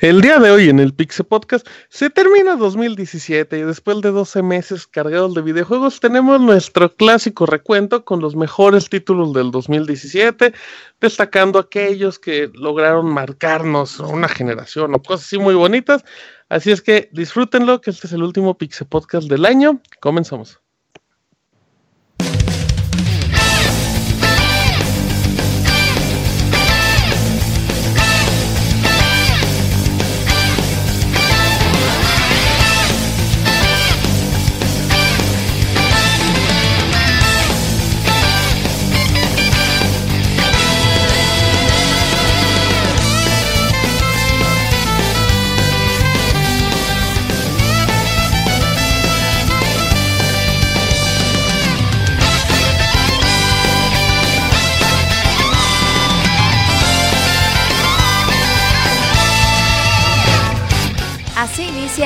El día de hoy en el Pixel Podcast se termina 2017 y después de 12 meses cargados de videojuegos tenemos nuestro clásico recuento con los mejores títulos del 2017, destacando aquellos que lograron marcarnos una generación o cosas así muy bonitas. Así es que disfrútenlo, que este es el último Pixel Podcast del año. Comenzamos.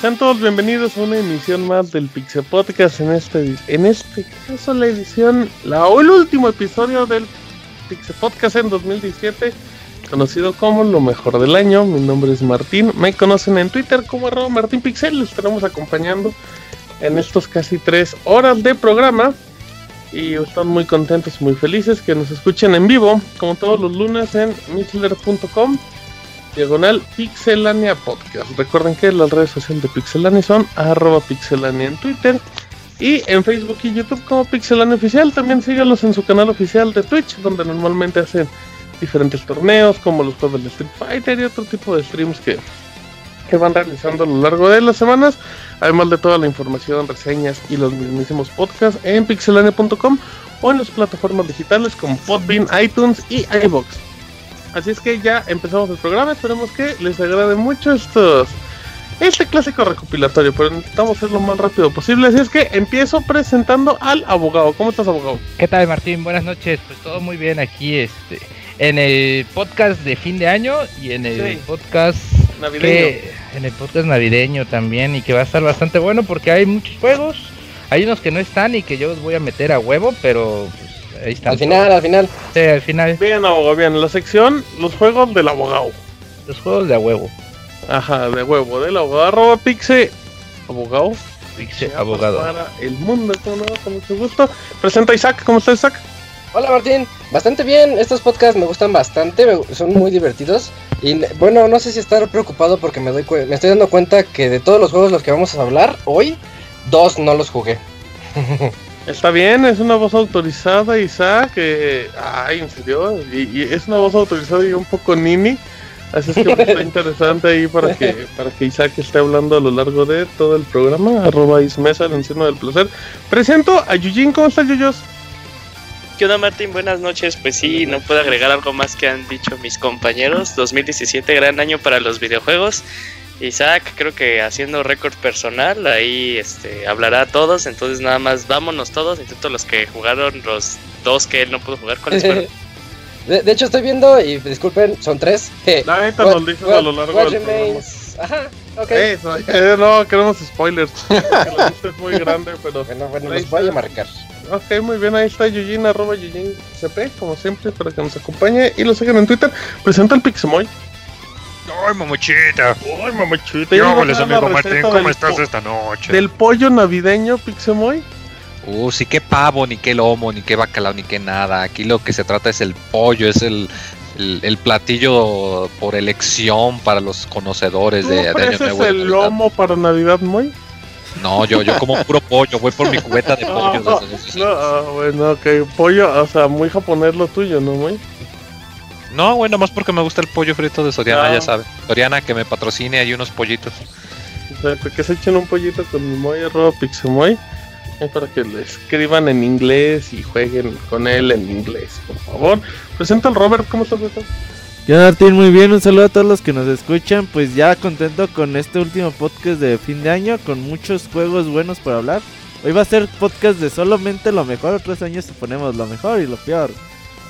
Sean todos bienvenidos a una emisión más del Pixel Podcast. En este, en este caso, la edición, la, o el último episodio del Pixel Podcast en 2017, conocido como lo mejor del año. Mi nombre es Martín. Me conocen en Twitter como arroba Martín Pixel. Les estaremos acompañando en estos casi tres horas de programa. Y están muy contentos muy felices que nos escuchen en vivo, como todos los lunes en mixler.com diagonal Pixelania Podcast. Recuerden que las redes sociales de Pixelania son arroba pixelania en Twitter y en Facebook y YouTube como Pixelania Oficial. También síganos en su canal oficial de Twitch, donde normalmente hacen diferentes torneos como los juegos de Street Fighter y otro tipo de streams que, que van realizando a lo largo de las semanas. Además de toda la información, reseñas y los mismísimos podcasts en pixelania.com o en las plataformas digitales como Podbean, iTunes y iBox. Así es que ya empezamos el programa. Esperemos que les agrade mucho estos este clásico recopilatorio, pero intentamos hacer lo más rápido posible. Así es que empiezo presentando al abogado. ¿Cómo estás, abogado? ¿Qué tal, Martín? Buenas noches. Pues todo muy bien aquí, este, en el podcast de fin de año y en el podcast navideño. en el podcast navideño también y que va a estar bastante bueno porque hay muchos juegos. Hay unos que no están y que yo os voy a meter a huevo, pero al final, al final. Sí, al final. Bien, abogado, bien. La sección, los juegos del abogado. Los juegos de a huevo. Ajá, de huevo, del abogado. Arroba pixe. Abogado. Pixe, abogado. Para el mundo, con mucho gusto. Presenta Isaac, ¿cómo está Isaac? Hola Martín, bastante bien, estos podcasts me gustan bastante, son muy divertidos y bueno, no sé si estar preocupado porque me doy me estoy dando cuenta que de todos los juegos los que vamos a hablar hoy, dos no los jugué. Está bien, es una voz autorizada, Isaac. ay, en serio. Y, es una voz autorizada y un poco nini. Así es que pues, está interesante ahí para que, para que Isaac esté hablando a lo largo de todo el programa. Arroba Ismesa, el encino del placer. Presento a Yujin, ¿cómo estás, Yuyos? ¿Qué onda, Martín? Buenas noches. Pues sí, no puedo agregar algo más que han dicho mis compañeros. 2017, gran año para los videojuegos. Isaac creo que haciendo récord personal, ahí este, hablará a todos, entonces nada más vámonos todos, excepto los que jugaron los dos que él no pudo jugar, ¿cuáles fueron? De, hecho estoy viendo, y disculpen, son tres. La neta nos dices a lo largo del programa. Ajá, ok. Eso, eh, no, queremos spoilers, la lista es muy grande, pero... Bueno, bueno, los voy a marcar. Ok, muy bien, ahí está Yujin, arroba Yujin CP, como siempre, para que nos acompañe y lo sigan en Twitter. Presenta el Pixemoy. Ay, mamuchita. Ay, mamuchita. Yo, amigo Martín, ¿cómo estás esta noche? Del pollo navideño, Pixemoy. Uh, sí, qué pavo, ni qué lomo, ni qué bacalao, ni qué nada. Aquí lo que se trata es el pollo, es el, el, platillo por elección para los conocedores de, de Año Nuevo. el lomo para Navidad, Moy? No, yo, yo como puro pollo, voy por mi cubeta de pollo. No, no, ah, bueno, ok, pollo, o sea, muy japonés lo tuyo, ¿no, Moy? No, bueno, más porque me gusta el pollo frito de Soriana, ya sabe. Soriana que me patrocine hay unos pollitos. O sea, que se echen un pollito con mi Moy, arroba Pixemoy. Es para que le escriban en inglés y jueguen con él en inglés, por favor. Presenta al Robert, ¿cómo estás? Yo Martín, muy bien, un saludo a todos los que nos escuchan, pues ya contento con este último podcast de fin de año, con muchos juegos buenos por hablar. Hoy va a ser podcast de solamente lo mejor, otros años ponemos lo mejor y lo peor.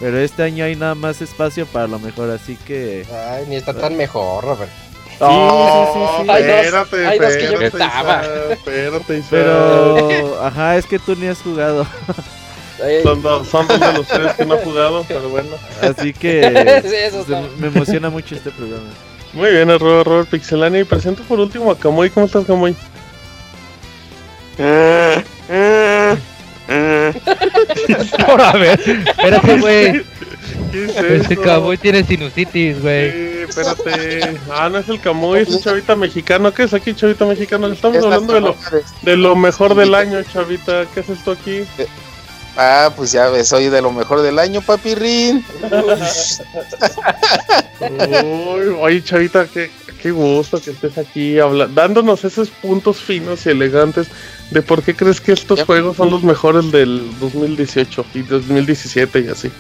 Pero este año hay nada más espacio para lo mejor, así que... Ay, ni está tan mejor, Robert. Sí, sí, sí, sí. Espérate, hay dos, que yo estaba. Espérate, Pero, ajá, es que tú ni has jugado. Son dos, son dos de los tres que no ha jugado, pero bueno. Así que me emociona mucho este programa. Muy bien, Robert, Robert Pixelani. Y presento por último a Camoy. ¿Cómo estás, Camoy? Por a ver, espérate, güey. Ese Camoy tiene sinusitis, güey. Sí, espérate. Ah, no es el Camoy, es un chavita mexicano. ¿Qué es aquí, chavita mexicano? Estamos hablando de lo, de lo mejor del año, chavita. ¿Qué es esto aquí? Eh, Ah, pues ya ves, soy de lo mejor del año, papirrín. oye, chavita, qué, qué gusto que estés aquí hablando, dándonos esos puntos finos y elegantes de por qué crees que estos juegos son los mejores del 2018 y 2017 y así.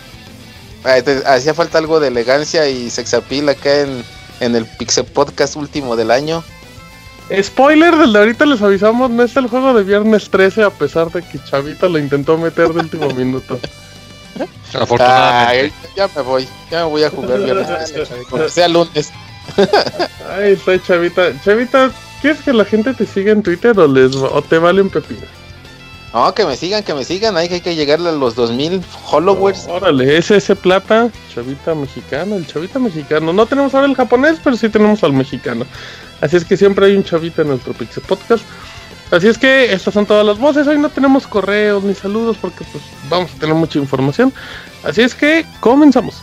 hacía falta algo de elegancia y sexapil acá en, en el Pixel Podcast último del año. Spoiler, desde ahorita les avisamos, no es el juego de viernes 13 a pesar de que Chavita lo intentó meter de último minuto. Afortunadamente. ya me voy, ya me voy a jugar viernes 13, sea lunes. Ay, está Chavita. Chavita, ¿quieres que la gente te siga en Twitter o, les, o te vale un pepino? No, que me sigan, que me sigan. Ahí hay que llegarle a los 2000 followers. órale, ese Plata, chavita mexicano, el chavita mexicano. No tenemos ahora el japonés, pero sí tenemos al mexicano. Así es que siempre hay un chavita en nuestro Pixel Podcast. Así es que estas son todas las voces. Hoy no tenemos correos ni saludos porque pues vamos a tener mucha información. Así es que comenzamos.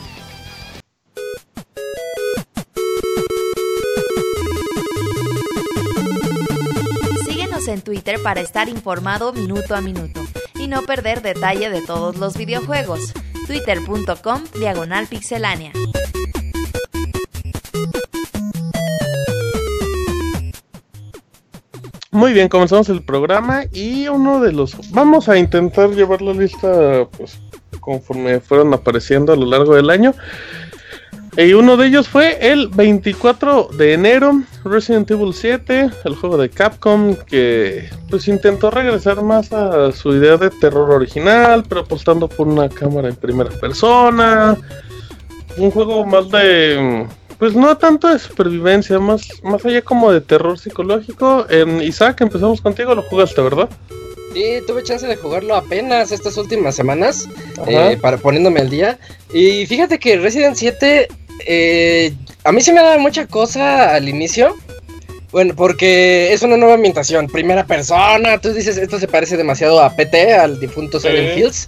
En Twitter para estar informado minuto a minuto y no perder detalle de todos los videojuegos. Twitter.com Diagonal Pixelánea. Muy bien, comenzamos el programa y uno de los... Vamos a intentar llevar la lista pues, conforme fueron apareciendo a lo largo del año. Y uno de ellos fue el 24 de enero, Resident Evil 7, el juego de Capcom que pues intentó regresar más a su idea de terror original, pero apostando por una cámara en primera persona. Un juego más de pues no tanto de supervivencia, más, más allá como de terror psicológico. En Isaac, empezamos contigo, lo jugaste, ¿verdad? Sí, tuve chance de jugarlo apenas estas últimas semanas, eh, para poniéndome al día. Y fíjate que Resident 7, eh, a mí sí me da mucha cosa al inicio. Bueno, porque es una nueva ambientación, primera persona. Tú dices, esto se parece demasiado a PT, al difunto Silent Hills.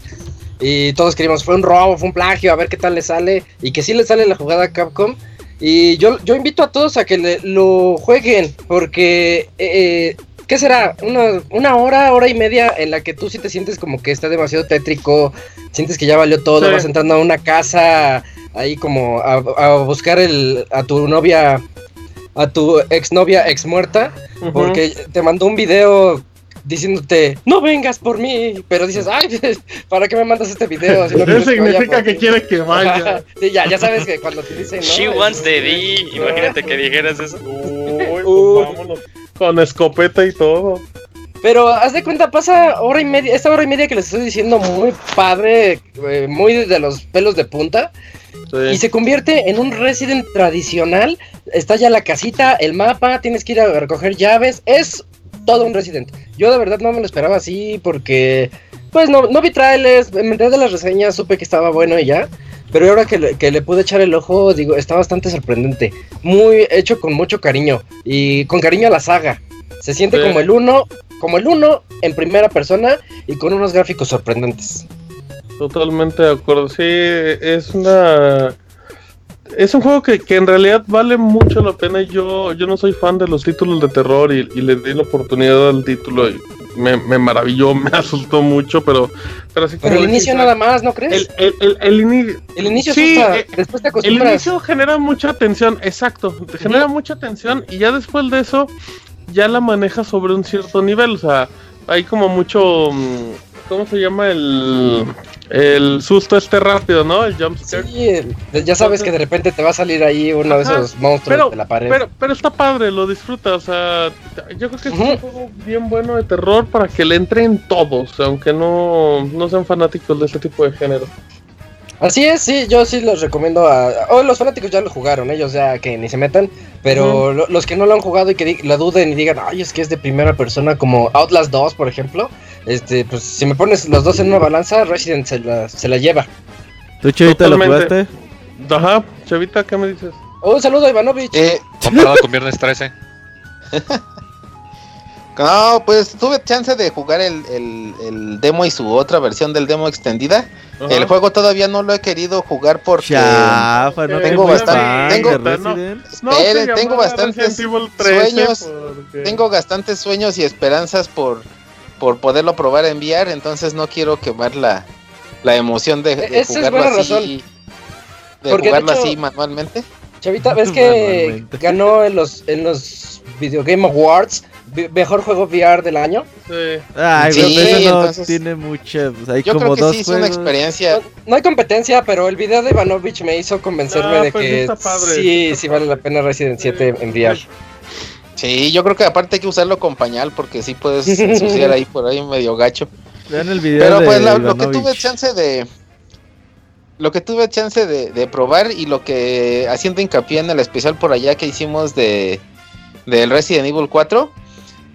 Y todos queríamos, fue un robo, fue un plagio, a ver qué tal le sale. Y que sí le sale la jugada a Capcom. Y yo, yo invito a todos a que lo jueguen, porque, eh, ¿qué será? Una, una, hora, hora y media en la que tú sí te sientes como que está demasiado tétrico, sientes que ya valió todo, vas entrando a una casa ahí como a, buscar el, a tu novia, a tu exnovia ex muerta, porque te mandó un video diciéndote, no vengas por mí, pero dices, ay, ¿para qué me mandas este video? Eso significa que, quiere que vaya. sí, ya, ya sabes que cuando te dicen, She wants the D, imagínate que dijeras eso. Uy, pues vámonos, con escopeta y todo. Pero haz de cuenta, pasa hora y media, esta hora y media que les estoy diciendo muy padre, eh, muy de los pelos de punta. Y se convierte en un resident tradicional. Está ya la casita, el mapa, tienes que ir a recoger llaves. Es todo un Resident. Yo de verdad no me lo esperaba así porque, pues no, no vi trailers, me enteré de las reseñas, supe que estaba bueno y ya. Pero ahora que le, que le pude echar el ojo, digo, está bastante sorprendente. Muy hecho con mucho cariño y con cariño a la saga. Se siente como el uno, como el uno en primera persona y con unos gráficos sorprendentes. Totalmente de acuerdo. Sí, es una es un juego que, en realidad vale mucho la pena. Yo, yo no soy fan de los títulos de terror y, le di la oportunidad al título y me, maravilló, me asustó mucho, pero... Pero, el inicio nada más, ¿no crees? El, el, el, inicio... El inicio sí, eh, después te El inicio genera mucha tensión, exacto. Te genera mucha tensión y ya después de eso ya la maneja sobre un cierto nivel. O sea, hay como mucho. ¿Cómo se llama el. El susto este rápido, ¿no? El jumpscare. Sí, ya sabes que de repente te va a salir ahí uno de esos monstruos de la pared. Pero, pero está padre, lo disfruta. O sea, yo creo que es un juego bien bueno de terror para que le entren todos, aunque no, no sean fanáticos de ese tipo de género. Así es, sí, yo sí los recomiendo a... Oh, los fanáticos ya lo jugaron, ellos ya que ni se metan, pero los que no lo han jugado y que lo duden y digan, ay, es que es de primera persona como Outlast 2, por ejemplo, este, pues si me pones los dos en una balanza, Resident se la, se la lleva. ¿Tú, Chavita, lo jugaste? Ajá, Chavita, ¿qué me dices? Oh, un saludo a Ivanovich. Eh, comparado con Viernes 13. No, pues tuve chance de jugar el, el, demo y su otra versión del demo extendida. El juego todavía no lo he querido jugar porque tengo bastante, tengo, tengo bastantes sueños, tengo bastantes sueños y esperanzas por, por poderlo probar en VR, entonces no quiero quemar la, la emoción de, de jugarlo así, de jugarlo así manualmente. Chavita, ves que ganó en los en los Video Game Awards mejor juego VR del año. Sí. Ay, sí, no tiene mucha. hay yo como creo que sí es una experiencia. No, hay competencia, pero el video de Ivanovich me hizo convencerme ah, de pues que sí, sí vale la pena Resident 7 en VR. Sí, yo creo que aparte hay que usarlo con pañal porque sí puedes ensuciar ahí por ahí medio gacho. Vean el video Pero pues lo que tuve chance de lo que tuve chance de, de, probar y lo que haciendo hincapié en el especial por allá que hicimos de del Resident Evil 4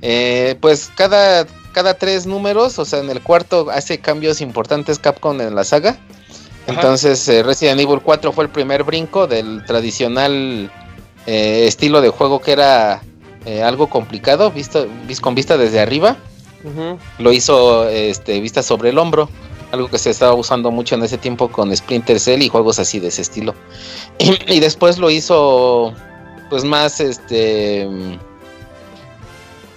eh, pues cada, cada tres números, o sea, en el cuarto hace cambios importantes Capcom en la saga. Entonces eh, Resident Evil 4 fue el primer brinco del tradicional eh, estilo de juego que era algo complicado, visto, con vista desde arriba. Lo hizo este, vista sobre el hombro, algo que se estaba usando mucho en ese tiempo con Splinter Cell y juegos así de ese estilo. y después lo hizo pues más este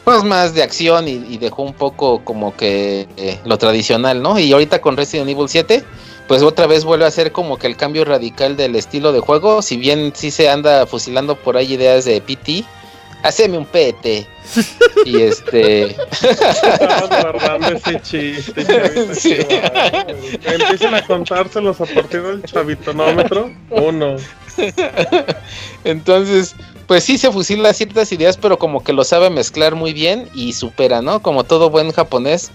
pues más de acción y, dejó un poco como que eh, lo tradicional, ¿no? Y ahorita con Resident Evil 7, pues otra vez vuelve a ser como que el cambio radical del estilo de juego, si bien sí se anda fusilando por ahí ideas de PT, haceme un PT. y este. ese chiste, Empiezan a contárselos a partir del chavitonómetro. Uno. Entonces, pues sí se fusila ciertas ideas, pero como que lo sabe mezclar muy bien y supera, ¿no? Como todo buen japonés,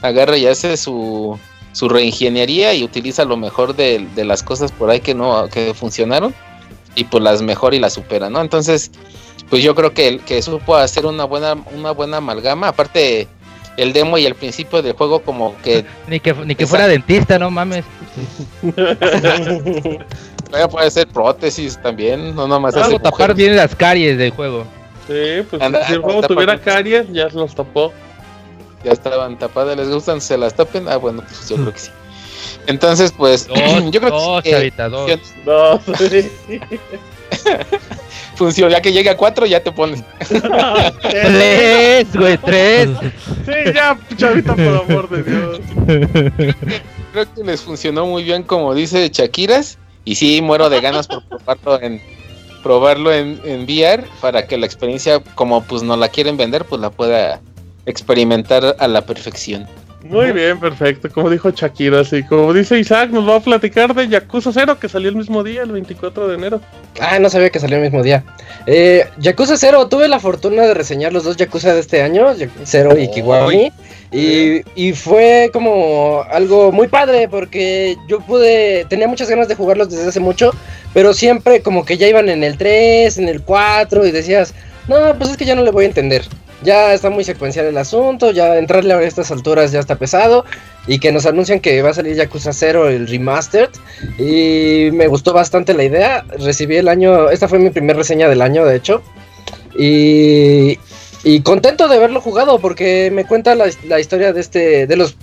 agarra y hace su, su reingeniería y utiliza lo mejor de, las cosas por ahí que no que funcionaron y pues las mejor y las supera, ¿no? Entonces, pues yo creo que, que supo hacer una buena, una buena amalgama, aparte el demo y el principio del juego como que... ni que, ni que fuera dentista, no mames. puede ser prótesis también, no nomás Algo tapar bien las caries del juego. Sí, pues si el juego tuviera caries, ya se los tapó. Ya estaban tapadas, ¿les gustan? ¿Se las tapen? Ah, bueno, pues yo creo que sí. Entonces, pues, yo creo que... Chavita, dos. dos. Ya que llega a cuatro, ya te pones. tres, güey, tres. Sí, ya, chavita, por amor de Dios. Creo que les funcionó muy bien, como dice Shakiras. Y sí, muero de ganas por probarlo en probarlo en, en VR para que la experiencia, como pues no la quieren vender, pues la pueda experimentar a la perfección. Muy bien, perfecto. Como dijo Shakira, así como dice Isaac, nos va a platicar de Yakuza 0 que salió el mismo día, el 24 de enero. Ah, no sabía que salió el mismo día. Eh, Yakuza 0, tuve la fortuna de reseñar los dos Yakuza de este año, 0 y Kiwami. Y, fue como algo muy padre porque yo pude, tenía muchas ganas de jugarlos desde hace mucho, pero siempre como que ya iban en el 3, en el 4 y decías, no, pues es que ya no le voy a entender. Ya está muy secuencial el asunto, ya entrarle a estas alturas ya está pesado y que nos anuncian que va a salir Yakuza 0 el remastered y me gustó bastante la idea. Recibí el año, esta fue mi primera reseña del año de hecho y, y contento de haberlo jugado porque me cuenta la, historia de este de los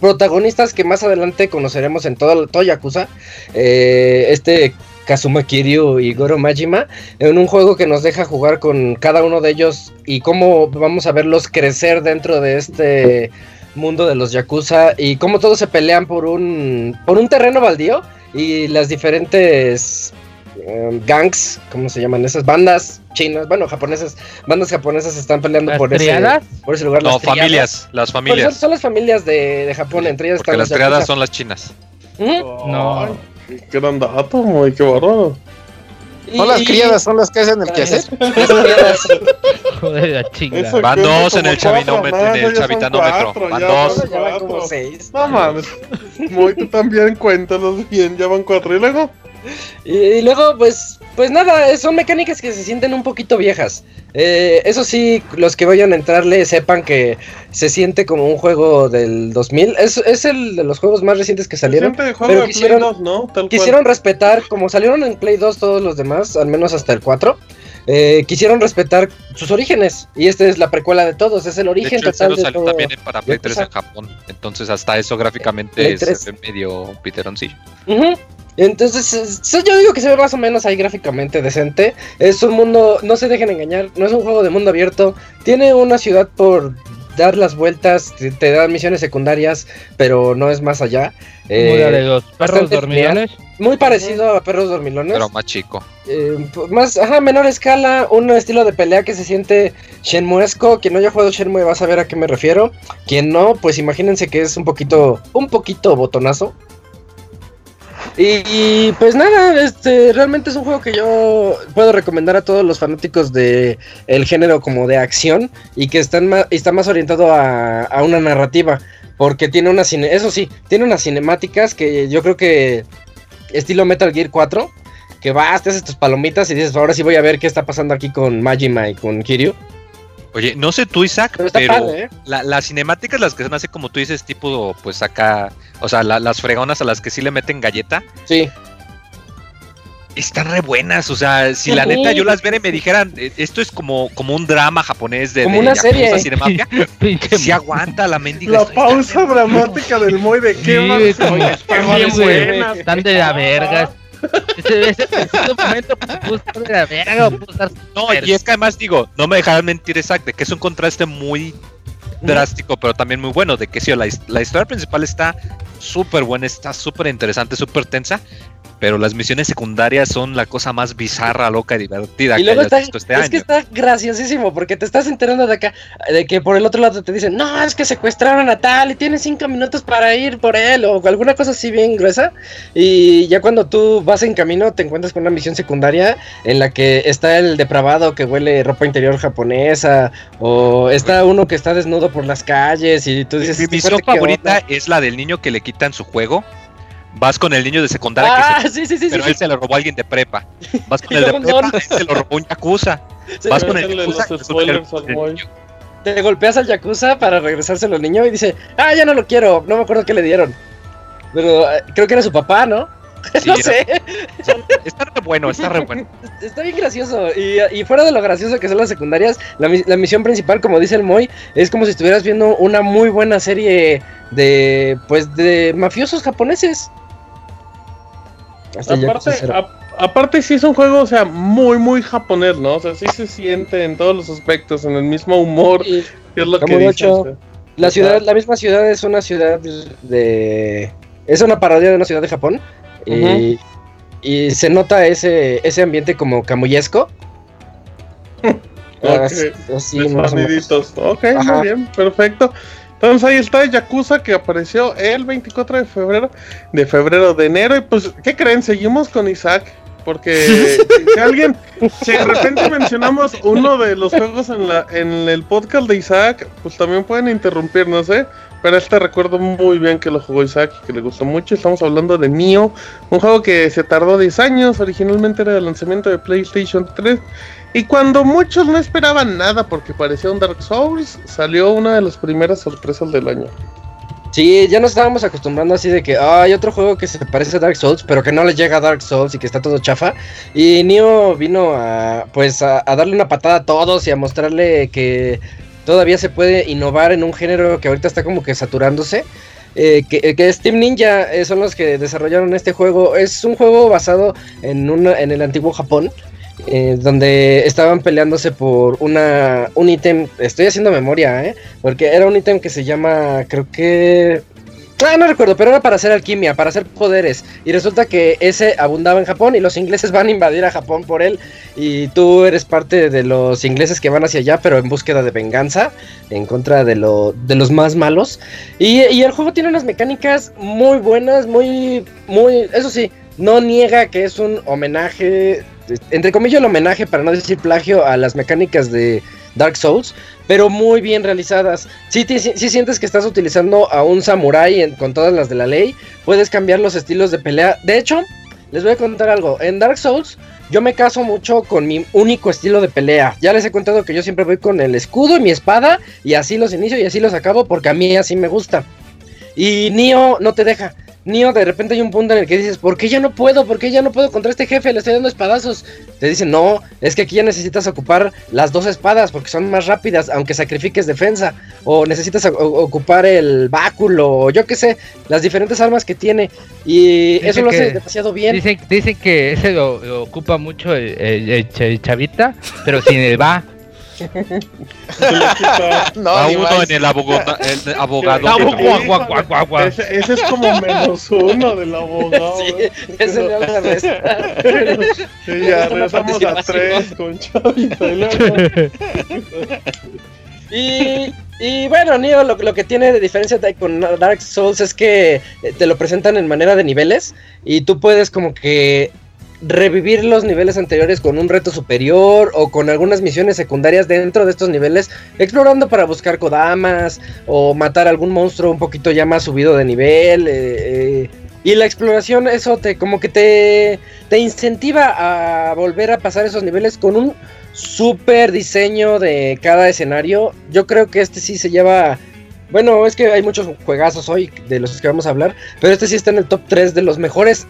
protagonistas que más adelante conoceremos en todo, todo Yakuza. Eh, este Kazuma Kiryu y Goro Majima en un juego que nos deja jugar con cada uno de ellos y cómo vamos a verlos crecer dentro de este mundo de los Yakuza y cómo todos se pelean por un por un terreno baldío y las diferentes em, gangs, ¿cómo se llaman? Esas bandas chinas, bueno, japonesas, bandas japonesas están peleando por ese, por ese lugar. No, familias, las familias. Son, las familias de, Japón, entre ellas están las triadas son las chinas. No. Qué gran dato, muy qué bárbaro. No las criadas son las que hacen el quehacer. Joder, chinga. Van dos en el chavinómetro, en el chavitanómetro. Van dos. Ya van como seis. No mames. Muy tú también, cuéntanos bien, ya van cuatro. ¿Y luego? Y, luego, pues, pues nada, son mecánicas que se sienten un poquito viejas. Eh, eso sí, los que vayan a entrarle sepan que se siente como un juego del 2000. Es, es el de los juegos más recientes que salieron. pero quisieron, ¿no? quisieron respetar, como salieron en Play 2 todos los demás, al menos hasta el 4. Eh, quisieron respetar sus orígenes y esta es la precuela de todos, es el origen de hecho, total de también para Play 3 en Japón, entonces hasta eso gráficamente es medio piteroncillo. Entonces, yo digo que se ve más o menos ahí gráficamente decente. Es un mundo, no se dejen engañar, no es un juego de mundo abierto. Tiene una ciudad por dar las vueltas, te, dan misiones secundarias, pero no es más allá. muy eh, perros dormilones. Muy parecido a perros dormilones. Pero más chico. Eh, más, ajá, menor escala, un estilo de pelea que se siente Shenmuesco. Quien no haya jugado Shenmue va a saber a qué me refiero. Quien no, pues imagínense que es un poquito, un poquito botonazo. Y, pues nada, este realmente es un juego que yo puedo recomendar a todos los fanáticos de el género como de acción y que están más, está más orientado a, una narrativa. Porque tiene una cine, eso sí, tiene unas cinemáticas que yo creo que estilo Metal Gear 4, que vas, te haces tus palomitas y dices, ahora sí voy a ver qué está pasando aquí con Majima y con Kiryu. Oye, no sé tú, Isaac, pero, ¿eh? las cinemáticas, las que son así como tú dices, tipo, pues acá, o sea, las fregonas a las que sí le meten galleta. Sí. Están re buenas, o sea, si la neta yo las viera y me dijeran, eh, esto es como, como un drama japonés de, como una serie. cinemática, si aguanta la mendiga. La pausa dramática del Moy de qué sí, Están de la verga. Ese, ese, momento No, y es que además digo, no me dejarán mentir exacto, de que es un contraste muy drástico, pero también muy bueno, de que sí, la, la historia principal está súper buena, está súper interesante, súper tensa, pero las misiones secundarias son la cosa más bizarra, loca y divertida y que está, visto este es que está graciosísimo, porque te estás enterando de acá, de que por el otro lado te dicen, no, es que secuestraron a tal y tienes cinco minutos para ir por él, o alguna cosa así bien gruesa, y ya cuando tú vas en camino te encuentras con una misión secundaria en la que está el depravado que huele ropa interior japonesa, o está uno que está desnudo por las calles, y tú dices... Mi misión favorita es la del niño que le quitan su juego Vas con el niño de secundaria ah, que se, sí, sí, pero él se lo robó a alguien de prepa. Vas con el de prepa, él se lo robó un yakuza. Vas con el yakuza. Te golpeas al yakuza para regresárselo al niño y dice, ah, ya no lo quiero, no me acuerdo qué le dieron. Pero eh, creo que era su papá, ¿no? no sé. Está re bueno, está re bueno. Está bien gracioso. Y, y, fuera de lo gracioso que son las secundarias, la, la, misión principal, como dice el Moy, es como si estuvieras viendo una muy buena serie de, pues, de mafiosos japoneses aparte, sí es un juego, o sea, muy, muy japonés, ¿no? O sea, sí se siente en todos los aspectos, en el mismo humor, que es lo que dice, La ciudad, la misma ciudad es una ciudad de... Es una parodia de una ciudad de Japón. y, y, se nota ese, ese ambiente como camuyesco. Okay. Así, Ok, muy bien, perfecto. Entonces ahí está Yakuza que apareció el 24 de febrero, de febrero de enero. Y pues, ¿qué creen? Seguimos con Isaac. Porque si, alguien, si de repente mencionamos uno de los juegos en, la, en el podcast de Isaac, pues también pueden interrumpirnos, ¿eh? Pero este recuerdo muy bien que lo jugó Isaac y que le gustó mucho. Estamos hablando de Nioh, un juego que se tardó 10 años. Originalmente era el lanzamiento de PlayStation 3 y cuando muchos no esperaban nada porque parecía un Dark Souls, salió una de las primeras sorpresas del año. Sí, ya nos estábamos acostumbrando así de que hay otro juego que se parece a Dark Souls, pero que no le llega a Dark Souls y que está todo chafa. Y Neo vino a pues a, darle una patada a todos y a mostrarle que todavía se puede innovar en un género que ahorita está como que saturándose. Eh, que, que, Steam Ninja eh, son los que desarrollaron este juego. Es un juego basado en, una, en el antiguo Japón. Eh, donde estaban peleándose por una un ítem, estoy haciendo memoria, ¿eh? porque era un ítem que se llama, creo que Ah, no recuerdo, pero era para hacer alquimia, para hacer poderes. Y resulta que ese abundaba en Japón y los ingleses van a invadir a Japón por él. Y tú eres parte de los ingleses que van hacia allá, pero en búsqueda de venganza, en contra de, lo, de los más malos. Y, y el juego tiene unas mecánicas muy buenas, muy, muy, eso sí, no niega que es un homenaje, entre comillas el homenaje, para no decir plagio, a las mecánicas de Dark Souls, pero muy bien realizadas. Si sientes que estás utilizando a un samurai con todas las de la ley, puedes cambiar los estilos de pelea. De hecho, les voy a contar algo. En Dark Souls, yo me caso mucho con mi único estilo de pelea. Ya les he contado que yo siempre voy con el escudo y mi espada, y así los inicio y así los acabo, porque a mí así me gusta. Y Nio no te deja. Nio, de repente hay un punto en el que dices, ¿por qué ya no puedo? ¿Por qué ya no puedo contra este jefe? Le estoy dando espadazos. Te dicen, no, es que aquí ya necesitas ocupar las dos espadas porque son más rápidas, aunque sacrifiques defensa. O necesitas ocupar el báculo, o yo qué sé, las diferentes armas que tiene. Y eso lo hace demasiado bien. Dicen, que ese lo, ocupa mucho el, chavita, pero sin el va. No, uno en el abogado. El abogado. Ese, ese, es como menos uno del abogado. Sí, ese no la resta. Sí, ya regresamos a tres con Chavita. Y, y bueno, Neo lo, lo, que tiene de diferencia con Dark Souls es que te lo presentan en manera de niveles y tú puedes como que revivir los niveles anteriores con un reto superior o con algunas misiones secundarias dentro de estos niveles, explorando para buscar kodamas o matar algún monstruo un poquito ya más subido de nivel. Eh, eh, y la exploración, eso te como que te, te incentiva a volver a pasar esos niveles con un super diseño de cada escenario. Yo creo que este sí se lleva bueno, es que hay muchos juegazos hoy de los que vamos a hablar, pero este sí está en el top 3 de los mejores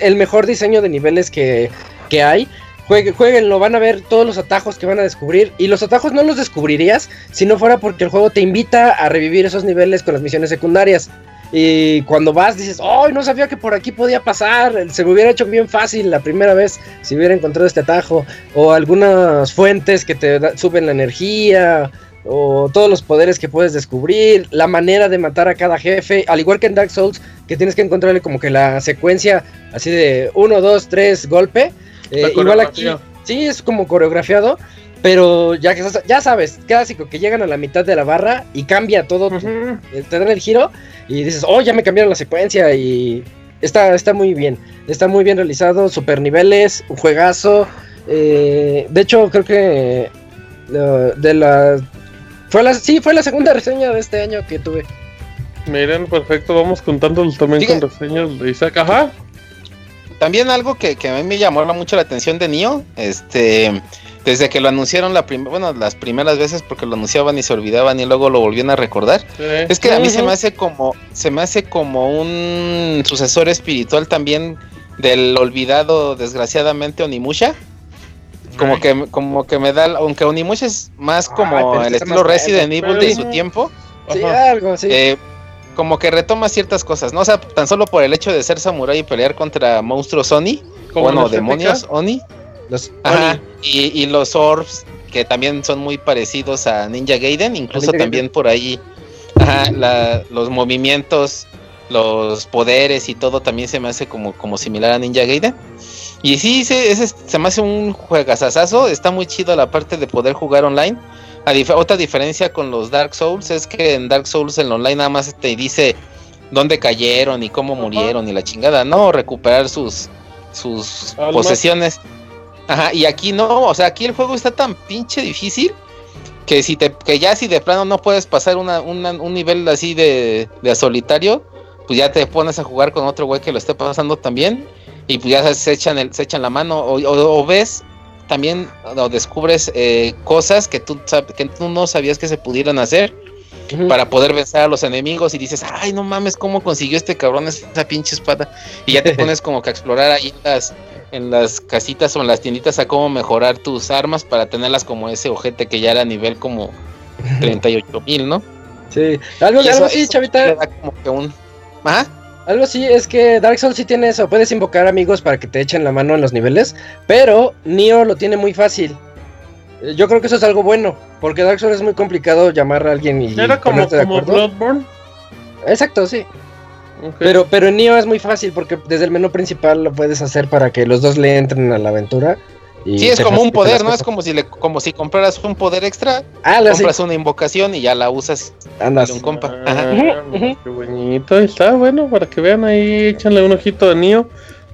el mejor diseño de niveles que, que hay. Jueguen, lo van a ver todos los atajos que van a descubrir. Y los atajos no los descubrirías si no fuera porque el juego te invita a revivir esos niveles con las misiones secundarias. Y cuando vas dices, ¡oh! No sabía que por aquí podía pasar. Se me hubiera hecho bien fácil la primera vez si hubiera encontrado este atajo. O algunas fuentes que te suben la energía o todos los poderes que puedes descubrir, la manera de matar a cada jefe, al igual que en Dark Souls, que tienes que encontrarle como que la secuencia así de 1, 2, 3, golpe. Eh, igual aquí, sí, es como coreografiado, pero ya que ya sabes, clásico, que llegan a la mitad de la barra y cambia todo, eh, te dan el giro y dices, oh, ya me cambiaron la secuencia y está, está muy bien, está muy bien realizado, super niveles, un juegazo. Eh, de hecho, creo que de la fue la, sí, fue la segunda reseña de este año que tuve. Miren, perfecto, vamos contándolos también con reseñas de Isaac. Ajá. También algo que, a mí me llamó mucho la atención de Nio, este, desde que lo anunciaron la bueno, las primeras veces porque lo anunciaban y se olvidaban y luego lo volvían a recordar, es que a mí se me hace como, se me hace como un sucesor espiritual también del olvidado desgraciadamente Onimusha como que, como que me da, aunque Onimusha es más como el estilo Resident Evil de su tiempo. Sí, algo, sí. Eh, como que retoma ciertas cosas, ¿no? O sea, tan solo por el hecho de ser samurai y pelear contra monstruos Oni, bueno, demonios Oni. Los Ajá, Y, y, los orbs, que también son muy parecidos a Ninja Gaiden, incluso también por ahí, ajá, la, los movimientos, los poderes y todo también se me hace como, como similar a Ninja Gaiden. Y sí, se, se me hace un juegazazazo. Está muy chido la parte de poder jugar online. otra diferencia con los Dark Souls es que en Dark Souls el online nada más te dice dónde cayeron y cómo murieron y la chingada, no recuperar sus sus posesiones. Ajá, y aquí no, o sea, aquí el juego está tan pinche difícil que si te que ya si de plano no puedes pasar un nivel así de, de solitario, pues ya te pones a jugar con otro güey que lo esté pasando también y pues ya se echan, el, se echan la mano o, ves también o descubres eh, cosas que tú, que tú no sabías que se pudieran hacer para poder vencer a los enemigos y dices, ay, no mames, ¿cómo consiguió este cabrón esa pinche espada? Y ya te pones como que a explorar ahí las, en las casitas o en las tienditas a cómo mejorar tus armas para tenerlas como ese ojete que ya era a nivel como 38 mil, ¿no? Sí, algo, algo así, chavita. Como que un... ¿Ajá? Algo así es que Dark Souls sí tiene eso. Puedes invocar amigos para que te echen la mano en los niveles. Pero Nioh lo tiene muy fácil. Eh, yo creo que eso es algo bueno. Porque Dark Souls es muy complicado llamar a alguien y. Era como, como Bloodborne. Exacto, sí. Pero, pero en Nio es muy fácil porque desde el menú principal lo puedes hacer para que los dos le entren a la aventura. Y sí, es como un poder, ¿no? Es como si le, como si compraras un poder extra, ah, compras una invocación y ya la usas Andas. un compa. Ah, qué bonito, está bueno, para que vean ahí, échanle un ojito a Nio.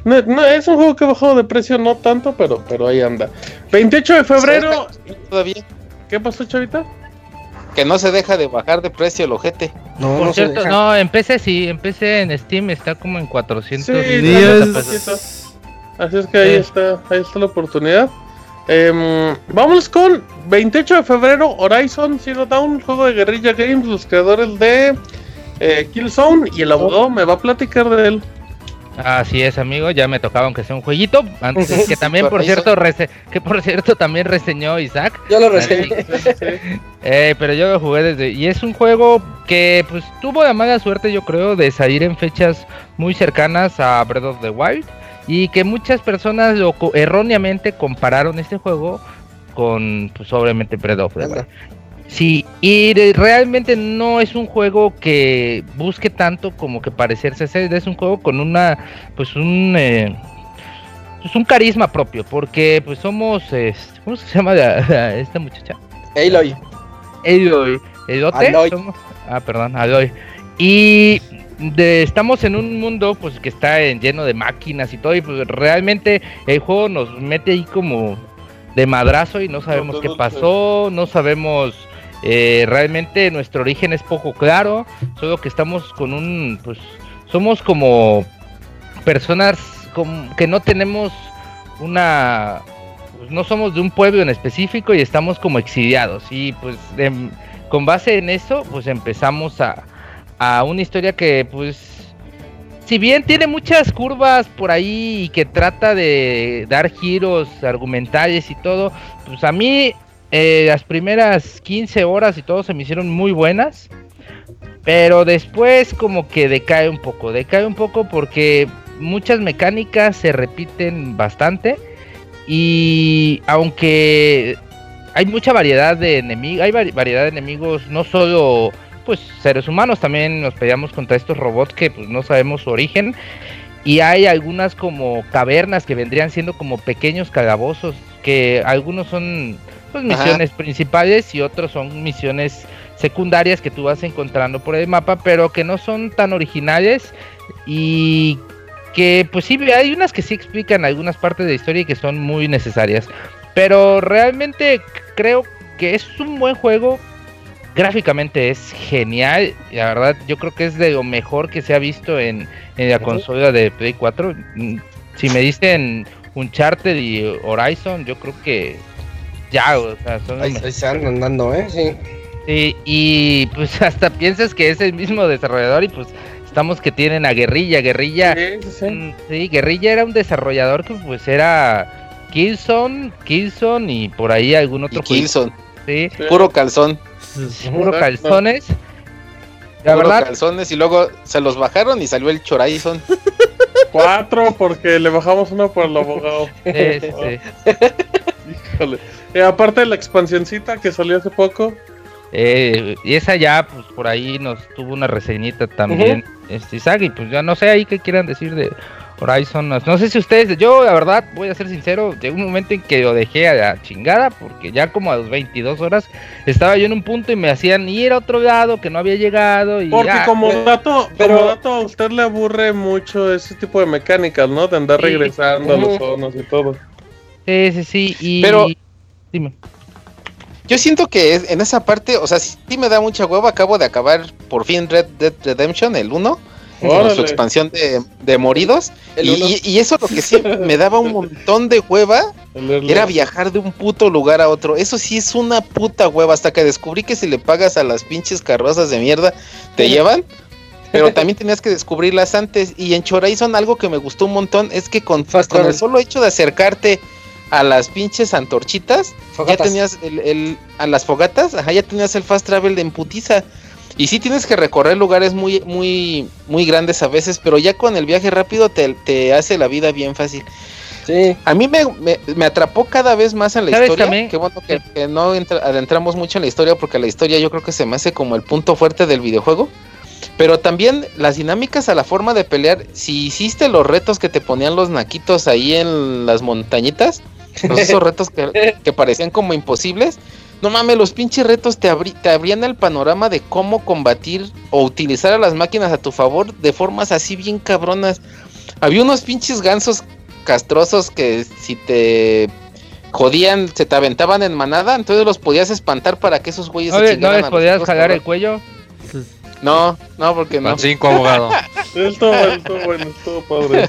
No, es un juego que ha bajado de precio, no tanto, pero, pero ahí anda. 28 de febrero. Todavía. ¿Qué pasó, chavita? Que no se deja de bajar de precio el ojete. No, Por cierto, no, en PC sí, en PC en Steam está como en 400 Así es que ahí está, ahí está la oportunidad. Eh, vamos con 28 de febrero, Horizon Zero Dawn, juego de Guerrilla Games, los creadores de eh, Killzone, y el abogado me va a platicar de él. Así es, amigo, ya me tocaba aunque sea un jueguito, antes que también por cierto que por cierto también reseñó Isaac. Yo lo reseñé. eh, pero yo lo jugué desde y es un juego que pues tuvo la mala suerte, yo creo, de salir en fechas muy cercanas a Breath of the Wild y que muchas personas lo, erróneamente compararon este juego con pues obviamente Breath of the Wild. Sí, y realmente no es un juego que busque tanto como que parecerse es un juego con una, pues un, eh, pues un carisma propio, porque pues somos, ¿cómo se llama esta muchacha? Aloy. Aloy. ¿Elote? ah, perdón, Aloy. Y estamos en un mundo pues que está lleno de máquinas y todo, y pues realmente el juego nos mete ahí como de madrazo y no sabemos qué pasó, no sabemos eh, realmente nuestro origen es poco claro, solo que estamos con un, pues, somos como personas que no tenemos una, pues, no somos de un pueblo en específico y estamos como exiliados. Y pues con base en eso, pues empezamos a, a una historia que pues si bien tiene muchas curvas por ahí y que trata de dar giros argumentales y todo, pues a mí eh, las primeras 15 horas y todo se me hicieron muy buenas. Pero después como que decae un poco. Decae un poco porque muchas mecánicas se repiten bastante. Y aunque hay mucha variedad de enemigos, hay variedad de enemigos, no solo pues seres humanos, también nos peleamos contra estos robots que pues no sabemos su origen. Y hay algunas como cavernas que vendrían siendo como pequeños calabozos, que algunos son pues, misiones principales y otros son misiones secundarias que tú vas encontrando por el mapa, pero que no son tan originales y que pues sí, hay unas que sí explican algunas partes de la historia y que son muy necesarias. Pero realmente creo que es un buen juego. Gráficamente es genial. La verdad, yo creo que es de lo mejor que se ha visto en, en la consola de Play 4. Mm, si me dicen Uncharted y Horizon, yo creo que ya, o sea, son ahí, se andan andando, ¿eh? Sí. Sí, y pues hasta piensas que es el mismo desarrollador y pues estamos que tienen a Guerrilla, Guerrilla. Sí, sí, mm, sí. Guerrilla era un desarrollador que pues era Kilson, Kilson y por ahí algún otro. Kilson. Sí. Puro calzón. Puro calzones. La Puro verdad. calzones y luego se los bajaron y salió el Chorizon. Cuatro porque le bajamos uno por el abogado. Sí, sí. Híjole. Eh, aparte de la expansioncita que salió hace poco. Eh, y esa ya, pues por ahí nos tuvo una reseñita también. Este, y pues ya no sé ahí qué quieran decir de Horizon. No sé si ustedes, yo la verdad, voy a ser sincero, llegó un momento en que lo dejé a la chingada, porque ya como a las 22 horas estaba yo en un punto y me hacían ir a otro lado que no había llegado. Y porque como dato, pero, como dato a usted le aburre mucho ese tipo de mecánicas, ¿no? De andar regresando a los zonos y todo. Sí, sí, sí. Y... Pero Dime. Yo siento que en esa parte, o sea, sí me da mucha hueva. Acabo de acabar por fin Red Dead Redemption, el 1, su expansión de, moridos. Y, eso lo que sí me daba un montón de hueva era viajar de un puto lugar a otro. Eso sí es una puta hueva. Hasta que descubrí que si le pagas a las pinches carrozas de mierda, te llevan. Pero también tenías que descubrirlas antes. Y en Horizon algo que me gustó un montón es que con, con el solo hecho de acercarte a las pinches antorchitas, ya tenías el, a las fogatas, ajá, ya tenías el fast travel de emputiza. Y sí tienes que recorrer lugares muy, muy, muy grandes a veces, pero ya con el viaje rápido te, te hace la vida bien fácil. Sí. A mí me, me, atrapó cada vez más en la historia. Qué bueno que, no adentramos mucho en la historia, porque la historia yo creo que se me hace como el punto fuerte del videojuego. Pero también las dinámicas a la forma de pelear, si hiciste los retos que te ponían los naquitos ahí en las montañitas, esos retos que, parecían como imposibles, no mames, los pinches retos te, te abrían el panorama de cómo combatir o utilizar a las máquinas a tu favor de formas así bien cabronas. Había unos pinches gansos castrosos que si te jodían, se te aventaban en manada, entonces los podías espantar para que esos güeyes ¿No, se ¿no les podías jalar el cuello? No, no, porque no. Cinco abogado. estuvo bueno, estuvo bueno, estuvo padre.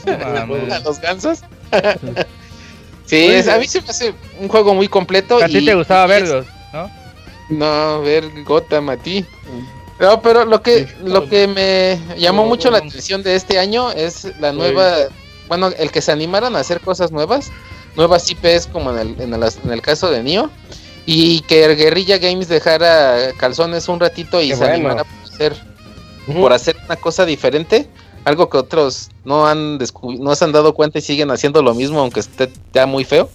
¿A los gansos? sí, a mí se me hace un juego muy completo. A ti te gustaba verlos, ¿no? Ver Gotham a ti. No, pero lo que, lo que me llamó mucho la atención de este año es la nueva, bueno, el que se animaron a hacer cosas nuevas, nuevas IPs como en el, en el, en el caso de Nio, y que Guerrilla Games dejara calzones un ratito y se animara por hacer, por hacer una cosa diferente, algo que otros no han no se han dado cuenta y siguen haciendo lo mismo, aunque esté ya muy feo.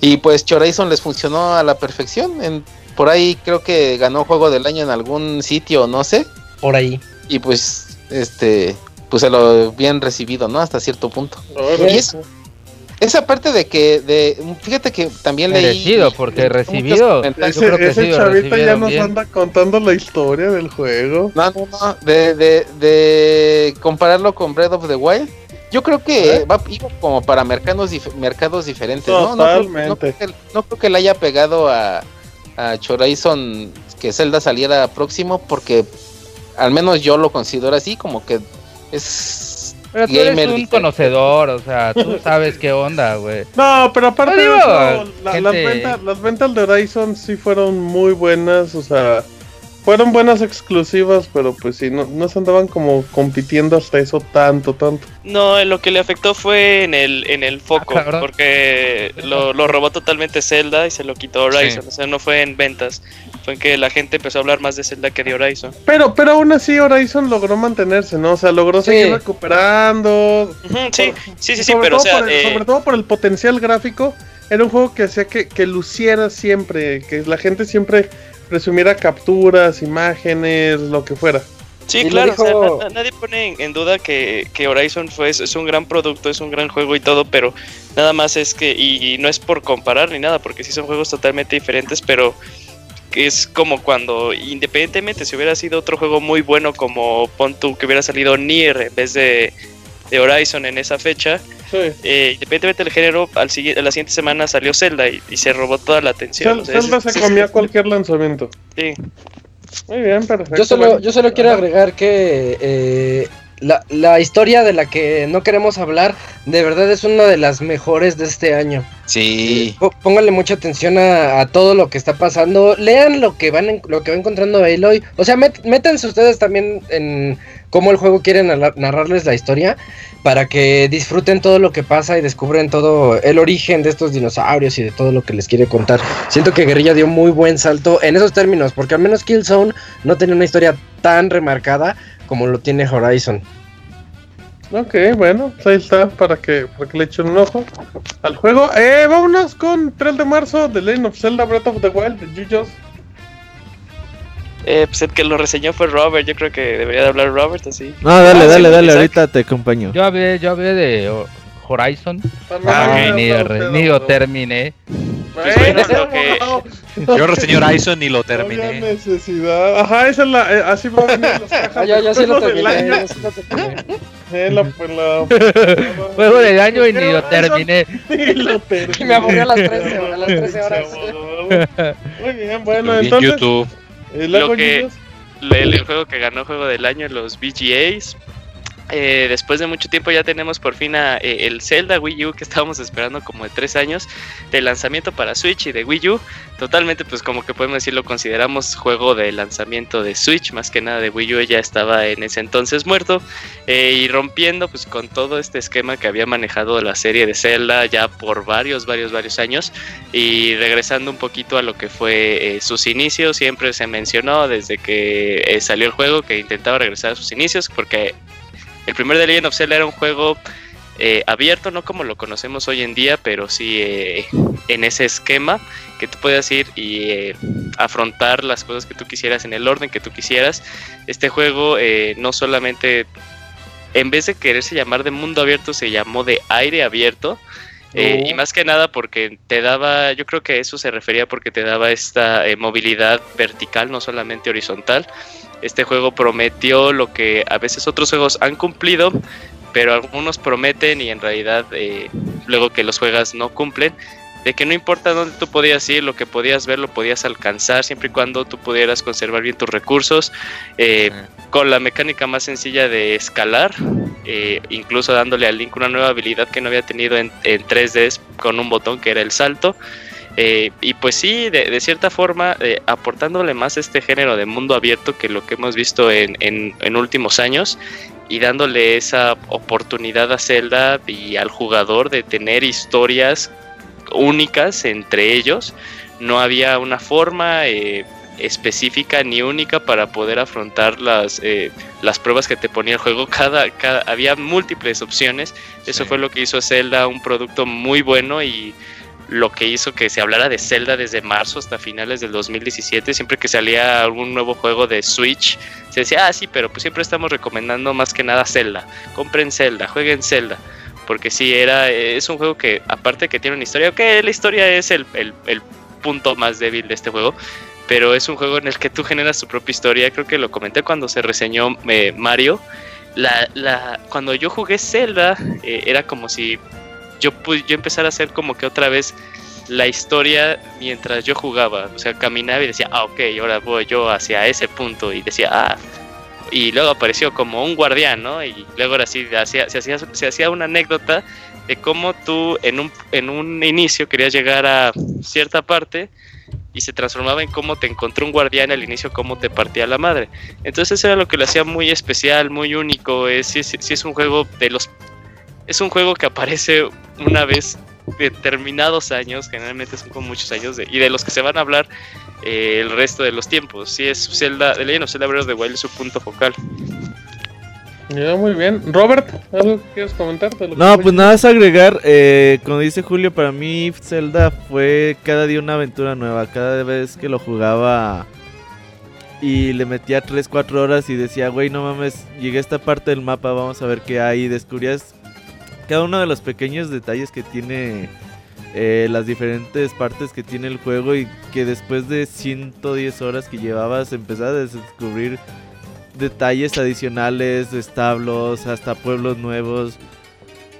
Y pues Chorazon les funcionó a la perfección. En, por ahí creo que ganó juego del año en algún sitio, no sé. Por ahí. Y pues, este, pues se lo bien recibido, ¿no? Hasta cierto punto. y esa parte de que, de, fíjate que también leí. Recibido, porque recibido. Ese, ese chavita ya nos anda contando la historia del juego. No, no, no. De, de, de compararlo con Breath of the Wild. Yo creo que va como para mercados, mercados diferentes, ¿no? No creo, no, creo que, no creo que le haya pegado a, a Chorazon que Zelda saliera próximo, porque al menos yo lo considero así, como que es pero tú eres un conocedor, o sea, tú sabes qué onda, güey. No, pero aparte de eso, las, ventas, las ventas de Horizon sí fueron muy buenas, o sea, fueron buenas exclusivas, pero pues sí, no, no se andaban como compitiendo hasta eso tanto, tanto. No, lo que le afectó fue en el, en el foco, ah, porque lo, lo, robó totalmente Zelda y se lo quitó Horizon, o sea, no fue en ventas, fue en que la gente empezó a hablar más de Zelda que de Horizon. Pero, pero aún así Horizon logró mantenerse, ¿no? O sea, logró seguir recuperando. sí, sí, sí, sí, pero o sea, eh, sobre todo por el potencial gráfico, era un juego que hacía que, que luciera siempre, que la gente siempre presumiera capturas, imágenes, lo que fuera. Sí, claro, o sea, nadie pone en, duda que, que, Horizon fue, es un gran producto, es un gran juego y todo, pero nada más es que, y, no es por comparar ni nada, porque sí son juegos totalmente diferentes, pero es como cuando, independientemente si hubiera sido otro juego muy bueno como Pontu, que hubiera salido Nier en vez de, de Horizon en esa fecha, eh, independientemente del género, al siguiente, la siguiente semana salió Zelda y, se robó toda la atención. Zelda se comía cualquier lanzamiento. Sí. Muy bien, perfecto. Yo solo, yo solo quiero agregar que eh, la, la, historia de la que no queremos hablar, de verdad es una de las mejores de este año. Sí. Eh, pónganle mucha atención a, todo lo que está pasando. Lean lo que van lo que va encontrando Aloy. O sea, métanse ustedes también en cómo el juego quiere narrarles la historia para que disfruten todo lo que pasa y descubren todo el origen de estos dinosaurios y de todo lo que les quiere contar. Siento que Guerrilla dio muy buen salto en esos términos, porque al menos Killzone no tenía una historia tan remarcada como lo tiene Horizon. Ok, bueno, pues ahí está para que, para que le echen un ojo al juego. Eh, vámonos con 3 de marzo de Legend of Zelda Breath of the Wild de Yuyos. Eh, pues el que lo reseñó fue Robert, yo creo que debería de hablar Robert así. No, dale, ah, dale, dale, ahorita te acompaño. Yo hablé, yo hablé de Horizon. Ah, ni, ni lo terminé. Yo reseñé Horizon y lo terminé. No necesidad. Ajá, esa es la. Eh, así va a venir los cajas. Ah, ya, ya sí lo terminé. Eh, la, pues, la, Juego del año y ni lo terminé. Ni lo terminé. Y me aburrió a las 13, a las 13 horas. Muy bien, bueno, entonces. YouTube. Lo que, el, juego que ganó juego del año, los VGAs. Eh, después de mucho tiempo ya tenemos por fin a, eh, el Zelda Wii U que estábamos esperando como de tres años de lanzamiento para Switch y de Wii U. Totalmente, pues como que podemos decir, lo consideramos juego de lanzamiento de Switch, más que nada de Wii U ya estaba en ese entonces muerto eh, y rompiendo pues con todo este esquema que había manejado la serie de Zelda ya por varios, varios, varios años y regresando un poquito a lo que fue sus inicios, siempre se mencionó desde que salió el juego que intentaba regresar a sus inicios porque el primer The Legend of Zelda era un juego eh, abierto, no como lo conocemos hoy en día, pero sí eh, en ese esquema que tú puedas ir y eh, afrontar las cosas que tú quisieras en el orden que tú quisieras. Este juego no solamente, en vez de quererse llamar de mundo abierto, se llamó de aire abierto. y más que nada porque te daba, yo creo que eso se refería porque te daba esta movilidad vertical, no solamente horizontal. Este juego prometió lo que a veces otros juegos han cumplido, pero algunos prometen y en realidad eh, luego que los juegas no cumplen, de que no importa dónde tú podías ir, lo que podías ver lo podías alcanzar, siempre y cuando tú pudieras conservar bien tus recursos, eh, con la mecánica más sencilla de escalar, eh, incluso dándole al Link una nueva habilidad que no había tenido en, 3D con un botón que era el salto. Y pues sí, de, cierta forma, aportándole más este género de mundo abierto que lo que hemos visto en, en últimos años, y dándole esa oportunidad a Zelda y al jugador de tener historias únicas entre ellos. No había una forma eh, específica ni única para poder afrontar las, eh, las pruebas que te ponía el juego. Cada, cada había múltiples opciones. Eso fue lo que hizo Zelda un producto muy bueno y lo que hizo que se hablara de Zelda desde marzo hasta finales del 2017. Siempre que salía algún nuevo juego de Switch, se decía, ah, sí, pero pues siempre estamos recomendando más que nada Zelda. Compren Zelda, jueguen Zelda. Porque sí, era, es un juego que, aparte que tiene una historia, ok, la historia es el, punto más débil de este juego, pero es un juego en el que tú generas tu propia historia. Creo que lo comenté cuando se reseñó eh, Mario. La, la, cuando yo jugué Zelda, eh, era como si yo, yo empezar a hacer como que otra vez la historia mientras yo jugaba. O sea, caminaba y decía, ah, ok, ahora voy yo hacia ese punto. Y decía, ah. Y luego apareció como un guardián, ¿no? Y luego ahora sí, se, hacía, se hacía una anécdota de cómo tú en un, en un inicio querías llegar a cierta parte y se transformaba en cómo te encontró un guardián al inicio, cómo te partía la madre. Entonces era lo que lo hacía muy especial, muy único. Es, sí, es un juego de los es un juego que aparece una vez determinados años, generalmente son como muchos años, y de los que se van a hablar eh, el resto de los tiempos. Sí, es Zelda, The Legend of Zelda Breath of the Wild es su punto focal. Ya, muy bien. Robert, ¿algo que quieres comentar? no, pues nada es agregar, eh, como dice Julio, para mí Zelda fue cada día una aventura nueva, cada vez que lo jugaba y le metía 3, 4 horas y decía, güey, no mames, llegué a esta parte del mapa, vamos a ver qué hay, descubrías cada uno de los pequeños detalles que tiene eh, las diferentes partes que tiene el juego y que después de 110 horas que llevabas empezabas a descubrir detalles adicionales, establos, hasta pueblos nuevos.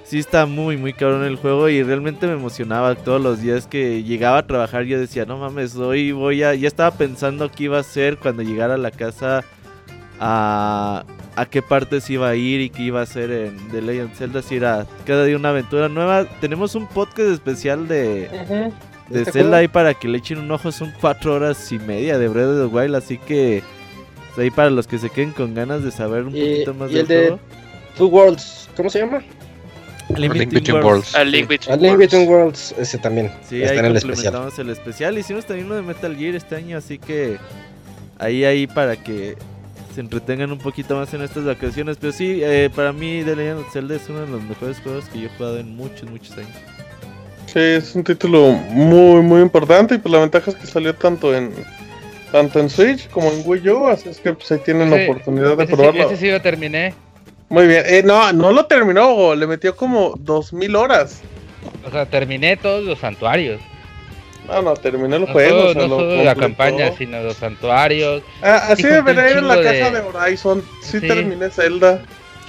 Sí está muy muy cabrón el juego y realmente me emocionaba todos los días que llegaba a trabajar yo decía, no mames, hoy voy a... Ya estaba pensando qué iba a hacer cuando llegara a la casa a, a qué partes iba a ir y qué iba a hacer en The Legend of Zelda. Si era cada día una aventura nueva. Tenemos un podcast especial de, de ¿Este Zelda ahí para que le echen un ojo. Son cuatro horas y media de Breath of the Wild. Así que ahí para los que se queden con ganas de saber un poquito más del de Two Worlds, ¿cómo se llama? Link Between Worlds. Link Between Worlds. ese también. Sí, está ahí en el especial. el especial. Hicimos también uno de Metal Gear este año, así que ahí, ahí para que se entretengan un poquito más en estas vacaciones. Pero sí, eh, para mí The Legend of Zelda es uno de los mejores juegos que yo he jugado en muchos, muchos años. Sí, es un título muy, muy importante y pues la ventaja es que salió tanto en tanto en Switch como en Wii U, así es que pues ahí tienen la oportunidad de probarlo. ese sí lo terminé. Muy bien, eh, no, no lo terminó, le metió como 2000 horas. O sea, terminé todos los santuarios. No, no, terminé el juego. no solo la campaña, sino los santuarios. Ah, así debería ir en la casa de... Horizon. Sí, terminé Zelda.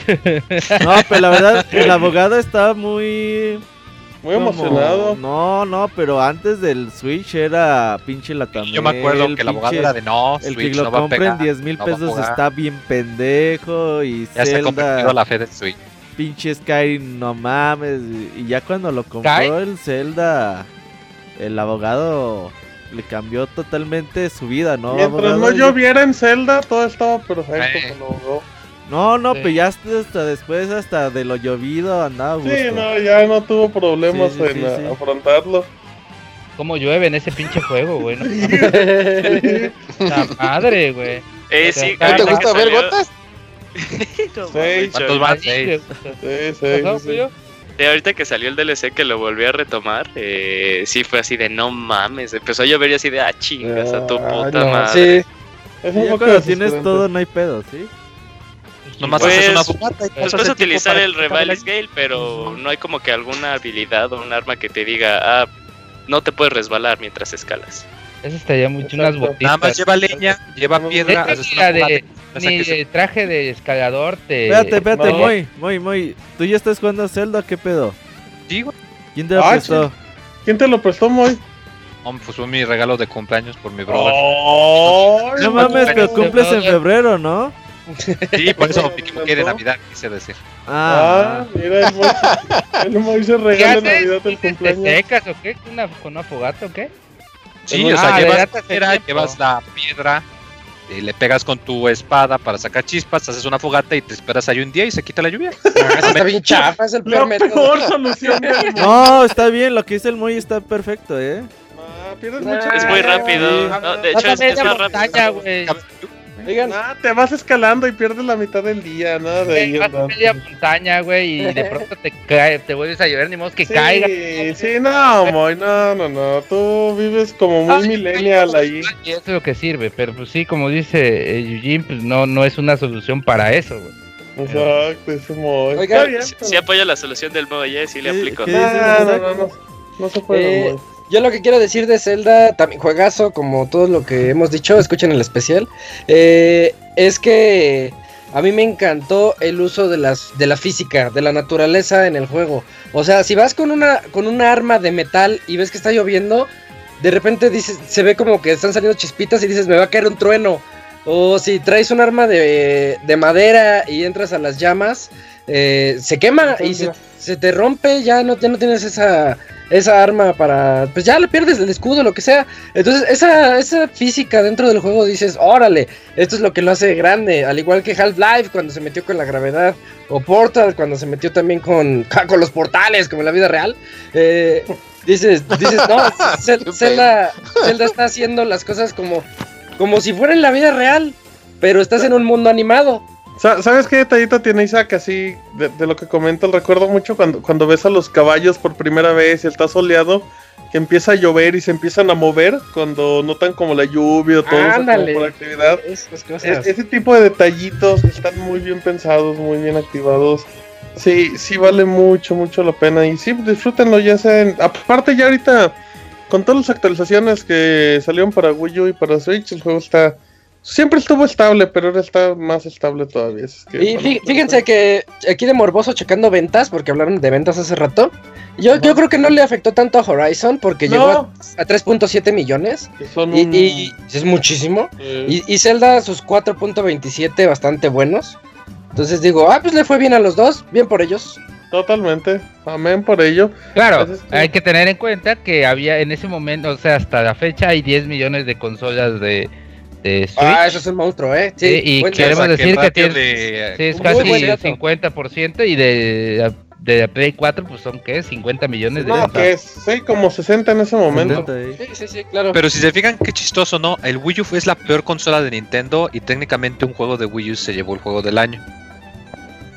no, pero la verdad, el abogado estaba muy. Muy emocionado. No, no, pero antes del Switch era pinche la también. Yo me acuerdo que el abogado era de no. El que lo compre en 10 mil pesos está bien pendejo. Y ya se ha la fe del Switch. Pinche Skyrim, no mames. Y ya cuando lo compró el Zelda el abogado le cambió totalmente su vida, ¿no? Mientras no lloviera en Zelda, todo estaba perfecto No, no, pues ya hasta después, hasta de lo llovido andaba gusto. Sí, no, ya no tuvo problemas en afrontarlo. ¿Cómo llueve en ese pinche juego, güey? La madre, güey. Eh, sí, te gusta ver gotas? ¿Cuántos van? Seis. Sí, sí. Y ahorita que salió el DLC que lo volví a retomar, eh, sí fue así de no mames. Empezó a llover y así de ah, chingas a tu Ah, puta no, madre. sí. Es un poco cuando tienes todo no hay pedo, ¿sí? Nomás Pues, haces una fogata y Pues puedes utilizar el Revival Scale, pero no hay como que alguna habilidad o un arma que te diga, ah, no te puedes resbalar mientras escalas. Eso estaría mucho unas Exacto. botitas. Nada más lleva leña, lleva No, piedra, de- Ni de traje de escalador te. Espérate, espérate, no. Moy, Moy, Moy. ¿Tú ya estás jugando a Zelda? ¿Qué pedo? Sí, güey. ¿Quién te lo Ah, prestó? ¿Quién te lo prestó, Moy? Hombre, pues fue mi regalo de cumpleaños por mi brother. Oh, No mames, pero cumples en febrero, ¿no? Sí, por eso piqué de ¿No? Navidad, quise decir. Ah, Ah, mira, el Moy, el Moy se ¿Qué regala haces? Navidad del ¿Te cumpleaños. secas o qué? ¿Con una, con una fogata o qué? Sí, Ah, o sea, le llevas piedra, llevas la piedra, eh, le pegas con tu espada para sacar chispas, haces una fogata y te esperas ahí un día y se quita la lluvia. Está bien chafa, es el La peor método. peor solución del mundo. no, está bien, lo que dice el Moy está perfecto, ¿eh? Ah, pierdes Nah, mucho Es muy rápido. Ah, No, de No hecho, es, es la más montaña, rápido. güey. Oigan, Ah, te vas escalando y pierdes la mitad del día, ¿no? De ahí Vas media montaña, güey, y de pronto te cae, te vuelves a llover, ni modo que sí, caiga. Sí, no, Moy, no, no, no. Tú vives como muy Ay, millennial ahí. Y eso es lo que sirve, pero pues sí, como dice eh, Eugene, pues no, no es una solución para eso, güey. Exacto, ese Moy. Oiga, bien, Sí, pero- sí apoya la solución del modo, ya sí le ¿Qué- aplico. No, no, no, no, no se puede, Eh, Moy. Yo lo que quiero decir de Zelda, también juegazo, como todo lo que hemos dicho, escuchen el especial, eh, es que a mí me encantó el uso de, las, de la física, de la naturaleza en el juego. O sea, si vas con una, con una arma de metal y ves que está lloviendo, de repente dices, se ve como que están saliendo chispitas y dices, me va a caer un trueno. O si traes un arma de, de madera y entras a las llamas, eh, se quema y se, se te rompe, ya no, ya no tienes esa, esa arma para. Pues ya le pierdes el escudo, lo que sea. Entonces, esa, esa física dentro del juego dices, órale, esto es lo que lo hace grande. Al igual que Half-Life cuando se metió con la gravedad. O Portal cuando se metió también con, con los portales, como en la vida real. Eh, dices, dices, no, Zel- Zelda, Zelda está haciendo las cosas como, como si fuera en la vida real. Pero estás en un mundo animado. Sa- ¿Sabes qué detallito tiene Isaac? Así, de, de lo que comento, recuerdo mucho cuando, cuando ves a los caballos por primera vez y está soleado, que empieza a llover y se empiezan a mover cuando notan como la lluvia o todo eso por actividad. Esas ese tipo de detallitos están muy bien pensados, muy bien activados. Sí, sí vale mucho, mucho la pena. Y sí, disfrútenlo ya sea en- Aparte ya ahorita, con todas las actualizaciones que salieron para Wii U y para Switch, el juego está... Siempre estuvo estable, pero ahora está más estable todavía. así es que, Y bueno, fíjense que aquí de Morboso checando ventas, porque hablaron de ventas hace rato. Yo, yo creo que no le afectó tanto a Horizon, porque No. llegó a, a 3.7 millones. son Y, un- y- es muchísimo. eh, Y, y Zelda sus 4.27 bastante buenos. Entonces digo, ah, pues le fue bien a los dos, bien por ellos. Totalmente. Amén por ello. Claro, Pues hay que tener en cuenta que había en ese momento, o sea, hasta la fecha hay 10 millones de consolas de, de Switch. Ah, eso es un monstruo, ¿eh? Sí, Sí, y queremos O sea, que decir que tiene- de- Sí, es casi buen dato. 50% y de, de la Play 4 pues son ¿qué? 50 millones de No, que es, sí, como 60 en ese momento. 70 ahí. Sí, sí, sí, claro. Pero si se fijan qué chistoso, ¿no? El Wii U es la peor consola de Nintendo y técnicamente un juego de Wii U se llevó el juego del año.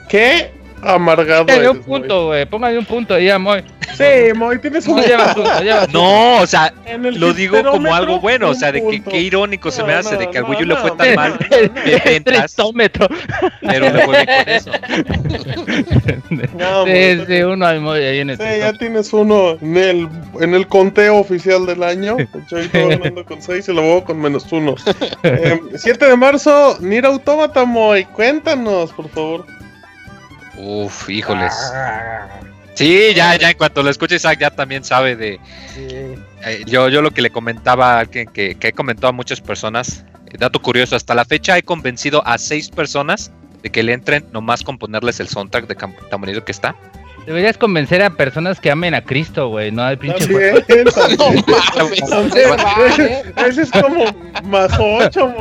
Qué amargado. Póngale un punto, güey, póngale un punto ahí a Moy. Sí, Moy, tienes un No llevas uno, llevas uno. No, o sea, lo digo como algo bueno, o sea, de que qué irónico se me No, hace de que al no, Wii U le fue no, tan no, mal de ventas, pero le fue con eso. No, sí, uno ahí, Moy, ahí en el Sí, ya tienes uno en el, en el conteo oficial del año. De hecho, ahorita voy andando con 6 y lo voy con menos 1. 7 de marzo, Nier Automata, Moy. Cuéntanos, por favor. Uf, híjoles. Sí, ya, ya, en cuanto lo escuche Isaac ya también sabe de... Sí. eh, yo, yo lo que le comentaba a alguien que, que he comentado a muchas personas, eh, dato curioso, hasta la fecha he convencido a seis personas de que le entren nomás con ponerles el soundtrack de tan bonito que está. Deberías convencer a personas que amen a Cristo, güey, no al pinche También, también. Ese, ese es como más 8,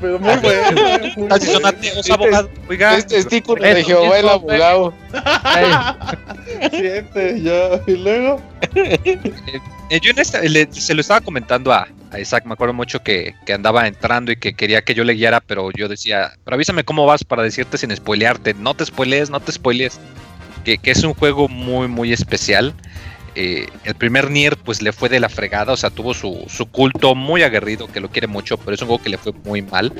pero muy bueno. muy si son ateos, abogado. Oiga, Este testículo de Jehová el abogado. Siete, ya. Y luego. Eh, yo en esta- le- se lo estaba comentando a, a Isaac, me acuerdo mucho que, que andaba entrando y que quería que yo le guiara, pero yo decía, pero avísame cómo vas para decirte sin spoilearte, no te spoilees, no te spoilees. Que, es un juego muy, muy especial. Eh, el primer Nier pues le fue de la fregada, o sea, tuvo su, su, culto muy aguerrido que lo quiere mucho, pero es un juego que le fue muy mal.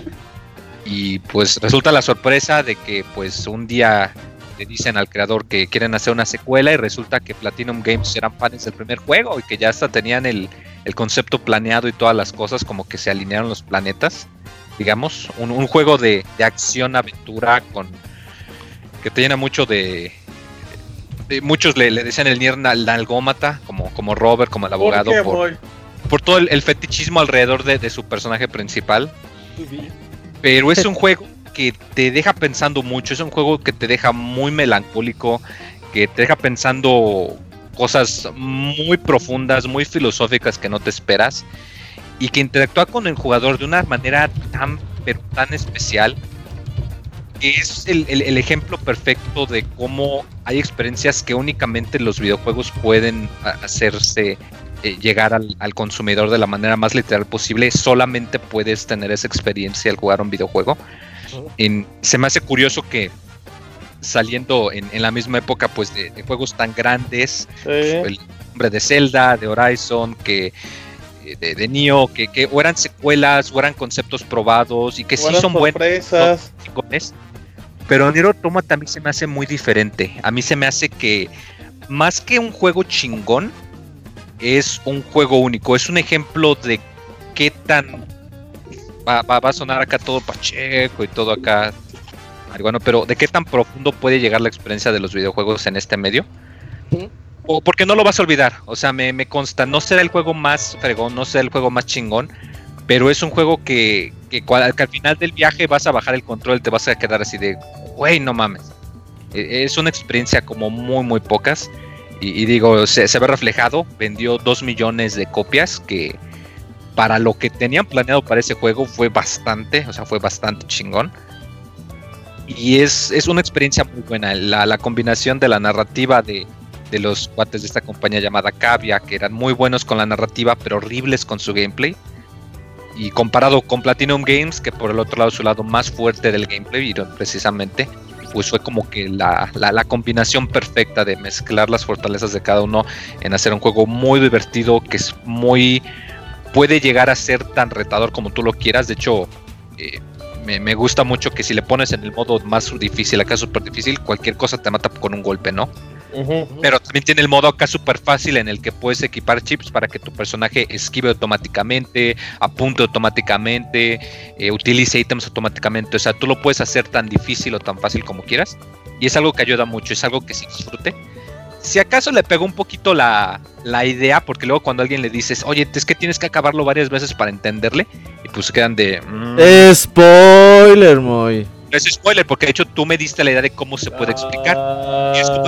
Y pues resulta la sorpresa de que pues un día le dicen al creador que quieren hacer una secuela y resulta que Platinum Games eran fans del primer juego y que ya hasta tenían el, el concepto planeado y todas las cosas, como que se alinearon los planetas, digamos, un, juego de, de acción, aventura con que te llena mucho de, muchos le, le, decían el Nier Nalgómata, como, como Robert, como el abogado, por, por, todo el, fetichismo alrededor de, de, su personaje principal. Pero es un juego que te deja pensando mucho, es un juego que te deja muy melancólico, que te deja pensando cosas muy profundas, muy filosóficas que no te esperas y que interactúa con el jugador de una manera tan, pero tan especial es el, el, ejemplo perfecto de cómo hay experiencias que únicamente los videojuegos pueden hacerse eh, llegar al, al, consumidor de la manera más literal posible. Solamente puedes tener esa experiencia al jugar un videojuego. En, se me hace curioso que saliendo en, en la misma época pues de, de juegos tan grandes, el nombre de Zelda, de Horizon, que eh, de, de Nioh, que, que, o eran secuelas, o eran conceptos probados y que sí son buenos. Pero Nier Toma también se me hace muy diferente. A mí se me hace que más que un juego chingón, es un juego único. Es un ejemplo de qué tan va, va, va a sonar acá todo pacheco y todo acá bueno, pero ¿de qué tan profundo puede llegar la experiencia de los videojuegos en este medio? O porque no lo vas a olvidar, o sea, me, me, consta, no será el juego más fregón, no será el juego más chingón, pero es un juego que, que, que, al final del viaje vas a bajar el control, te vas a quedar así de, güey, no mames. E, es una experiencia como muy, muy pocas. Y, y digo, se, se, ve reflejado, vendió 2 millones de copias, que para lo que tenían planeado para ese juego fue bastante, o sea, fue bastante chingón y es, es una experiencia muy buena. La, la combinación de la narrativa de, de, los cuates de esta compañía llamada Cavia, que eran muy buenos con la narrativa, pero horribles con su gameplay. Y comparado con Platinum Games, que por el otro lado su lado más fuerte del gameplay, precisamente, pues fue como que la, la, la, combinación perfecta de mezclar las fortalezas de cada uno en hacer un juego muy divertido, que es muy... puede llegar a ser tan retador como tú lo quieras. De hecho, eh, me, me, gusta mucho que si le pones en el modo más difícil, acá súper difícil, cualquier cosa te mata con un golpe, ¿no? Uh -huh. Pero también tiene el modo acá súper fácil en el que puedes equipar chips para que tu personaje esquive automáticamente, apunte automáticamente, eh, utilice ítems automáticamente. O sea, tú lo puedes hacer tan difícil o tan fácil como quieras. Y es algo que ayuda mucho, es algo que sí disfrute. Si acaso le pegó un poquito la, la, idea, porque luego cuando alguien le dices, oye, es que tienes que acabarlo varias veces para entenderle, y pues quedan de. Mm. Spoiler, muy. No es spoiler, porque de hecho tú me diste la idea de cómo se puede explicar. Ah. Y es como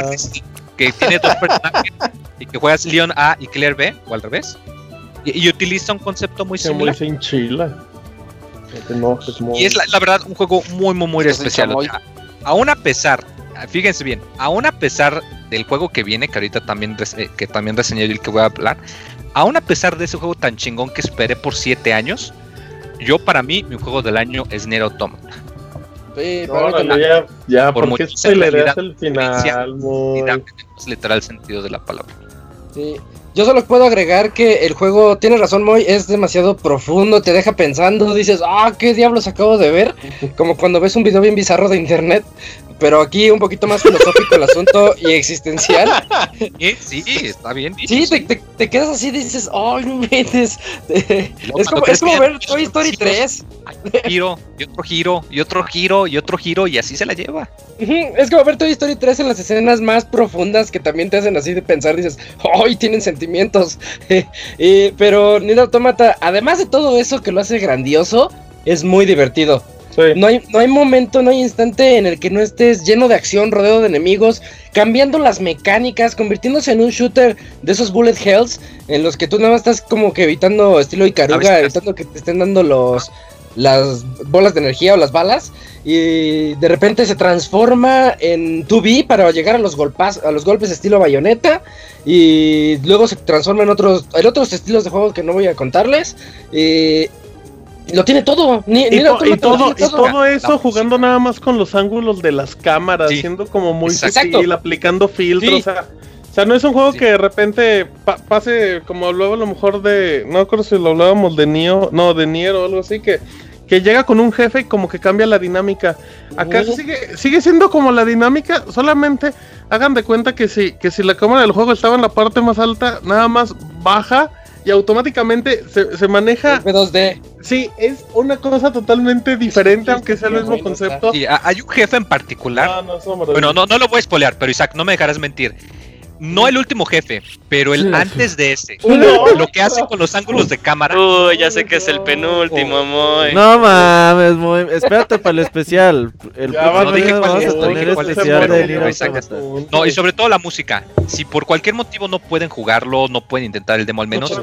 que tiene dos personajes y que juegas Leon A y Claire B, o al revés. Y, y utiliza un concepto muy similar. Muy chila. No, y es la, la, verdad un juego muy, muy, muy especial. O sea, aún a pesar, fíjense bien, aún a pesar del juego que viene, que ahorita también, eh, que también reseñé y el que voy a hablar, aún a pesar de ese juego tan chingón que esperé por 7 años, yo para mí, mi juego del año es Nero Automata. Sí, no, no, ya, ya, por porque el final, muy... literal sentido de la palabra. Sí, yo solo puedo agregar que el juego, tiene razón Moy, es demasiado profundo, te deja pensando, dices, ah, ¿qué diablos acabo de ver? Como cuando ves un video bien bizarro de internet, pero aquí un poquito más filosófico el asunto y existencial. Sí, está bien. Dicho, sí, te, te, te, quedas así y dices, ay, no metes. Es como, es como ver Toy Story 3. Giro, y otro giro, y otro giro, y otro giro, y así se la lleva. Es como ver Toy Story 3 en las escenas más profundas que también te hacen así de pensar, dices, ay, tienen sentimientos. eh, pero Nier Automata, además de todo eso que lo hace grandioso, es muy divertido. Sí. No, hay, no hay momento, no hay instante en el que no estés lleno de acción, rodeado de enemigos, cambiando las mecánicas, convirtiéndose en un shooter de esos bullet hells, en los que tú nada más estás como que evitando estilo Icaruga, evitando que te estén dando los las bolas de energía o las balas y de repente se transforma en 2B para llegar a los golpas, a los golpes estilo bayoneta y luego se transforma en otros en otros estilos de juego que no voy a contarles y Lo tiene todo. y, todo, todo, eso jugando nada más con los ángulos de las cámaras, siendo como muy sutil, aplicando filtros. O, sea, o, sea, no es un juego que de repente pase como luego a lo mejor de. No recuerdo si lo hablábamos de Nio, no, de Nier o algo así, que, que llega con un jefe y como que cambia la dinámica. Acá sigue, sigue siendo como la dinámica, solamente hagan de cuenta que si, que si la cámara del juego estaba en la parte más alta, nada más baja y automáticamente se, se maneja. P2D. Sí, es una cosa totalmente diferente, aunque sea el mismo concepto. Sí, hay un jefe en particular. bueno, no, no lo voy a spoilear, pero Isaac, no me dejarás mentir no el último jefe, pero el antes de ese. Lo que hace con los ángulos de cámara. Uy, ya sé que es el penúltimo, Moy. No mames, Moy. Espérate para el especial. El no dije cuál es, especial de No, y sobre todo la música. Si por cualquier motivo no pueden jugarlo, no pueden intentar el demo al menos,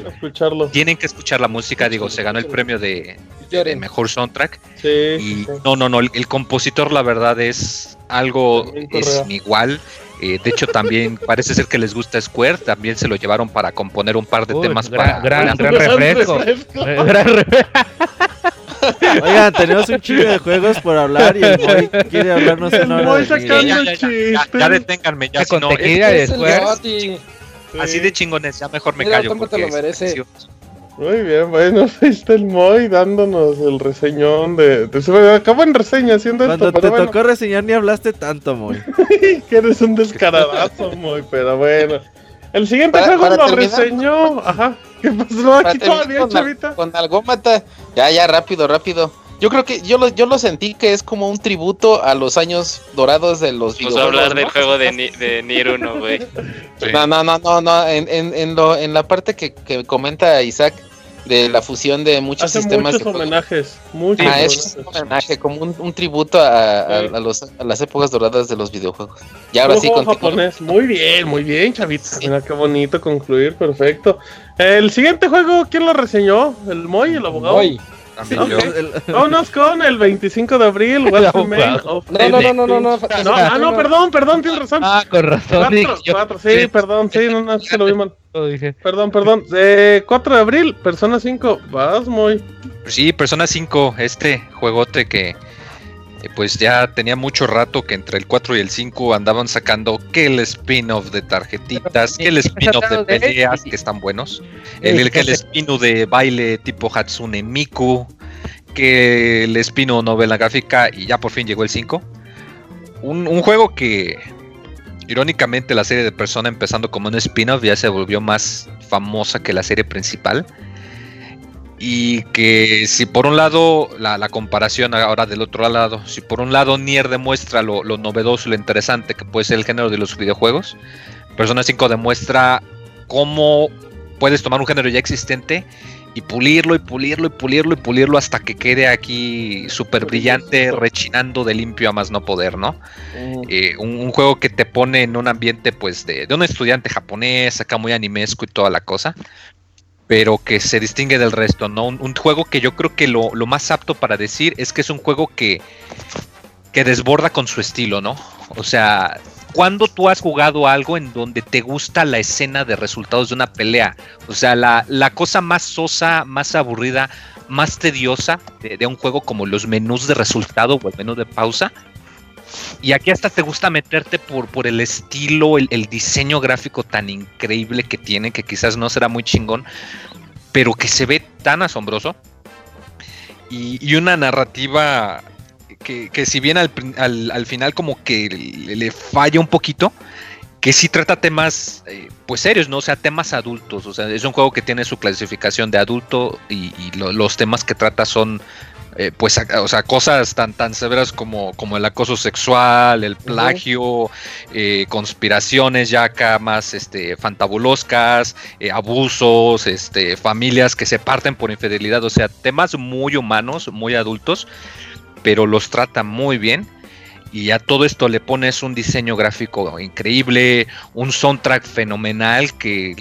tienen que escuchar la música. Digo, se ganó el premio de, mejor soundtrack. Sí, y no, no, no. El, compositor, la verdad, es algo es igual. Eh, de hecho, también parece ser que les gusta Square. También se lo llevaron para componer un par de temas para. Gran, gran refresco. Oigan, tenemos un chingo de juegos por hablar y el Moy quiere hablarnos en hora. Ya, ya, ya, ya, deténganme, ya. Si no, es, así de chingones, ya mejor me callo. Porque te lo merece. Muy bien, bueno, ahí está el Moy dándonos el reseñón de... de acabo en reseña haciendo Cuando esto, te tocó reseñar ni hablaste tanto, Moy. que eres un descaradazo, Moy, pero bueno. El siguiente juego lo reseñó... Ajá. ¿Qué pasó aquí todavía, chavita? Con algo mata... Ya, ya, rápido, rápido. Yo creo que yo lo, yo lo sentí que es como un tributo a los años dorados de los videojuegos. Vamos a hablar del juego de, de Nier 1, güey. No, no, no, no, no. En, en, en, lo, en la parte que, que comenta Isaac, de la fusión de muchos sistemas. Muchos homenajes, muchos ah, es un homenaje, como un, tributo a, los, a, las épocas doradas de los videojuegos. Y ahora sí, japonés. Muy bien, muy bien, chavita. Mira qué bonito concluir, perfecto. El siguiente juego, ¿quién lo reseñó? ¿El Moy, el abogado? Moy. Vámonos con el 25 de abril, Welcome no, no, no, no, no, no, Ah, no, perdón, perdón, tienes razón. Ah, con razón. Cuatro, sí, perdón, sí, no, no, se lo vi mal. Perdón, perdón. Eh, 4 de abril, Persona 5, vas muy. Sí, Persona 5, este juegote que eh, pues ya tenía mucho rato que entre el 4 y el 5 andaban sacando que el spin-off de tarjetitas, que el spin-off de peleas, que están buenos, el, que el spin-off de baile tipo Hatsune Miku, que el spin-off novela gráfica y ya por fin llegó el 5. Un, un juego que irónicamente la serie de Persona empezando como un spin-off ya se volvió más famosa que la serie principal. Y que si por un lado, la, comparación ahora del otro lado, si por un lado Nier demuestra lo, novedoso y lo interesante que puede ser el género de los videojuegos, Persona 5 demuestra cómo puedes tomar un género ya existente y pulirlo y pulirlo y pulirlo y pulirlo hasta que quede aquí súper brillante, rechinando de limpio a más no poder, ¿no? Mm. Eh, un, juego que te pone en un ambiente pues de, de un estudiante japonés, acá muy animesco y toda la cosa, pero que se distingue del resto, ¿no? Un, juego que yo creo que lo, más apto para decir es que es un juego que, que desborda con su estilo, ¿no? O sea, cuando tú has jugado algo en donde te gusta la escena de resultados de una pelea? O sea, la, cosa más sosa, más aburrida, más tediosa de, de, un juego como los menús de resultado o el menú de pausa, y aquí hasta te gusta meterte por, por el estilo, el, diseño gráfico tan increíble que tiene, que quizás no será muy chingón, pero que se ve tan asombroso. Y, una narrativa que, si bien al, final como que le, falla un poquito, que sí trata temas eh, pues serios, ¿no? O sea, temas adultos. O sea, es un juego que tiene su clasificación de adulto y, los temas que trata son eh, pues, o sea, cosas tan, tan severas como, como el acoso sexual, el plagio, eh, conspiraciones ya acá más este, fantabuloscas, eh, abusos, este, familias que se parten por infidelidad, o sea, temas muy humanos, muy adultos, pero los trata muy bien y a todo esto le pones un diseño gráfico increíble, un soundtrack fenomenal, que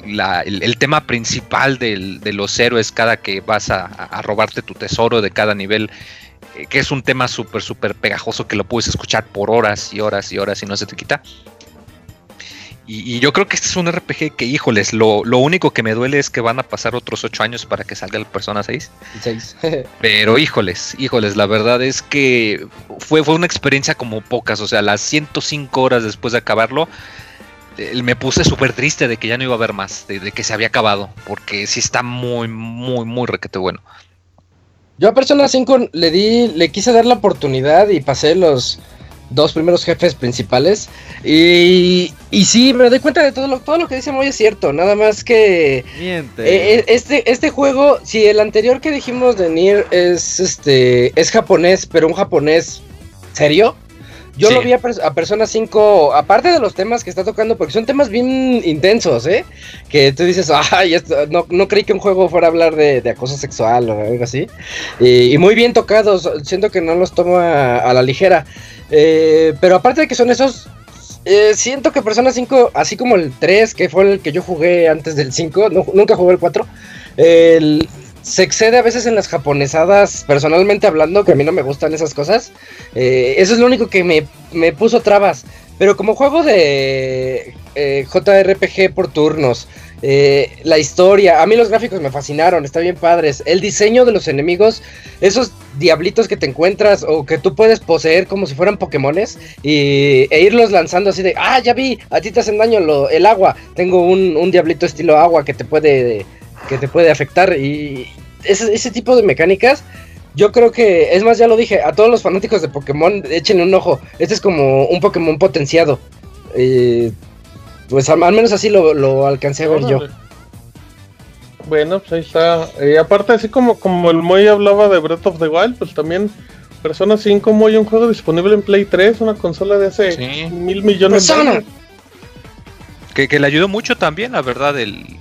el, tema principal de los héroes cada que vas a, robarte tu tesoro de cada nivel, eh, que es un tema súper, súper pegajoso que lo puedes escuchar por horas y horas y horas y no se te quita. Y, yo creo que este es un RPG que, híjoles, lo, lo, único que me duele es que van a pasar otros 8 años para que salga el Persona 6. 6. Pero híjoles, híjoles, la verdad es que fue, fue una experiencia como pocas. O sea, las 105 horas después de acabarlo, eh, me puse súper triste de que ya no iba a haber más, de, que se había acabado. Porque sí está muy, muy, muy requete bueno. Yo a Persona 5 le di, le quise dar la oportunidad y pasé los dos primeros jefes principales. Y, y sí, me doy cuenta de todo lo, todo lo que dice Moy es cierto. Nada más que. Miente. Eh, eh, este, este juego, si el anterior que dijimos de Nier es este. es japonés, pero un japonés serio. Yo lo vi a, Persona 5, aparte de los temas que está tocando, porque son temas bien intensos, ¿eh? Que tú dices, ay, no, no creí que un juego fuera a hablar de, acoso sexual o algo así. Y, y, muy bien tocados, siento que no los toma a la ligera. Eh, pero aparte de que son esos, eh, siento que Persona 5, así como el 3, que fue el que yo jugué antes del 5, nunca jugué el 4, se excede a veces en las japonesadas, personalmente hablando, que a mí no me gustan esas cosas. Eh, eso es lo único que me, me puso trabas. Pero como juego de JRPG por turnos, eh, la historia, a mí los gráficos me fascinaron, está bien padres. El diseño de los enemigos, esos diablitos que te encuentras o que tú puedes poseer como si fueran Pokémones y, e irlos lanzando así de, ah, ya vi, a ti te hacen daño lo, el agua. Tengo un, diablito estilo agua que te puede, que te puede afectar y ese, ese tipo de mecánicas. Yo creo que, es más, ya lo dije, a todos los fanáticos de Pokémon, échenle un ojo. Este es como un Pokémon potenciado. Eh, pues al, menos así lo, alcancé a ver yo. Bueno, pues ahí está. Y aparte, así como, como el Moy hablaba de Breath of the Wild, pues también Persona 5 Moy, un juego disponible en Play 3, una consola de hace mil millones de años. Que, que, le ayudó mucho también, la verdad, el,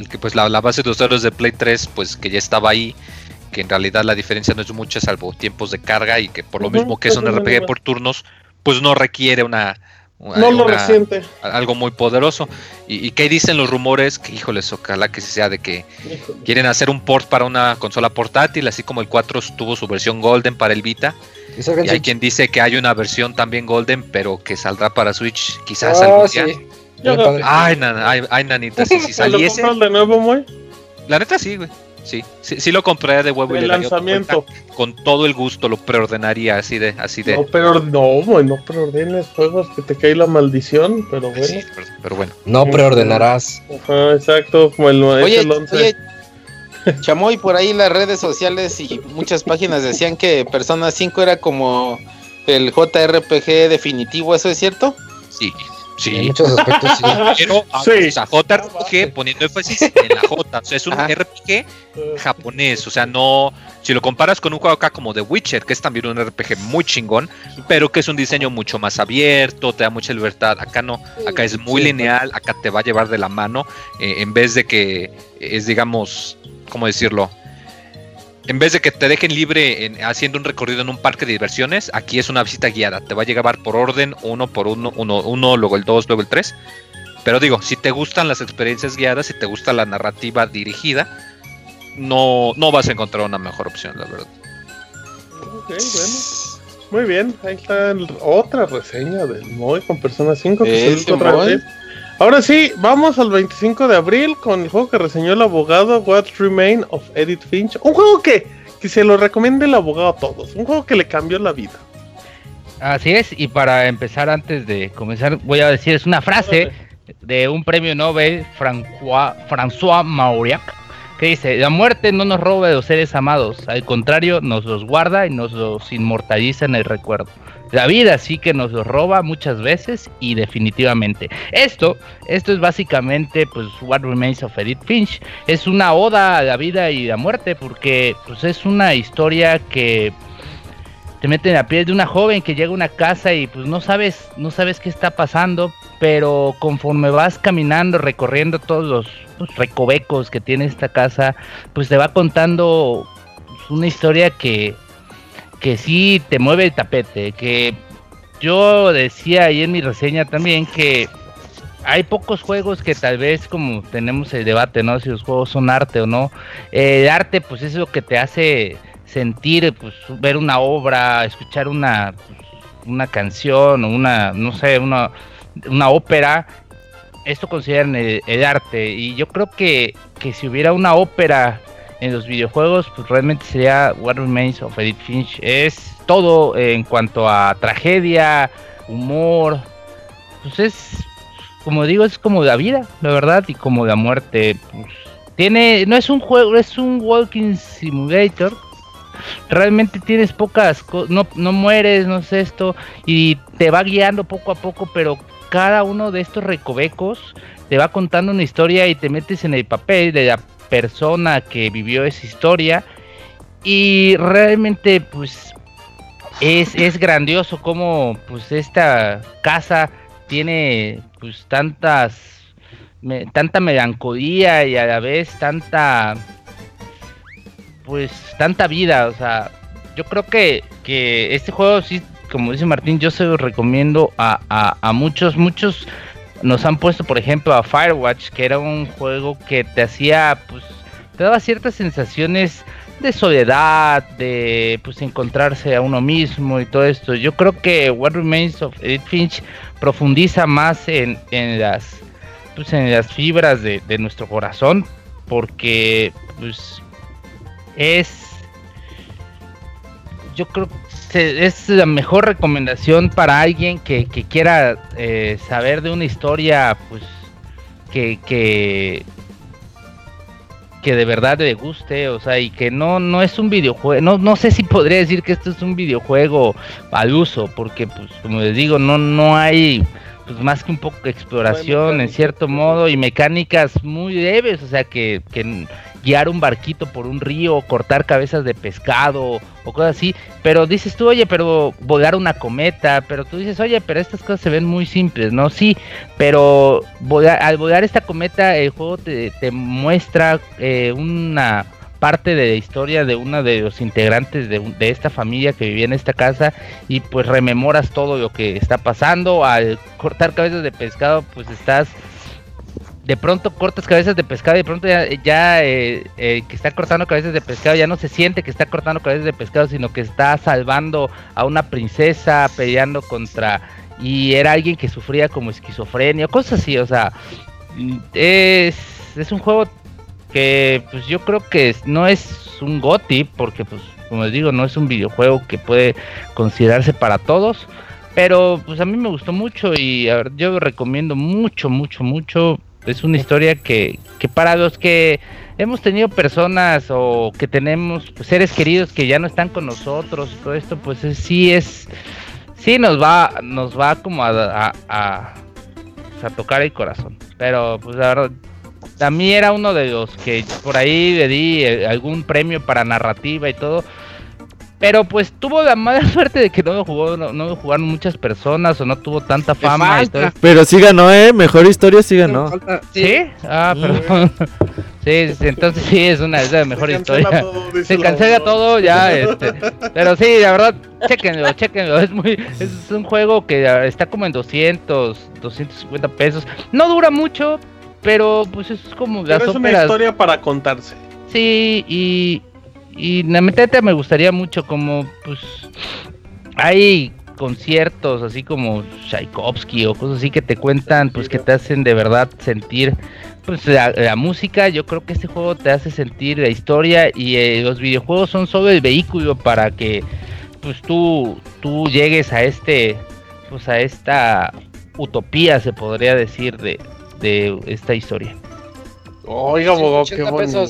el que pues la, base de usuarios de Play 3, pues que ya estaba ahí, que en realidad la diferencia no es mucha, salvo tiempos de carga y que por lo mismo que es un RPG por turnos, pues no requiere una no lo reciente. Algo muy poderoso. ¿Y, y qué dicen los rumores? Que híjoles, ojalá que sea de que quieren hacer un port para una consola portátil, así como el 4 tuvo su versión Golden para el Vita. Y hay quien dice que hay una versión también Golden, pero que saldrá para Switch quizás oh, algún día. Ay, ay, nanita, si, si saliese. de nuevo, muy? La neta sí, güey. Sí, sí, lo compré de huevo el y lanzamiento. Con todo el gusto lo preordenaría así de, así de. No, pero no, no preordenes juegos que te cae la maldición, pero bueno. Sí, pero, bueno. No preordenarás. Ajá, exacto, como el, oye, el 11. Oye, Chamoy, por ahí las redes sociales y muchas páginas decían que Persona 5 era como el JRPG definitivo, ¿eso es cierto? Sí, Sí. En muchos aspectos sí. Pero, sí. o sea, JRPG, poniendo énfasis en la J. O sea, es un RPG japonés. O sea, no. Si lo comparas con un juego acá como The Witcher, que es también un RPG muy chingón, pero que es un diseño mucho más abierto, te da mucha libertad. Acá no. Acá es muy lineal, acá te va a llevar de la mano. Eh, en vez de que es, digamos, ¿cómo decirlo? En vez de que te dejen libre haciendo un recorrido en un parque de diversiones, aquí es una visita guiada. Te va a llevar por orden, uno por uno, uno, uno luego el dos, luego el tres. Pero digo, si te gustan las experiencias guiadas, si te gusta la narrativa dirigida, no, no vas a encontrar una mejor opción, la verdad. Ok, bueno. Muy bien, ahí está otra reseña del Moy con Persona 5 que vez. Ahora sí, vamos al 25 de abril con el juego que reseñó el abogado What Remain of Edith Finch. Un juego que, que se lo recomienda el abogado a todos. Un juego que le cambió la vida. Así es, y para empezar, antes de comenzar, voy a decir, es una frase de un premio Nobel, François, François Mauriac, que dice, la muerte no nos roba de los seres amados, al contrario, nos los guarda y nos los inmortaliza en el recuerdo. La vida sí que nos lo roba muchas veces y definitivamente. Esto, esto es básicamente pues What Remains of Edith Finch. Es una oda a la vida y la muerte porque pues es una historia que te mete en la piel de una joven que llega a una casa y pues no sabes, no sabes qué está pasando, pero conforme vas caminando, recorriendo todos los, los recovecos que tiene esta casa, pues te va contando una historia que que sí te mueve el tapete, que yo decía ahí en mi reseña también que hay pocos juegos que tal vez como tenemos el debate, ¿no? Si los juegos son arte o no. El arte pues es lo que te hace sentir, pues ver una obra, escuchar una, una canción o una, no sé, una, una ópera esto consideran el, arte. Y yo creo que, que si hubiera una ópera en los videojuegos, pues realmente sería What Remains of Edith Finch. Es todo en cuanto a tragedia, humor. Pues es, como digo, es como la vida, la verdad, y como la muerte. Pues, tiene, no es un juego, es un walking simulator. Realmente tienes pocas, no, no mueres, no sé esto, y te va guiando poco a poco, pero cada uno de estos recovecos te va contando una historia y te metes en el papel persona que vivió esa historia. Y realmente pues es, es grandioso como pues esta casa tiene pues tantas tanta melancolía y a la vez tanta pues tanta vida. O sea yo creo que, que este juego sí como dice Martín, yo se lo recomiendo a, a, muchos, muchos nos han puesto, por ejemplo, a Firewatch, que era un juego que te hacía, pues, te daba ciertas sensaciones de soledad, de pues encontrarse a uno mismo y todo esto. Yo creo que What Remains of Edith Finch profundiza más en, en las pues en las fibras de, de nuestro corazón porque pues es yo creo es la mejor recomendación para alguien que, quiera eh, saber de una historia, pues, que, que, de verdad le guste, o sea, y que no, no es un videojuego, no, no sé si podría decir que esto es un videojuego al uso, porque, pues, como les digo, no, no hay pues más que un poco de exploración en cierto modo y mecánicas muy leves, o sea que, que guiar un barquito por un río, cortar cabezas de pescado o cosas así, pero dices tú, oye, pero volar una cometa, pero tú dices, oye, pero estas cosas se ven muy simples, ¿no? Sí, pero al volar esta cometa el juego te, muestra eh, una parte de la historia de uno de los integrantes de, de, esta familia que vivía en esta casa y pues rememoras todo lo que está pasando al cortar cabezas de pescado pues estás de pronto cortas cabezas de pescado y de pronto ya, eh, eh, que está cortando cabezas de pescado ya no se siente que está cortando cabezas de pescado, sino que está salvando a una princesa, peleando contra... Y era alguien que sufría como esquizofrenia, cosas así, o sea, es, es un juego que pues yo creo que no es un GOTI, porque pues como les digo, no es un videojuego que puede considerarse para todos. Pero pues a mí me gustó mucho y a ver, yo recomiendo mucho, mucho, mucho es una historia que, que para los que hemos tenido personas o que tenemos seres queridos que ya no están con nosotros todo esto, pues sí es, sí nos va, nos va como a, a, tocar el corazón. Pero pues la verdad, a mí era uno de los que por ahí le di eh, algún premio para narrativa y todo. Pero pues tuvo la mala suerte de que no lo jugó, no, no jugaron muchas personas o no tuvo tanta fama y todo. Pero sí ganó, eh, mejor historia sí ganó. ¿Sí? Ah, perdón. sí, entonces sí es una de las mejores historias. Se cancela todo ya, este. Pero sí, la verdad, chequenlo, chequenlo. Es muy, es un juego que está como en 200, 250 pesos. No dura mucho, pero pues es como pero es una historia para contarse. Sí, y, y la metete me gustaría mucho como pues hay conciertos así como Tchaikovsky o cosas así que te cuentan pues que te hacen de verdad sentir pues la, música. Yo creo que este juego te hace sentir la historia y eh, los videojuegos son solo el vehículo para que pues tú tú llegues a este pues a esta utopía se podría decir de, de esta historia Oiga, abogado, qué bonito.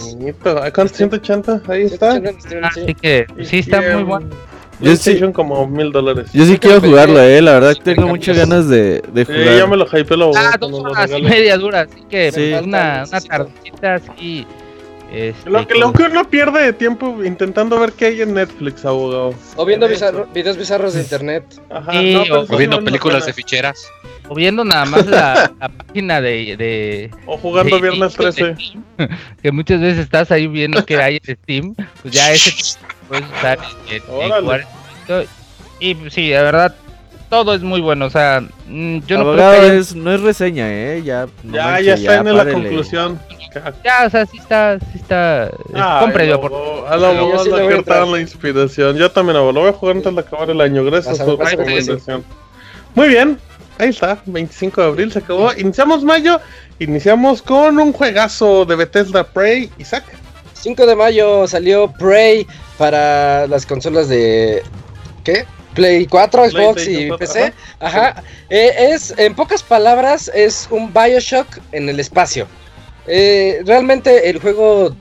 ¿Cuánto? 180, ahí está. Así que sí está muy bueno. Yo sí, como mil dólares. Yo sí quiero jugarlo, eh. La verdad tengo muchas ganas de, de jugar. Sí, ya me lo hype lo Ah, dos horas y media dura, así que sí. Pues, una, una tardecita así. Este, lo, que, lo que uno pierde de tiempo intentando ver qué hay en Netflix, abogado. O viendo videos bizarros de internet. Ajá, no, o, viendo películas de ficheras. O viendo nada más la, página de, de, O jugando Viernes 13. que muchas veces estás ahí viendo que hay en Steam. Pues ya ese puedes estar en, Y pues, sí, la verdad, todo es muy bueno. O sea, mm, yo no creo que es, no es reseña, ¿eh? Ya, ya, ya está en la conclusión. Ya, o sea, sí está, sí está. Compre por. A la abogado la inspiración. Yo también, lo voy a jugar antes de acabar el año. Gracias por la recomendación. Muy bien, Ahí está, 25 de abril se acabó. Iniciamos mayo, iniciamos con un juegazo de Bethesda Prey. Isaac. 5 de mayo salió Prey para las consolas de. ¿Qué? Play 4, Xbox y PC. Ajá. Eh, es, en pocas palabras, es un Bioshock en el espacio. Eh, realmente el juego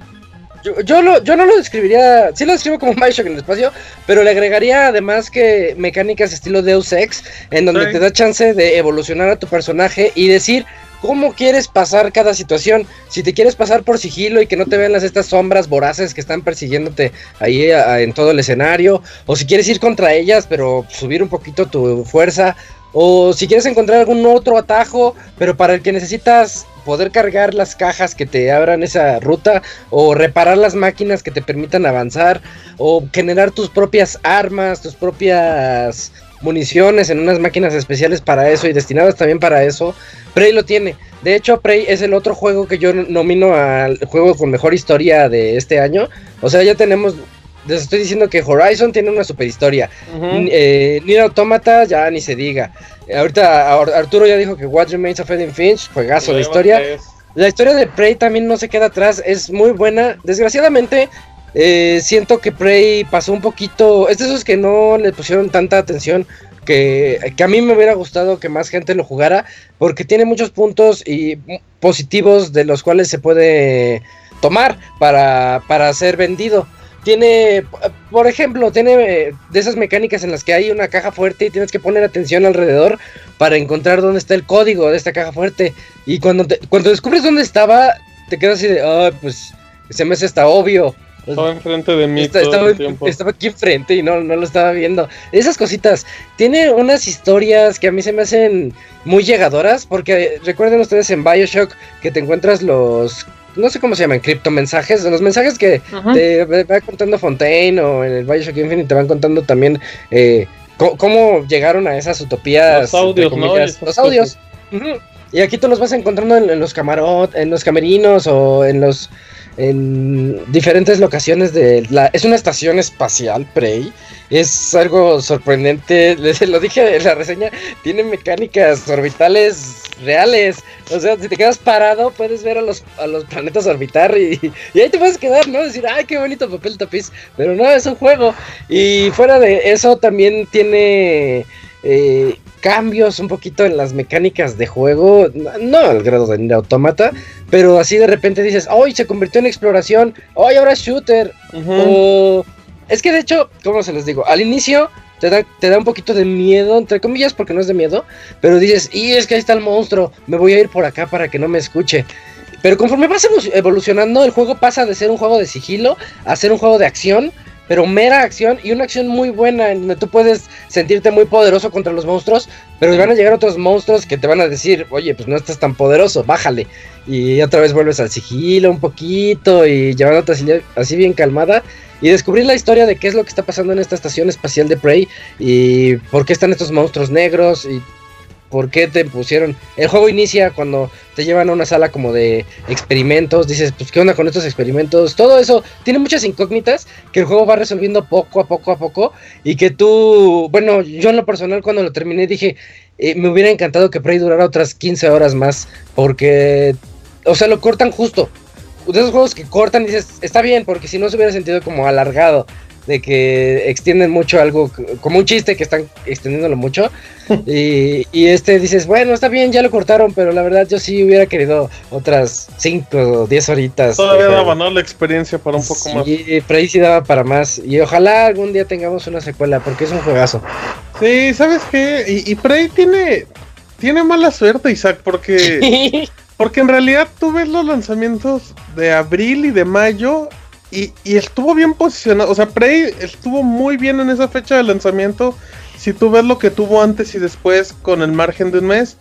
yo, yo, no lo describiría, sí lo describo como Bioshock en el espacio, pero le agregaría además que mecánicas estilo Deus Ex, en donde te da chance de evolucionar a tu personaje y decir cómo quieres pasar cada situación. Si te quieres pasar por sigilo y que no te vean las estas sombras voraces que están persiguiéndote ahí en todo el escenario, o si quieres ir contra ellas, pero subir un poquito tu fuerza. O si quieres encontrar algún otro atajo, pero para el que necesitas poder cargar las cajas que te abran esa ruta, o reparar las máquinas que te permitan avanzar, o generar tus propias armas, tus propias municiones en unas máquinas especiales para eso y destinadas también para eso. Prey lo tiene. De hecho, Prey es el otro juego que yo nomino al juego con mejor historia de este año. O sea, ya tenemos les estoy diciendo que Horizon tiene una super historia. Eh, Nier Automata ya ni se diga. Ahorita Arturo ya dijo que What Remains of Edith Finch, juegazo de historia. La historia de Prey también no se queda atrás, es muy buena. Desgraciadamente, eh, siento que Prey pasó un poquito. Es de esos que no le pusieron tanta atención. Que, que, a mí me hubiera gustado que más gente lo jugara. Porque tiene muchos puntos y positivos de los cuales se puede tomar para, para ser vendido tiene, por ejemplo, tiene eh, de esas mecánicas en las que hay una caja fuerte y tienes que poner atención alrededor para encontrar dónde está el código de esta caja fuerte. Y cuando, cuando descubres dónde estaba, te quedas así de, ah, pues se me hace hasta obvio. Estaba enfrente de mí. estaba, estaba, aquí enfrente y no, no lo estaba viendo. Esas cositas. Tiene unas historias que a mí se me hacen muy llegadoras. Porque recuerden ustedes en Bioshock que te encuentras los no sé cómo se llaman, criptomensajes, los mensajes que te va contando Fontaine o en el Bioshock Infinite te van contando también eh, cómo, llegaron a esas utopías. Los audios, ¿no? Los audios. Y aquí tú los vas encontrando en, los camarot, en los camerinos o en los en diferentes locaciones de la es una estación espacial Prey. Es algo sorprendente les lo dije en la reseña tiene mecánicas orbitales reales. O sea si te quedas parado puedes ver a los a los planetas orbitar y, y ahí te puedes quedar no decir ay qué bonito papel tapiz pero no es un juego. Y fuera de eso también tiene eh, cambios un poquito en las mecánicas de juego, no al grado de Nier Automata, pero así de repente dices, hoy se convirtió en exploración, hoy ahora es shooter, o... Es que de hecho, como se les digo, al inicio te da, te da un poquito de miedo, entre comillas, porque no es de miedo, pero dices, y es que ahí está el monstruo, me voy a ir por acá para que no me escuche. Pero conforme vas evolucionando, el juego pasa de ser un juego de sigilo a ser un juego de acción pero mera acción y una acción muy buena en donde tú puedes sentirte muy poderoso contra los monstruos, pero van a llegar otros monstruos que te van a decir, oye, pues no estás tan poderoso, bájale. Y otra vez vuelves al sigilo un poquito y llevándote así, así bien calmada y descubrir la historia de qué es lo que está pasando en esta estación espacial de Prey y por qué están estos monstruos negros y por qué te pusieron. El juego inicia cuando te llevan a una sala como de experimentos. Dices, pues, ¿qué onda con estos experimentos? Todo eso tiene muchas incógnitas que el juego va resolviendo poco a poco a poco. Y que tú, bueno, yo en lo personal, cuando lo terminé, dije, eh, me hubiera encantado que Prey durara otras 15 horas más. Porque, o sea, lo cortan justo. De esos juegos que cortan dices, está bien, porque si no se hubiera sentido como alargado de que extienden mucho algo, como un chiste que están extendiéndolo mucho. y, este dices, bueno, está bien, ya lo cortaron, pero la verdad yo sí hubiera querido otras 5 o 10 horitas. Todavía daba, ¿no? La experiencia para un poco más. Sí, pero ahí sí daba para más. Y ojalá algún día tengamos una secuela, porque es un juegazo. Sí, ¿sabes qué? Y, y Prey tiene, tiene mala suerte, Isaac, porque... Porque en realidad tú ves los lanzamientos de abril y de mayo y, estuvo bien posicionado. O sea, Prey estuvo muy bien en esa fecha de lanzamiento. Si tú ves lo que tuvo antes y después con el margen de un mes.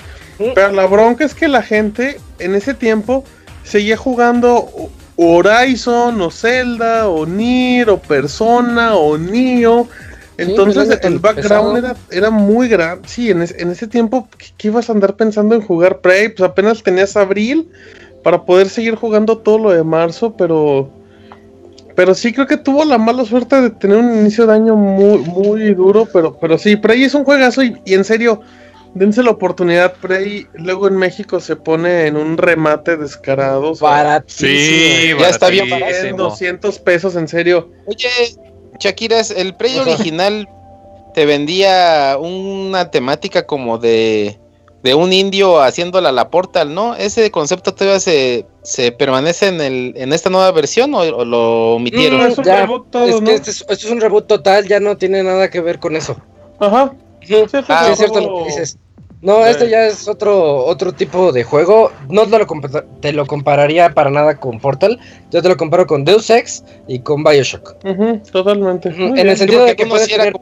Pero la bronca es que la gente en ese tiempo seguía jugando Horizon o Zelda o Nier o Persona o Nio. Entonces el background era, era, muy grande. Sí, en, en ese tiempo, ¿qué, ibas a andar pensando en jugar Prey? Pues apenas tenías abril para poder seguir jugando todo lo de marzo, pero pero sí creo que tuvo la mala suerte de tener un inicio de año muy, muy duro, pero, pero sí, Prey es un juegazo y, en serio, dense la oportunidad, Prey. Luego en México se pone en un remate descarado. Baratísimo. Sí, ya está bien barato. 200 pesos, en serio. Oye, Shakiras, el Prey original te vendía una temática como de de un indio haciéndola la portal, ¿no? ¿Ese concepto todavía se, se permanece en el en esta nueva versión o, lo omitieron? es, ya, es que este es, esto es un reboot total, ya no tiene nada que ver con eso. Ajá. ah, es cierto lo que dices. No, este ya es otro otro tipo de juego. No te lo, te lo compararía para nada con Portal. Yo te lo comparo con Deus Ex y con Bioshock. totalmente. En el sentido de que puedes tener,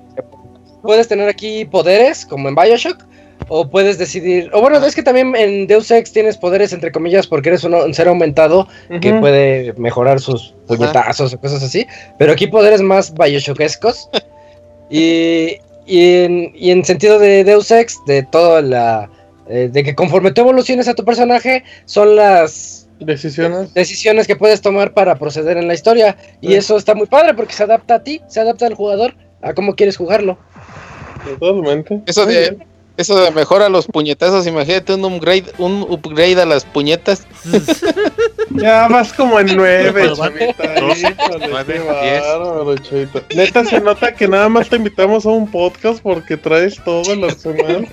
puedes tener aquí poderes, como en Bioshock, o puedes decidir, o bueno, es que también en Deus Ex tienes poderes entre comillas porque eres un, ser aumentado que puede mejorar sus puñetazos o cosas así, pero aquí poderes más Bioshockescos y, y, en, y en sentido de Deus Ex, de toda la... Eh, de que conforme tú evoluciones a tu personaje, son las decisiones. decisiones que puedes tomar para proceder en la historia. Y eso está muy padre porque se adapta a ti, se adapta al jugador a cómo quieres jugarlo. Totalmente. Eso de, eso de mejora los puñetazos, imagínate un upgrade, un upgrade a las puñetas. ya vas como en nueve, Neta se nota que nada más te invitamos a un podcast porque traes todo el arsenal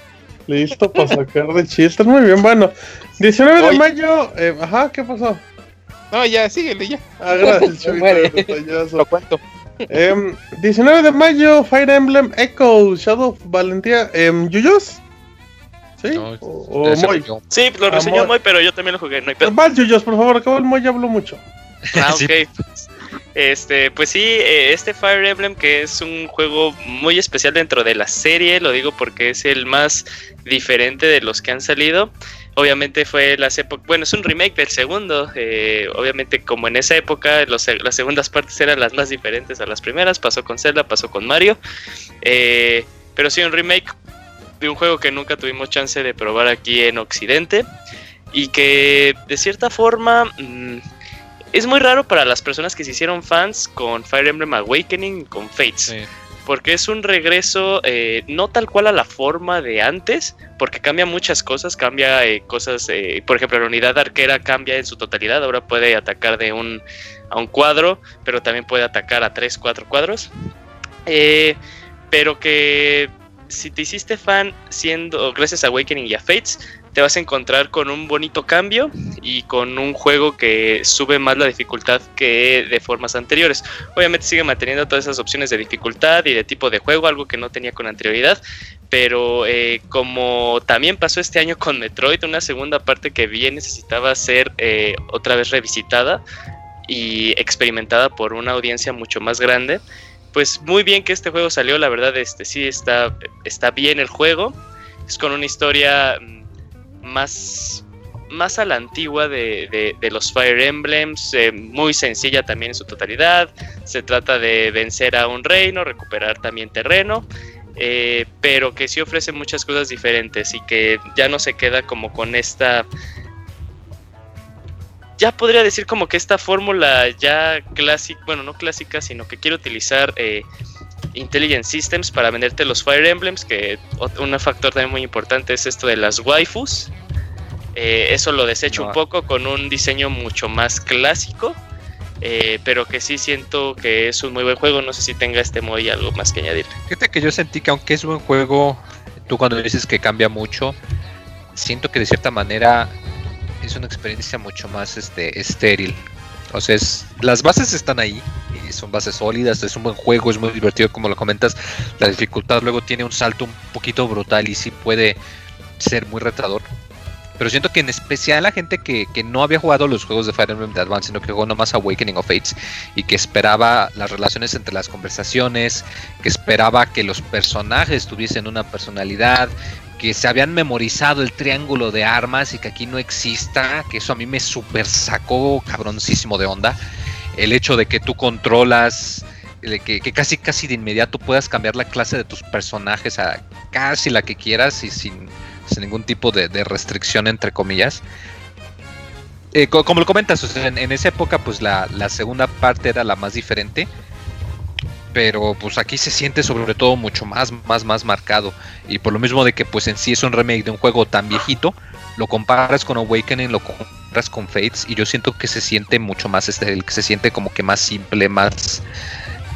listo para sacar de chistes. Muy bien, bueno. 19 de mayo, eh, ajá, ¿qué pasó? No, ya, síguele ya. Ah, gracias, Lo cuento. 19 em, de mayo, Fire Emblem Echo, Shadow of Valentía. Eh, ¿Yuyos? ¿Sí? o, Moy. Sí, lo reseñó Moy, pero yo también lo jugué. No hay Vas, Yuyos, por favor, acabo el Moy ya habló mucho. Ah, ok. Este, pues sí, eh, este Fire Emblem que es un juego muy especial dentro de la serie, lo digo porque es el más diferente de los que han salido. Obviamente fue las épocas, bueno, es un remake del segundo, eh, obviamente como en esa época las segundas partes eran las más diferentes a las primeras, pasó con Zelda, pasó con Mario, eh, pero sí un remake de un juego que nunca tuvimos chance de probar aquí en Occidente y que de cierta forma mm, es muy raro para las personas que se hicieron fans con Fire Emblem Awakening con Fates porque es un regreso eh, no tal cual a la forma de antes, porque cambia muchas cosas, cambia eh, cosas, eh, por ejemplo, la unidad arquera cambia en su totalidad, ahora puede atacar de un a un cuadro, pero también puede atacar a tres, cuatro cuadros. pero que si te hiciste fan siendo gracias a Awakening y a Fates, te vas a encontrar con un bonito cambio y con un juego que sube más la dificultad que de formas anteriores. Obviamente sigue manteniendo todas esas opciones de dificultad y de tipo de juego, algo que no tenía con anterioridad, pero eh, como también pasó este año con Metroid, una segunda parte que bien necesitaba ser eh, otra vez revisitada y experimentada por una audiencia mucho más grande. Pues muy bien que este juego salió, la verdad, este sí está, está bien el juego. Es con una historia mm, más, más a la antigua de, los Fire Emblems, eh, muy sencilla también en su totalidad. Se trata de vencer a un reino, recuperar también terreno. Eh, pero que sí ofrece muchas cosas diferentes y que ya no se queda como con esta ya podría decir como que esta fórmula ya clásica, bueno, no clásica, sino que quiero utilizar eh, Intelligent Systems para venderte los Fire Emblems, que un factor también muy importante es esto de las waifus. Eh, eso lo desecho un poco con un diseño mucho más clásico, eh, pero que sí siento que es un muy buen juego. No sé si tenga este y algo más que añadir. Fíjate que yo sentí que aunque es buen juego, tú cuando dices que cambia mucho, siento que de cierta manera es una experiencia mucho más este, estéril. O sea, las bases están ahí, son bases sólidas, es un buen juego, es muy divertido como lo comentas. La dificultad luego tiene un salto un poquito brutal y sí puede ser muy retador. Pero siento que en especial la gente que, no había jugado los juegos de Fire Emblem de Advance, sino que jugó nomás Awakening of Fates y que esperaba las relaciones entre las conversaciones, que esperaba que los personajes tuviesen una personalidad, que se habían memorizado el triángulo de armas y que aquí no exista, que eso a mí me super sacó cabroncísimo de onda. El hecho de que tú controlas, que, casi casi de inmediato puedas cambiar la clase de tus personajes a casi la que quieras y sin, ningún tipo de, restricción entre comillas. Eh, como lo comentas, en, esa época pues la, la segunda parte era la más diferente pero pues aquí se siente sobre todo mucho más, más, más marcado. Y por lo mismo de que pues en sí es un remake de un juego tan viejito, lo comparas con Awakening, lo comparas con Fates, y yo siento que se siente mucho más este, que se siente como que más simple, más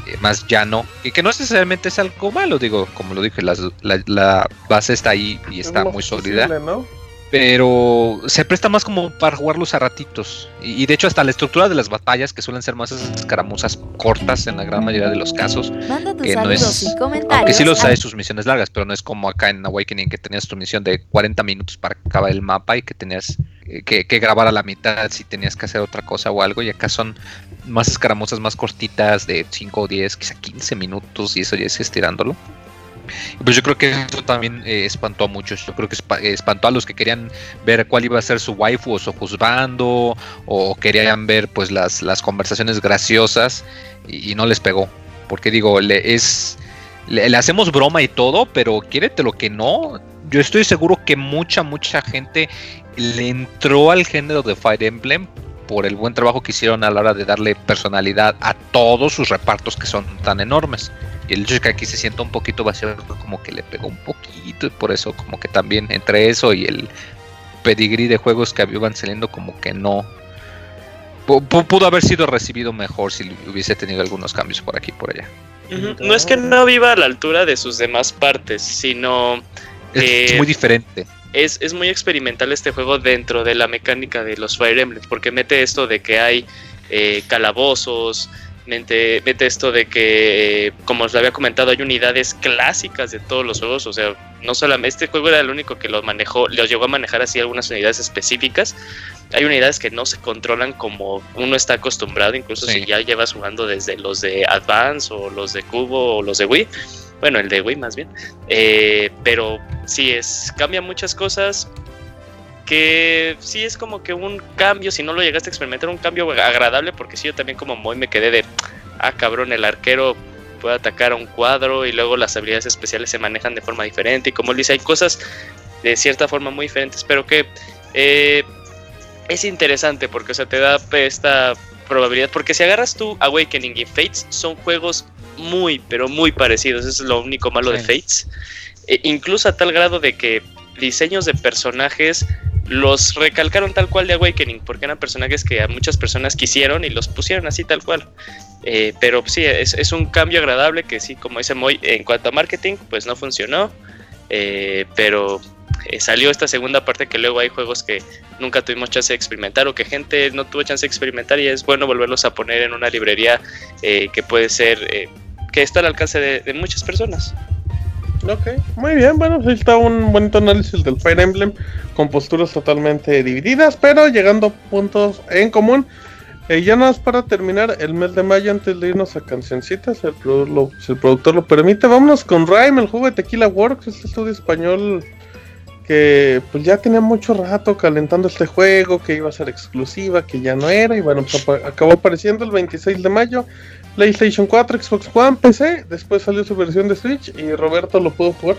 eh, más llano, y que no necesariamente es algo malo, digo, como lo dije, la, base está ahí y está muy sólida pero se presta más como para jugarlos a ratitos. Y, de hecho hasta la estructura de las batallas, que suelen ser más escaramuzas cortas en la gran mayoría de los casos, que no es, aunque sí los hay sus misiones largas, pero no es como acá en Awakening que tenías tu misión de 40 minutos para acabar el mapa y que tenías eh, que, que, grabar a la mitad si tenías que hacer otra cosa o algo, y acá son más escaramuzas más cortitas de 5 o 10, quizá 15 minutos y eso ya es estirándolo. Pues yo creo que eso también eh, espantó a muchos. Yo creo que espantó a los que querían ver cuál iba a ser su waifu o su juzgando o querían ver pues las, las conversaciones graciosas y, no les pegó. Porque digo, le, es, le, hacemos broma y todo, pero quiérete lo que no. Yo estoy seguro que mucha, mucha gente le entró al género de Fire Emblem por el buen trabajo que hicieron a la hora de darle personalidad a todos sus repartos que son tan enormes. Y el hecho de que aquí se sienta un poquito vacío, como que le pegó un poquito, y por eso, como que también entre eso y el pedigrí de juegos que iban saliendo, como que no. pudo haber sido recibido mejor si hubiese tenido algunos cambios por aquí y por allá. No es que no viva a la altura de sus demás partes, sino. Es muy diferente. Es, es, muy experimental este juego dentro de la mecánica de los Fire Emblem, porque mete esto de que hay eh, calabozos, mete, esto de que, como os había comentado, hay unidades clásicas de todos los juegos. O sea, no solamente este juego era el único que los manejó, los llegó a manejar así algunas unidades específicas. Hay unidades que no se controlan como uno está acostumbrado, incluso si ya llevas jugando desde los de Advance o los de Cubo o los de Wii. Bueno, el de Wii más bien. Eh, pero sí, es, cambia muchas cosas que sí es como que un cambio, si no lo llegaste a experimentar, un cambio agradable, porque sí, yo también como muy me quedé de, ah, cabrón, el arquero puede atacar a un cuadro y luego las habilidades especiales se manejan de forma diferente y como él dice, hay cosas de cierta forma muy diferentes, pero que eh, es interesante porque, o sea, te da esta probabilidad, porque si agarras tú Awakening y Fates, son juegos muy, pero muy parecidos, eso es lo único malo de Fates, e incluso a tal grado de que diseños de personajes los recalcaron tal cual de Awakening, porque eran personajes que a muchas personas quisieron y los pusieron así tal cual. Eh, pero sí, es, un cambio agradable que sí, como dice Moy, en cuanto a marketing, pues no funcionó. Eh, pero eh, salió esta segunda parte que luego hay juegos que nunca tuvimos chance de experimentar o que gente no tuvo chance de experimentar y es bueno volverlos a poner en una librería que puede ser, que está al alcance de muchas personas. Ok, muy bien, bueno, pues ahí está un bonito análisis del Fire Emblem con posturas totalmente divididas, pero llegando a puntos en común. Eh, ya nada más para terminar el mes de mayo antes de irnos a cancioncitas, el, si el productor lo permite, vámonos con Rhyme, el juego de Tequila Works, este estudio español que pues ya tenía mucho rato calentando este juego, que iba a ser exclusiva, que ya no era, y bueno, pues acabó apareciendo el 26 de mayo PlayStation 4, Xbox One, PC. Después salió su versión de Switch y Roberto lo pudo jugar.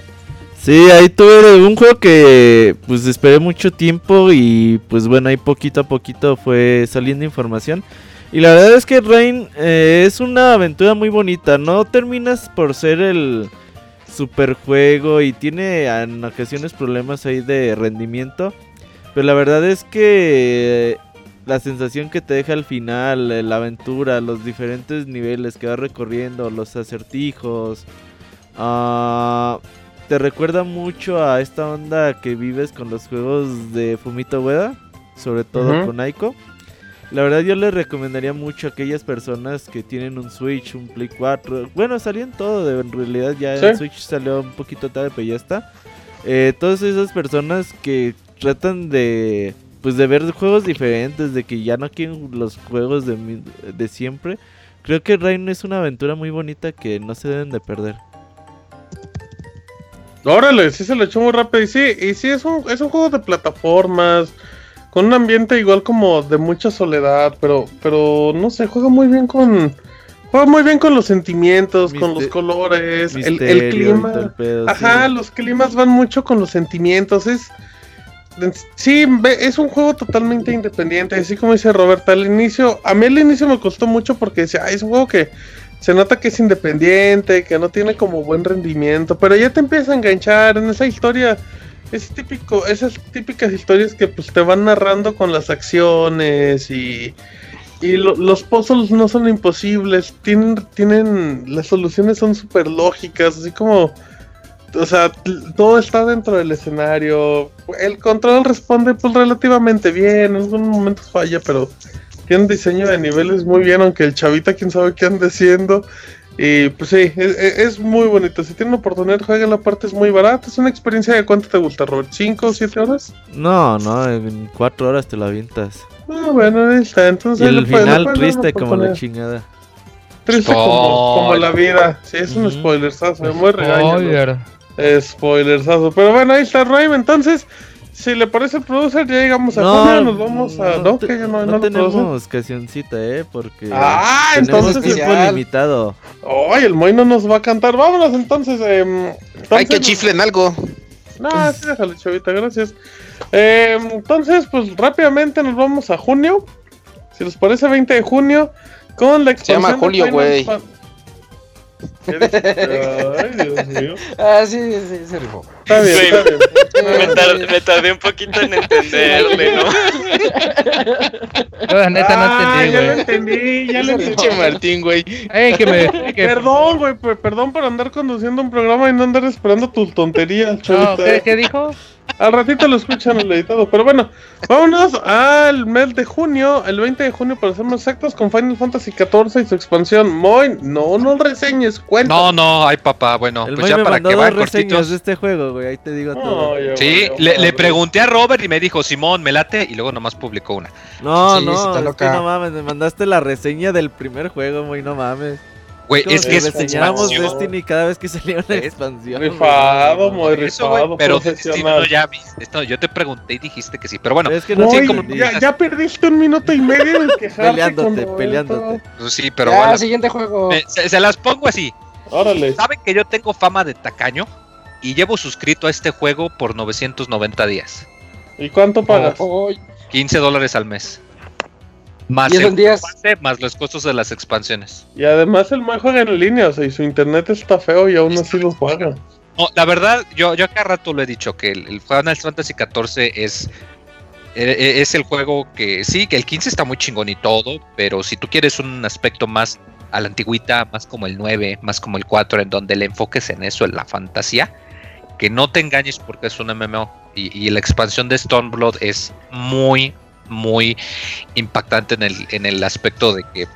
Sí, ahí tuve un juego que pues esperé mucho tiempo y pues bueno, ahí poquito a poquito fue saliendo información. Y la verdad es que Rain eh, es una aventura muy bonita, no terminas por ser el super juego y tiene en ocasiones problemas ahí de rendimiento. Pero la verdad es que la sensación que te deja al final, eh, la aventura, los diferentes niveles que vas recorriendo, los acertijos. Ah, te recuerda mucho a esta onda que vives con los juegos de Fumito Ueda, sobre todo con Aiko. La verdad yo les recomendaría mucho a aquellas personas que tienen un Switch, un Play 4. Bueno, salió en todo, en realidad ya el Switch salió un poquito tarde, pero ya está. Eh, todas esas personas que tratan de pues de ver juegos diferentes, de que ya no quieren los juegos de, de siempre. Creo que Rain es una aventura muy bonita que no se deben de perder. Órale, sí se lo echó muy rápido. Y sí, y sí es un, es un juego de plataformas. Con un ambiente igual como de mucha soledad. Pero, pero no sé, juega muy bien con. Juega muy bien con los sentimientos, con los colores, el, el, clima. Ajá, los climas van mucho con los sentimientos. Es, Sí, es un juego totalmente independiente, así como dice Roberta al inicio, a mí al inicio me costó mucho porque decía, es un juego que se nota que es independiente, que no tiene como buen rendimiento, pero ya te empieza a enganchar en esa historia. Es típico, esas típicas historias que pues te van narrando con las acciones y, y los puzzles no son imposibles, tienen, tienen, las soluciones son súper lógicas, así como, o sea, todo está dentro del escenario, el control responde pues relativamente bien, en algunos momentos falla, pero tiene un diseño de niveles muy bien, aunque el chavita quién sabe qué ande haciendo. Y pues sí, es, muy bonito. Si tienen oportunidad, jueguen la parte, es muy barata. Es una experiencia de cuánto te gusta, Robert, ¿5 o 7 horas? No, no, en 4 horas te la avientas. Ah, bueno, ahí está. Entonces, y el final triste como la chingada. Triste como, como, la vida. Sí, es un spoilersazo, me muy regaño. Spoiler. Spoilersazo. Pero bueno, ahí está Rime. Entonces, si le parece el producer, ya llegamos a no, nos vamos a. No, que ya no, no, tenemos cancioncita, eh, porque. Ah, entonces. tiempo limitado. Ay, el Moy no nos va a cantar. Vámonos entonces. Eh, Hay que chiflen algo. No, sí, déjale, chavita, gracias. Eh, entonces, pues rápidamente nos vamos a junio. Si les parece, 20 de junio. Con la expansión. Se llama Julio, güey. Ay, Dios mío. Ah, sí, sí, se rifó. Está bien, está bien. Me, tardé un poquito en entenderle, ¿no? la neta no ah, entendí, ya lo entendí, ya lo entendí. Martín, güey. que me, Perdón, güey, perdón por andar conduciendo un programa y no andar esperando tus tonterías, no, ¿qué, ¿qué dijo? Al ratito lo escuchan el editado. Pero bueno, vámonos al mes de junio, el 20 de junio para ser más exactos, con Final Fantasy XIV y su expansión. Moin, no, no reseñes, cuenta. No, no, ay papá, bueno, el pues ya para que vayan cortitos. de este juego, güey, ahí te digo todo. sí, le, le, pregunté a Robert y me dijo, Simón, me late, y luego nomás publicó una. No, no, es que no mames, me mandaste la reseña del primer juego, güey, no mames. Güey, es que reseñábamos Destiny cada vez que salía una expansión. Rifado, muy rifado. pero Destiny no ya viste. Esto, yo te pregunté y dijiste que sí, pero bueno. Es que no, como ya, ya, perdiste un minuto y medio en quejarte Peleándote, peleándote. Pues sí, pero ya, bueno. siguiente juego. se, las pongo así. Órale. Saben que yo tengo fama de tacaño y llevo suscrito a este juego por 990 días. ¿Y cuánto pagas? 15 dólares al mes. Más, más los costos de las expansiones. Y además el mal juega en línea, o sea, y su internet está feo y aún así lo juega. No, la verdad, yo, yo acá rato lo he dicho, que el, Final Fantasy XIV es, e, e, es el juego que sí, que el 15 está muy chingón y todo, pero si tú quieres un aspecto más a la antigüita, más como el 9, más como el 4, en donde le enfoques en eso, en la fantasía, que no te engañes porque es un MMO. Y, y la expansión de Stormblood es muy, muy impactante en el, en el aspecto de que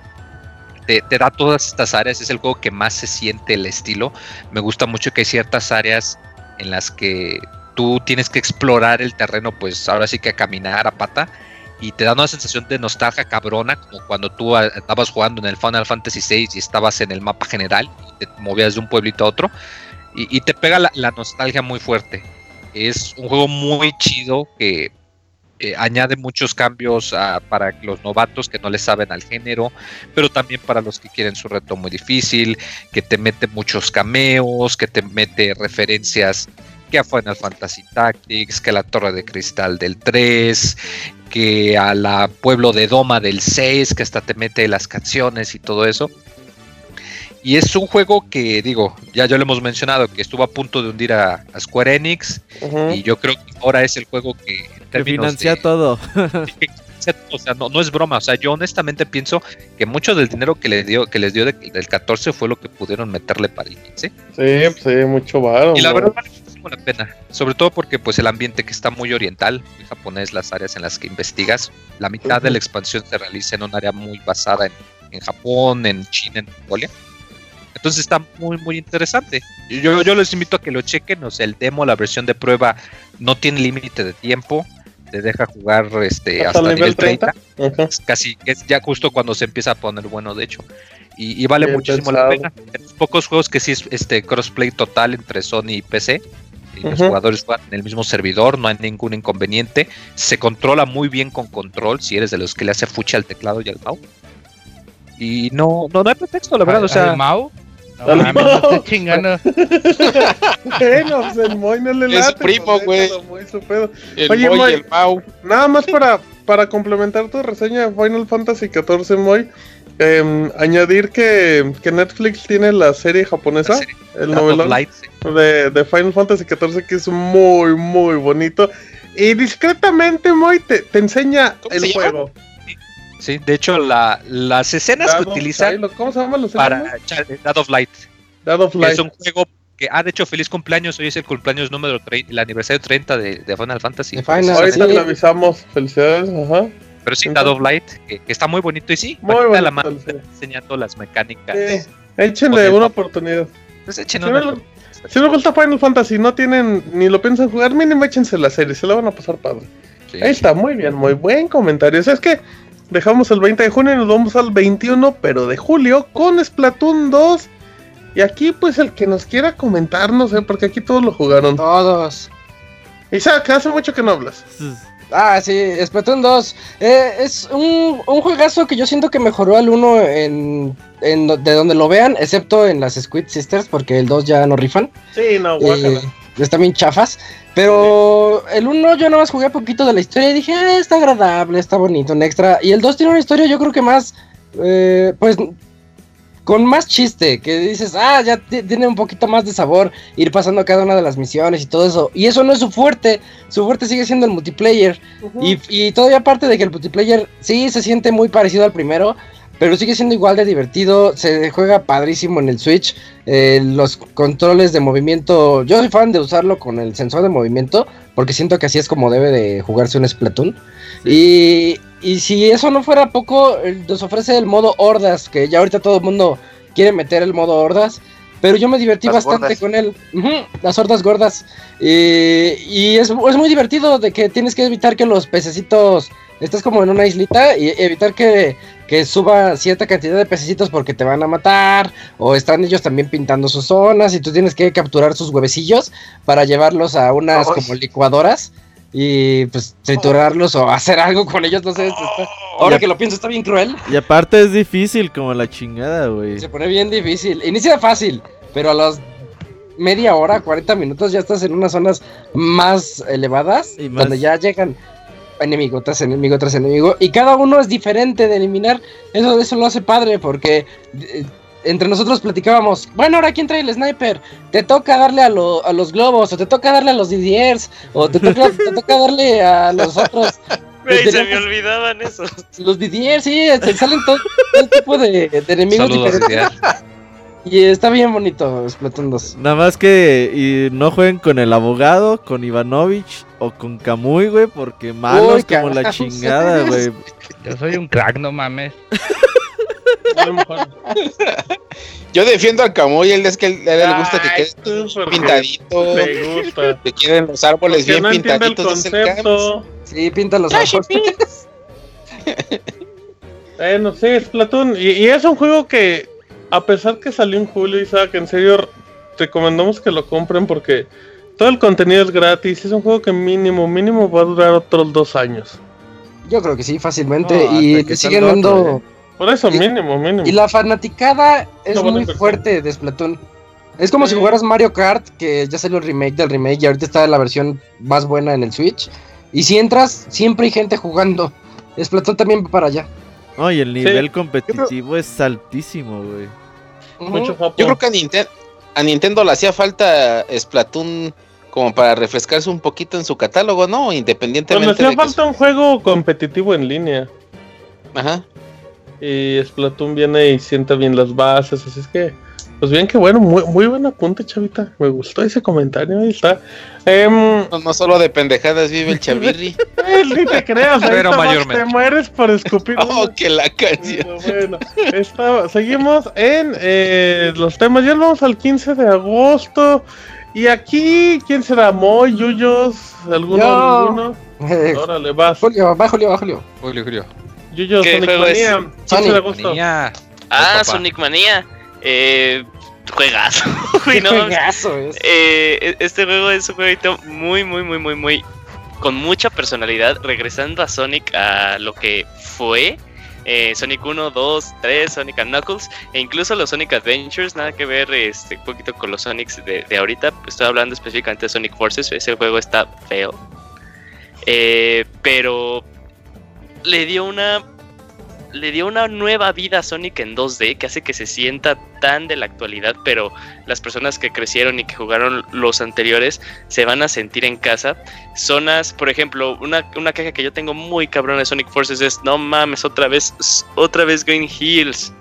te, da todas estas áreas, es el juego que más se siente el estilo. Me gusta mucho que hay ciertas áreas en las que tú tienes que explorar el terreno, pues ahora sí que a caminar a pata. Y te da una sensación de nostalgia cabrona, como cuando tú estabas jugando en el Final Fantasy VI y estabas en el mapa general y te movías de un pueblito a otro. Y, te pega la, la nostalgia muy fuerte. Es un juego muy chido que eh, añade muchos cambios para los novatos que no le saben al género, pero también para los que quieren su reto muy difícil, que te mete muchos cameos, que te mete referencias que a Final Fantasy Tactics, que a la Torre de Cristal del 3, que a la Pueblo de Doma del 6, que hasta te mete las canciones y todo eso. Y es un juego que, digo, ya ya lo hemos mencionado, que estuvo a punto de hundir a, Square Enix. Y yo creo que ahora es el juego que. que financia todo. o sea, no, no, es broma. O sea, yo honestamente pienso que mucho del dinero que les dio, que les dio del 14 fue lo que pudieron meterle para el 15. Sí, sí, mucho varo. Y la verdad vale muchísimo la pena. Sobre todo porque pues el ambiente que está muy oriental, muy japonés, las áreas en las que investigas. La mitad de la expansión se realiza en un área muy basada en, en Japón, en China, en Mongolia. Entonces está muy, muy interesante. Yo, yo les invito a que lo chequen. O sea, el demo, la versión de prueba, no tiene límite de tiempo. Te deja jugar este, hasta, nivel 30. Casi es ya justo cuando se empieza a poner bueno, de hecho. Y, vale muchísimo la pena. Hay pocos juegos que sí es este crossplay total entre Sony y PC. Y los jugadores juegan en el mismo servidor, no hay ningún inconveniente. Se controla muy bien con control si eres de los que le hace fucha al teclado y al mouse. Y no, no, no hay pretexto, la verdad. O sea, mouse? No, no, chingando. bueno, pues el Moy no le late. Es primo, güey. El Oye, Moy, el Mau. Nada más para, para complementar tu reseña de Final Fantasy XIV, Moy. Em, añadir que, que, Netflix tiene la serie japonesa, el novelón de, de, Final Fantasy XIV, que es muy, muy bonito. Y discretamente, muy te, enseña el juego. Sí, de hecho, la, las escenas que utilizan ¿Cómo se llama los para Dad of Light. Dad of Light. Es un juego que ha ah, de hecho feliz cumpleaños. Hoy es el cumpleaños número 30, el aniversario 30 de, de Final Fantasy. Ahorita le avisamos. Felicidades. Ajá. Pero sí, Dad of Light, que, está muy bonito y sí, muy bonito, la mano enseñando las mecánicas. échenle una oportunidad. Pues échenle una. Si no gusta Final Fantasy, no tienen ni lo piensan jugar, mínimo échense la serie, se la van a pasar padre. Ahí está, muy bien, muy buen comentario. O sea, es que dejamos el 20 de junio y nos vamos al 21, pero de julio, con Splatoon 2. Y aquí, pues, el que nos quiera comentar, no sé, porque aquí todos lo jugaron. Todos. Isaac, hace mucho que no hablas. Ah, sí, Splatoon 2. Eh, es un, un, juegazo que yo siento que mejoró al 1 en, en, de donde lo vean, excepto en las Squid Sisters, porque el 2 ya no rifan. Sí, no, guácala. Eh, están bien chafas. Pero el 1 yo nada más jugué poquito de la historia y dije, ah, está agradable, está bonito, un extra. Y el 2 tiene una historia yo creo que más, eh, pues con más chiste, que dices, ah, ya tiene un poquito más de sabor ir pasando cada una de las misiones y todo eso. Y eso no es su fuerte, su fuerte sigue siendo el multiplayer. y, y, todavía aparte de que el multiplayer sí se siente muy parecido al primero, pero sigue siendo igual de divertido, se juega padrísimo en el Switch. Eh, los controles de movimiento, yo soy fan de usarlo con el sensor de movimiento, porque siento que así es como debe de jugarse un Splatoon. Y y si eso no fuera poco, nos ofrece el modo hordas, que ya ahorita todo el mundo quiere meter el modo hordas. Pero yo me divertí bastante con él. las hordas gordas. y es, es, muy divertido de que tienes que evitar que los pececitos... Estás como en una islita y evitar que, que suba cierta cantidad de pececitos porque te van a matar. O están ellos también pintando sus zonas y tú tienes que capturar sus huevecillos para llevarlos a unas como licuadoras y pues triturarlos o hacer algo con ellos, no sé. ahora que lo pienso, está bien cruel. Y aparte es difícil, como la chingada, güey. Se pone bien difícil. Inicia fácil, pero a las media hora, 40 minutos, ya estás en unas zonas más elevadas, donde ya llegan enemigo tras enemigo tras enemigo, y cada uno es diferente de eliminar. Eso, eso lo hace padre, porque eh, entre nosotros platicábamos, bueno, ahora quién trae el sniper, te toca darle a, los globos, o te toca darle a los Didiers, o te toca, darle a los otros. se me olvidaban esos. Los Didiers, sí, salen todo, tipo de, enemigos diferentes. Y está bien bonito Splatoon 2. Nada más que y no jueguen con el abogado, con Ivanovich o con Kamui, güey, porque malos como la chingada, güey. Yo soy un crack, no mames. Yo defiendo al Camuy, él es que a él le gusta que quede pintadito. Le gusta. Que queden los árboles bien pintaditos. Sí, pinta los árboles. bueno, sí, es Platón. Y, y, es un juego que, a pesar que salió en julio, Isaac, en serio, recomendamos que lo compren porque todo el contenido es gratis. Es un juego que mínimo, mínimo va a durar otros dos años. Yo creo que sí, fácilmente. y que siguen dando. Eh. Por eso, mínimo, mínimo. Y la fanaticada es muy fuerte de Splatoon. Es como si jugaras Mario Kart, que ya salió el remake del remake y ahorita está la versión más buena en el Switch. Y si entras, siempre hay gente jugando. Splatoon también va para allá. No, y el nivel competitivo es altísimo, güey. Yo creo que a, Nintendo le hacía falta Splatoon como para refrescarse un poquito en su catálogo, ¿no? Independientemente. Pues le hacía falta un juego competitivo en línea. Ajá. Y Splatoon viene y sienta bien las bases, así es que, pues bien que bueno, muy, muy buen apunte, chavita. Me gustó ese comentario, ahí está. Em, no, solo de pendejadas vive el chavirri. Ni te creas, pero mayormente. Te mueres por escupir. oh, que la canción. Bueno, seguimos en eh, los temas. Ya vamos al 15 de agosto. Y aquí, ¿quién será? ¿Moy, Yuyos? ¿Alguno? ¿Alguno? Órale, vas. Julio, va Julio, va Julio. Julio, Julio. Yo, Sonic Manía. Sonic Manía. Ah, Sonic Manía. Eh, juegazo. juegazo es. Eh, e-, este juego es un jueguito muy, muy, muy, muy, muy. Con mucha personalidad. Regresando a Sonic a lo que fue. Eh, Sonic 1, 2, 3, Sonic and Knuckles, e incluso los Sonic Adventures, nada que ver este, un poquito con los Sonics de, de ahorita. Estoy hablando específicamente de Sonic Forces, ese juego está feo. Eh, pero le dio una le dio una nueva vida a Sonic en 2D que hace que se sienta tan de la actualidad, pero las personas que crecieron y que jugaron los anteriores se van a sentir en casa. Zonas, por ejemplo, una, una queja que yo tengo muy cabrón de Sonic Forces es, no mames, otra vez, otra vez Green Hills.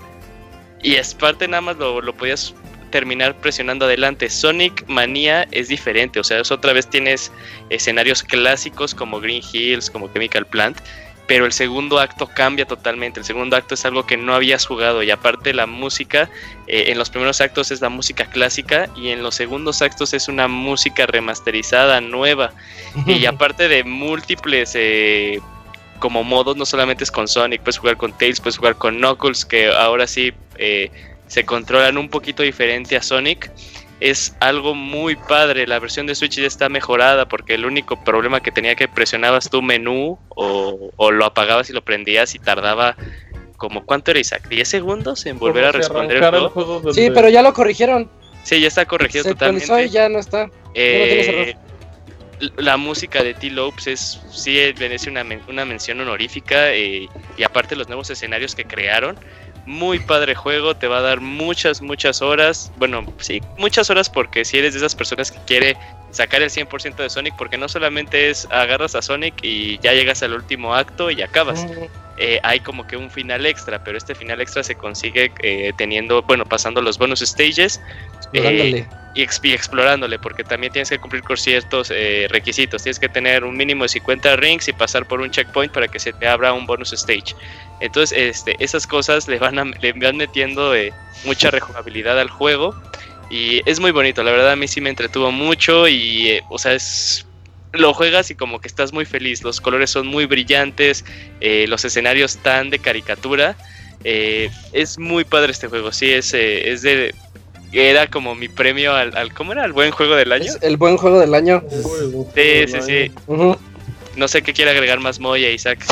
Y es parte nada más lo, lo podías terminar presionando adelante. Sonic Mania es diferente, o sea, otra vez tienes escenarios clásicos como Green Hills, como Chemical Plant, pero el segundo acto cambia totalmente. El segundo acto es algo que no habías jugado y aparte la música, eh, en los primeros actos es la música clásica y en los segundos actos es una música remasterizada, nueva. y aparte de múltiples... Eh, como modos, no solamente es con Sonic, puedes jugar con Tails, puedes jugar con Knuckles, que ahora sí eh, se controlan un poquito diferente a Sonic. Es algo muy padre. La versión de Switch ya está mejorada porque el único problema que tenía que presionabas tu menú o, lo apagabas y lo prendías y tardaba como cuánto era Isaac, 10 segundos en volver a responder el juego. sí, pero ya lo corrigieron. Sí, ya está corregido totalmente. ya no está. Eh, la música de T-Lopes es sí merece una, una mención honorífica eh, y aparte los nuevos escenarios que crearon muy padre juego, te va a dar muchas, muchas horas. Bueno, sí, muchas horas porque si eres de esas personas que quiere sacar el 100% de Sonic, porque no solamente es agarras a Sonic y ya llegas al último acto y acabas. Eh, hay como que un final extra, pero este final extra se consigue eh, teniendo, bueno, pasando los bonus stages eh, y, explorándole, porque también tienes que cumplir con ciertos requisitos. Tienes que tener un mínimo de 50 rings y pasar por un checkpoint para que se te abra un bonus stage. Entonces, este, esas cosas le van, a, le van metiendo mucha rejugabilidad al juego. Y es muy bonito, la verdad a mí sí me entretuvo mucho y, o sea, es lo juegas y como que estás muy feliz. Los colores son muy brillantes, eh, los escenarios tan de caricatura. Eh, es muy padre este juego, sí, es, eh, es de... Era como mi premio al, ¿Cómo era? ¿El buen juego del año? el buen juego del año. Sí, sí, sí. No sé qué quiere agregar más Moya, Isaac.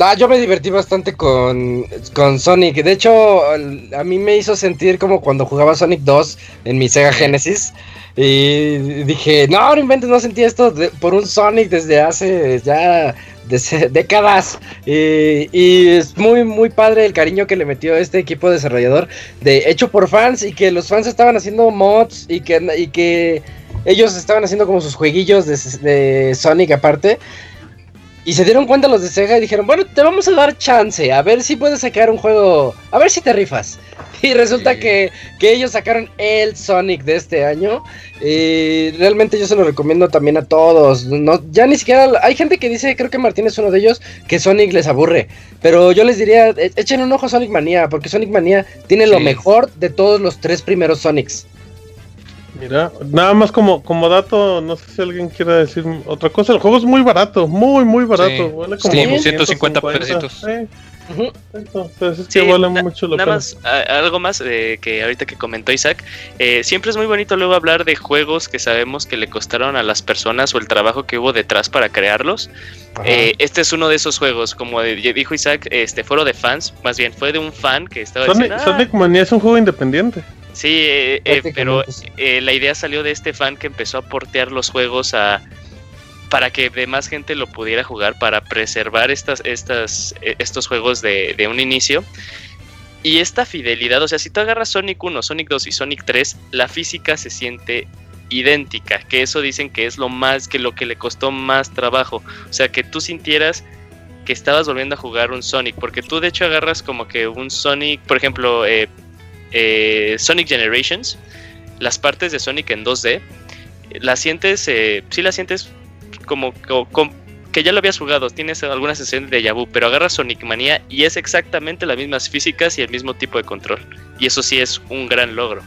Ah, yo me divertí bastante con, con Sonic. De hecho, a mí me hizo sentir como cuando jugaba Sonic 2 en mi Sega Genesis. Y dije, no, no inventes, no sentí esto por un Sonic desde hace ya décadas. Y, es muy, muy padre el cariño que le metió este equipo desarrollador de hecho por fans y que los fans estaban haciendo mods y que, y que ellos estaban haciendo como sus jueguillos de, de Sonic aparte. Y se dieron cuenta los de Sega y dijeron, bueno, te vamos a dar chance, a ver si puedes sacar un juego, a ver si te rifas. Y resulta que, ellos sacaron el Sonic de este año. Y realmente yo se lo recomiendo también a todos. No, ya ni siquiera hay gente que dice, creo que Martín es uno de ellos, que Sonic les aburre. Pero yo les diría, e, echen un ojo a Sonic Mania, porque Sonic Mania tiene lo mejor de todos los tres primeros Sonics. Mira, nada más como, como dato, no sé si alguien quiere decir otra cosa. El juego es muy barato, muy, muy barato. Vale como 150 pesitos. Entonces es que vale mucho la nada más, algo más eh, que ahorita que comentó Isaac, eh, siempre es muy bonito luego hablar de juegos que sabemos que le costaron a las personas o el trabajo que hubo detrás para crearlos. Eh, este es uno de esos juegos, como dijo Isaac, este foro de fans, más bien fue de un fan que estaba Sonic, diciendo, ah". Sonic Mania es un juego independiente. Sí, eh, eh, pero eh, la idea salió de este fan que empezó a portear los juegos a para que más gente lo pudiera jugar, para preservar estas, estas, estos juegos de, de un inicio. Y esta fidelidad, o sea, si tú agarras Sonic 1, Sonic 2 y Sonic 3, la física se siente idéntica, que eso dicen que es lo más, que lo que le costó más trabajo. O sea, que tú sintieras que estabas volviendo a jugar un Sonic, porque tú de hecho agarras como que un Sonic, por ejemplo, eh, eh, Sonic Generations, las partes de Sonic en 2D, las sientes, eh, sí las sientes como, que ya lo habías jugado, tienes algunas sesiones de Yabu, pero agarras Sonic Manía y es exactamente las mismas físicas y el mismo tipo de control. Y eso sí es un gran logro.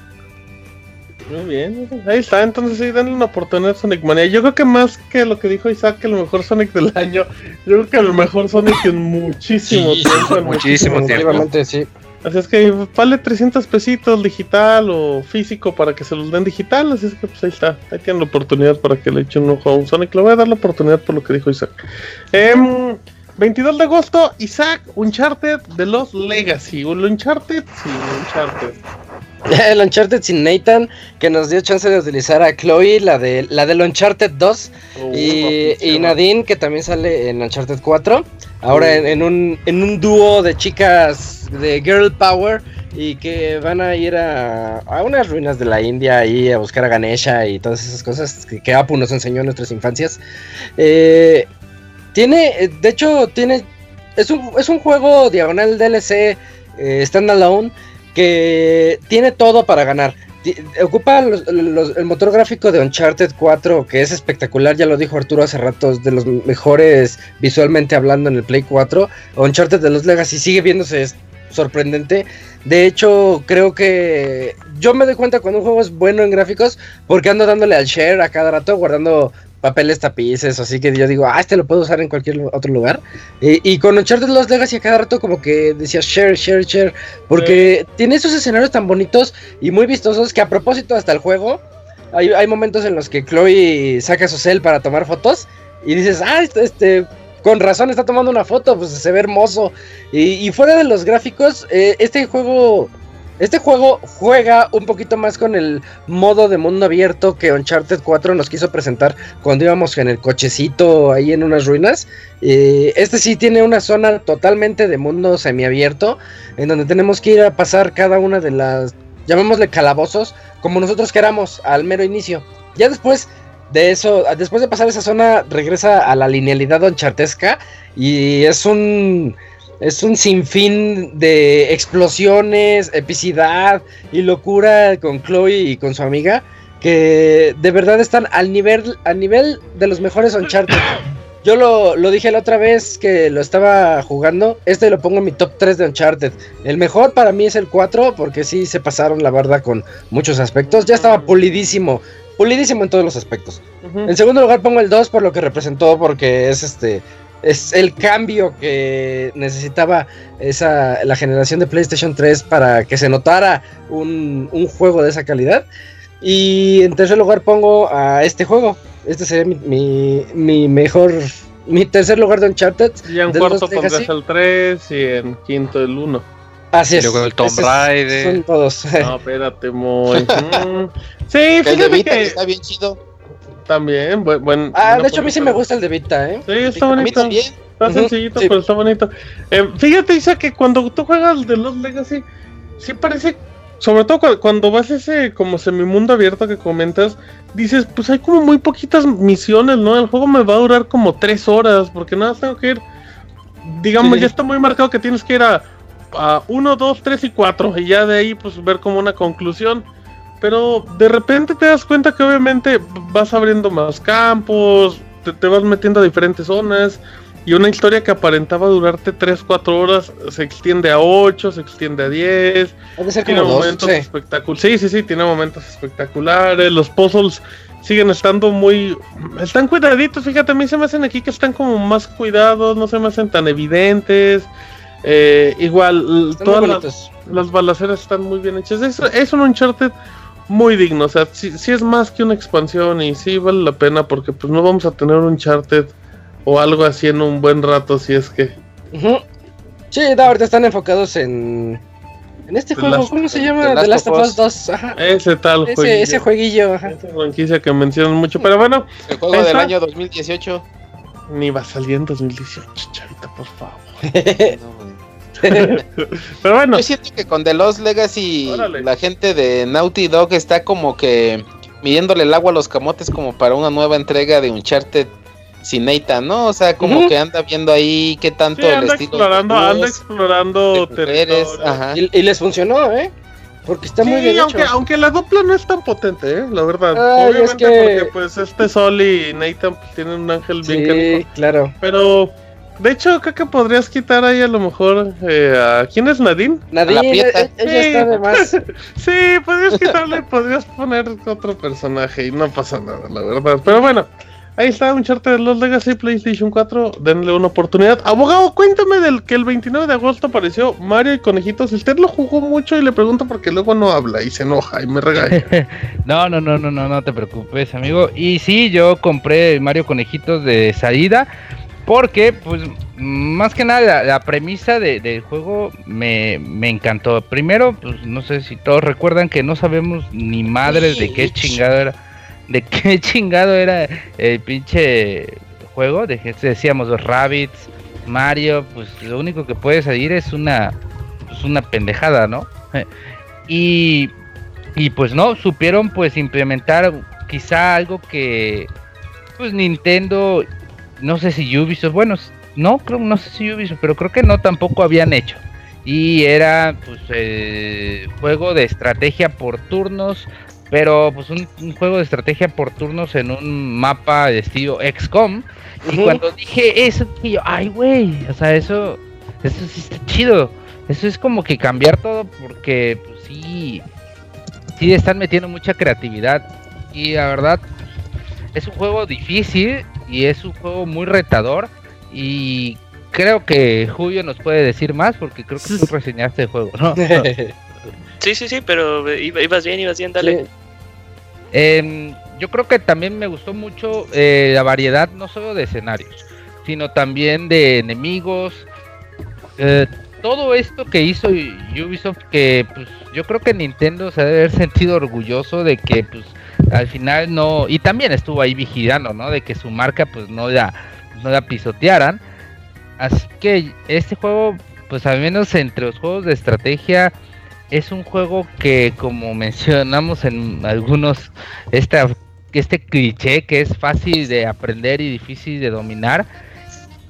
Muy bien, ahí está, entonces sí, denle una oportunidad a Sonic Mania. Yo creo que más que lo que dijo Isaac, que el mejor Sonic del año, yo creo que el mejor Sonic en muchísimo tiempo. muchísimo tiempo. Sí. Así es que vale 300 pesitos digital o físico para que se los den digital. Así es que pues ahí está. Ahí tienen la oportunidad para que le echen un ojo a un Sonic. Le voy a dar la oportunidad por lo que dijo Isaac. 22 em, de agosto, Isaac, Uncharted de los Legacy. Un Uncharted? Sí, Uncharted. el Uncharted sin Nathan, que nos dio chance de utilizar a Chloe, la de la del Uncharted 2, y, Nadine, que también sale en Uncharted 4. Ahora en, un, en un dúo de chicas de Girl Power y que van a ir a, a unas ruinas de la India ahí a buscar a Ganesha y todas esas cosas que, Apu nos enseñó en nuestras infancias. Eh, tiene, de hecho, tiene. Es un, es un juego diagonal DLC eh, standalone que tiene todo para ganar. Ocupa el motor gráfico de Uncharted 4, que es espectacular, ya lo dijo Arturo hace rato, es de los mejores visualmente hablando en el Play 4. Uncharted de los Legacy sigue viéndose sorprendente. De hecho, creo que yo me doy cuenta cuando un juego es bueno en gráficos porque ando dándole al share a cada rato, guardando papeles tapices, así que yo digo, ah, este lo puedo usar en cualquier otro lugar. Y, con Uncharted Lost Legacy a cada rato como que decía share, share, share, porque tiene esos escenarios tan bonitos y muy vistosos que a propósito hasta el juego, hay, hay momentos en los que Chloe saca su cel para tomar fotos y dices, ah, este, este con razón está tomando una foto, pues se ve hermoso. Y, fuera de los gráficos, eh, este juego este juego juega un poquito más con el modo de mundo abierto que Uncharted 4 nos quiso presentar cuando íbamos en el cochecito ahí en unas ruinas. este sí tiene una zona totalmente de mundo semiabierto en donde tenemos que ir a pasar cada una de las, llamémosle calabozos, como nosotros queramos al mero inicio. Ya después de eso, después de pasar esa zona, regresa a la linealidad unchartesca y es un es un sinfín de explosiones, epicidad y locura con Chloe y con su amiga que de verdad están al nivel, al nivel de los mejores Uncharted. Yo lo, lo, dije la otra vez que lo estaba jugando. Este lo pongo en mi top 3 de Uncharted. El mejor para mí es el 4 porque sí se pasaron la verdad con muchos aspectos. Ya estaba pulidísimo. Pulidísimo en todos los aspectos. En segundo lugar pongo el 2 por lo que representó porque es este es el cambio que necesitaba esa, la generación de PlayStation 3 para que se notara un, juego de esa calidad. Y en tercer lugar pongo a este juego. Este sería mi, mi, mejor. Mi tercer lugar de Uncharted. Y en cuarto pondrás el 3 y en quinto el 1. Así es. Y luego el Tomb Raider. Son todos. No, espérate, muy. Mm. sí, fíjate que. Está bien chido. También, buen. ah, de hecho, a mí sí me gusta el de Vita, ¿eh? Sí, está bonito. Está sencillito, pero está bonito. Eh, fíjate, Isa, que cuando tú juegas de Los Legacy, sí parece. Sobre todo cuando vas ese como semimundo abierto que comentas, dices, pues hay como muy poquitas misiones, ¿no? El juego me va a durar como tres horas, porque nada, tengo que ir. Digamos, ya está muy marcado que tienes que ir a, a uno, dos, tres y cuatro, y ya de ahí, pues ver como una conclusión pero de repente te das cuenta que obviamente vas abriendo más campos, te, vas metiendo a diferentes zonas. Y una historia que aparentaba durarte 3, 4 horas se extiende a 8, se extiende a 10. tiene momentos espectaculares. Sí, sí, sí, tiene momentos espectaculares. Los puzzles siguen estando muy. Están cuidaditos. Fíjate, a mí se me hacen aquí que están como más cuidados, no se me hacen tan evidentes. Eh, igual, todas las, las, balaceras están muy bien hechas. Es, es un Uncharted muy digno. O sea, si es más que una expansión y sí vale la pena porque pues no vamos a tener un Uncharted o algo así en un buen rato si es que... Sí, ahorita están enfocados en... En este juego, ¿cómo se llama? The Last, of Us 2. Ese tal ese, jueguillo. Ese jueguillo, ajá. Esa franquicia que mencionan mucho, pero bueno. El juego del año 2018. Ni va a salir en 2018, chavita, por favor. no, Pero bueno. Yo siento que con The Lost Legacy la gente de Naughty Dog está como que midiéndole el agua a los camotes como para una nueva entrega de Uncharted sin Nathan, ¿no? O sea, como que anda viendo ahí qué tanto el estilo. Explorando, anda explorando Y, les funcionó, ¿eh? Porque está muy bien aunque, aunque la dupla no es tan potente, ¿eh? La verdad. Obviamente porque pues este Sol y Nathan pues, tienen un ángel bien Sí, claro. Pero de hecho, creo que podrías quitar ahí a lo mejor eh, a quién es Nadine. Nadine, ella, está de más. sí, podrías quitarle, podrías poner otro personaje y no pasa nada, la verdad. Pero bueno, ahí está un charte de los Legacy PlayStation 4. Denle una oportunidad. Abogado, cuéntame del que el 29 de agosto apareció Mario y Conejitos. Usted lo jugó mucho y le pregunto porque luego no habla y se enoja y me regaña. no, no, no, no, no, no te preocupes, amigo. Y sí, yo compré Mario Conejitos de salida. Porque, pues, más que nada, la, premisa del juego me, encantó. Primero, pues no sé si todos recuerdan que no sabemos ni madres de qué chingado era. De qué chingado era el pinche juego. De, decíamos los Rabbits, Mario, pues lo único que puede salir es una, pues, una pendejada, ¿no? Y, y pues no, supieron pues implementar quizá algo que pues Nintendo, no sé si Ubisoft, bueno, no creo, no sé si Ubisoft, pero creo que no tampoco habían hecho. Y era pues el juego de estrategia por turnos, pero pues un, juego de estrategia por turnos en un mapa de estilo XCOM. Y cuando dije eso, dije yo, ay güey, o sea, eso, eso sí está chido. Eso es como que cambiar todo porque pues sí, sí están metiendo mucha creatividad. Y la verdad, es un juego difícil y es un juego muy retador y creo que Julio nos puede decir más porque creo que tú reseñaste el juego, ¿no? sí, sí, sí, pero ibas bien, ibas bien, dale. Em, yo creo que también me gustó mucho eh, la variedad, no solo de escenarios, sino también de enemigos. Eh, todo esto que hizo Ubisoft, que pues yo creo que Nintendo se debe haber sentido orgulloso de que pues al final no, y también estuvo ahí vigilando, ¿no? De que su marca pues no la no la pisotearan. Así que este juego, pues al menos entre los juegos de estrategia, es un juego que como mencionamos en algunos, esta, este cliché que es fácil de aprender y difícil de dominar,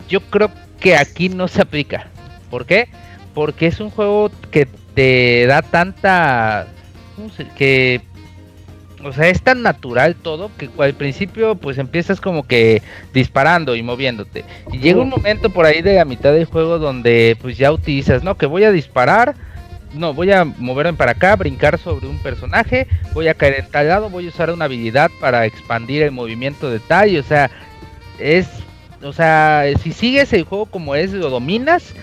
yo creo que aquí no se aplica. ¿Por qué? Porque es un juego que te da tanta... que o sea, es tan natural todo que al principio pues empiezas como que disparando y moviéndote. Y llega un momento por ahí de la mitad del juego donde pues ya utilizas, no, que voy a disparar, no, voy a moverme para acá, brincar sobre un personaje, voy a caer en tal lado, voy a usar una habilidad para expandir el movimiento de tal, o sea, es, o sea, si sigues el juego como es, lo dominas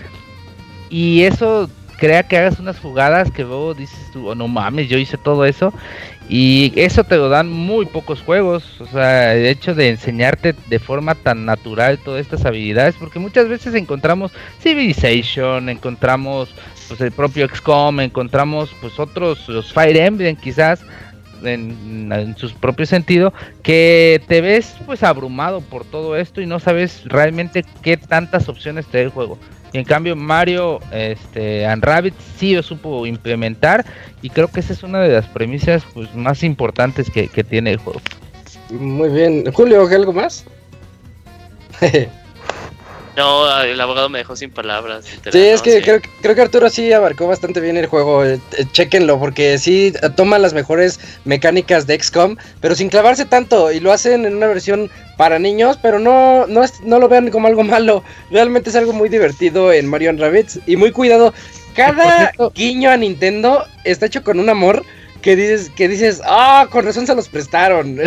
y eso crea que hagas unas jugadas que luego dices tú, oh, no mames, yo hice todo eso y eso te lo dan muy pocos juegos, o sea, el hecho de enseñarte de forma tan natural todas estas habilidades, porque muchas veces encontramos Civilization, encontramos pues el propio XCOM, encontramos pues otros, los Fire Emblem quizás, en, su propio sentido, que te ves pues abrumado por todo esto y no sabes realmente qué tantas opciones te da el juego. Y en cambio Mario este, and Rabbit sí lo supo implementar y creo que esa es una de las premisas pues, más importantes que, que tiene el juego. Muy bien. Julio, ¿algo más? No, el abogado me dejó sin palabras. Sí, es que creo, creo, que Arturo sí abarcó bastante bien el juego. Eh, eh, chequenlo, porque sí eh, toma las mejores mecánicas de XCOM, pero sin clavarse tanto. Y lo hacen en una versión para niños, pero no, no, es, no lo vean como algo malo. Realmente es algo muy divertido en Mario Rabbits y muy cuidado. Cada guiño a Nintendo está hecho con un amor que dices, que dices, ah, con razón se los prestaron.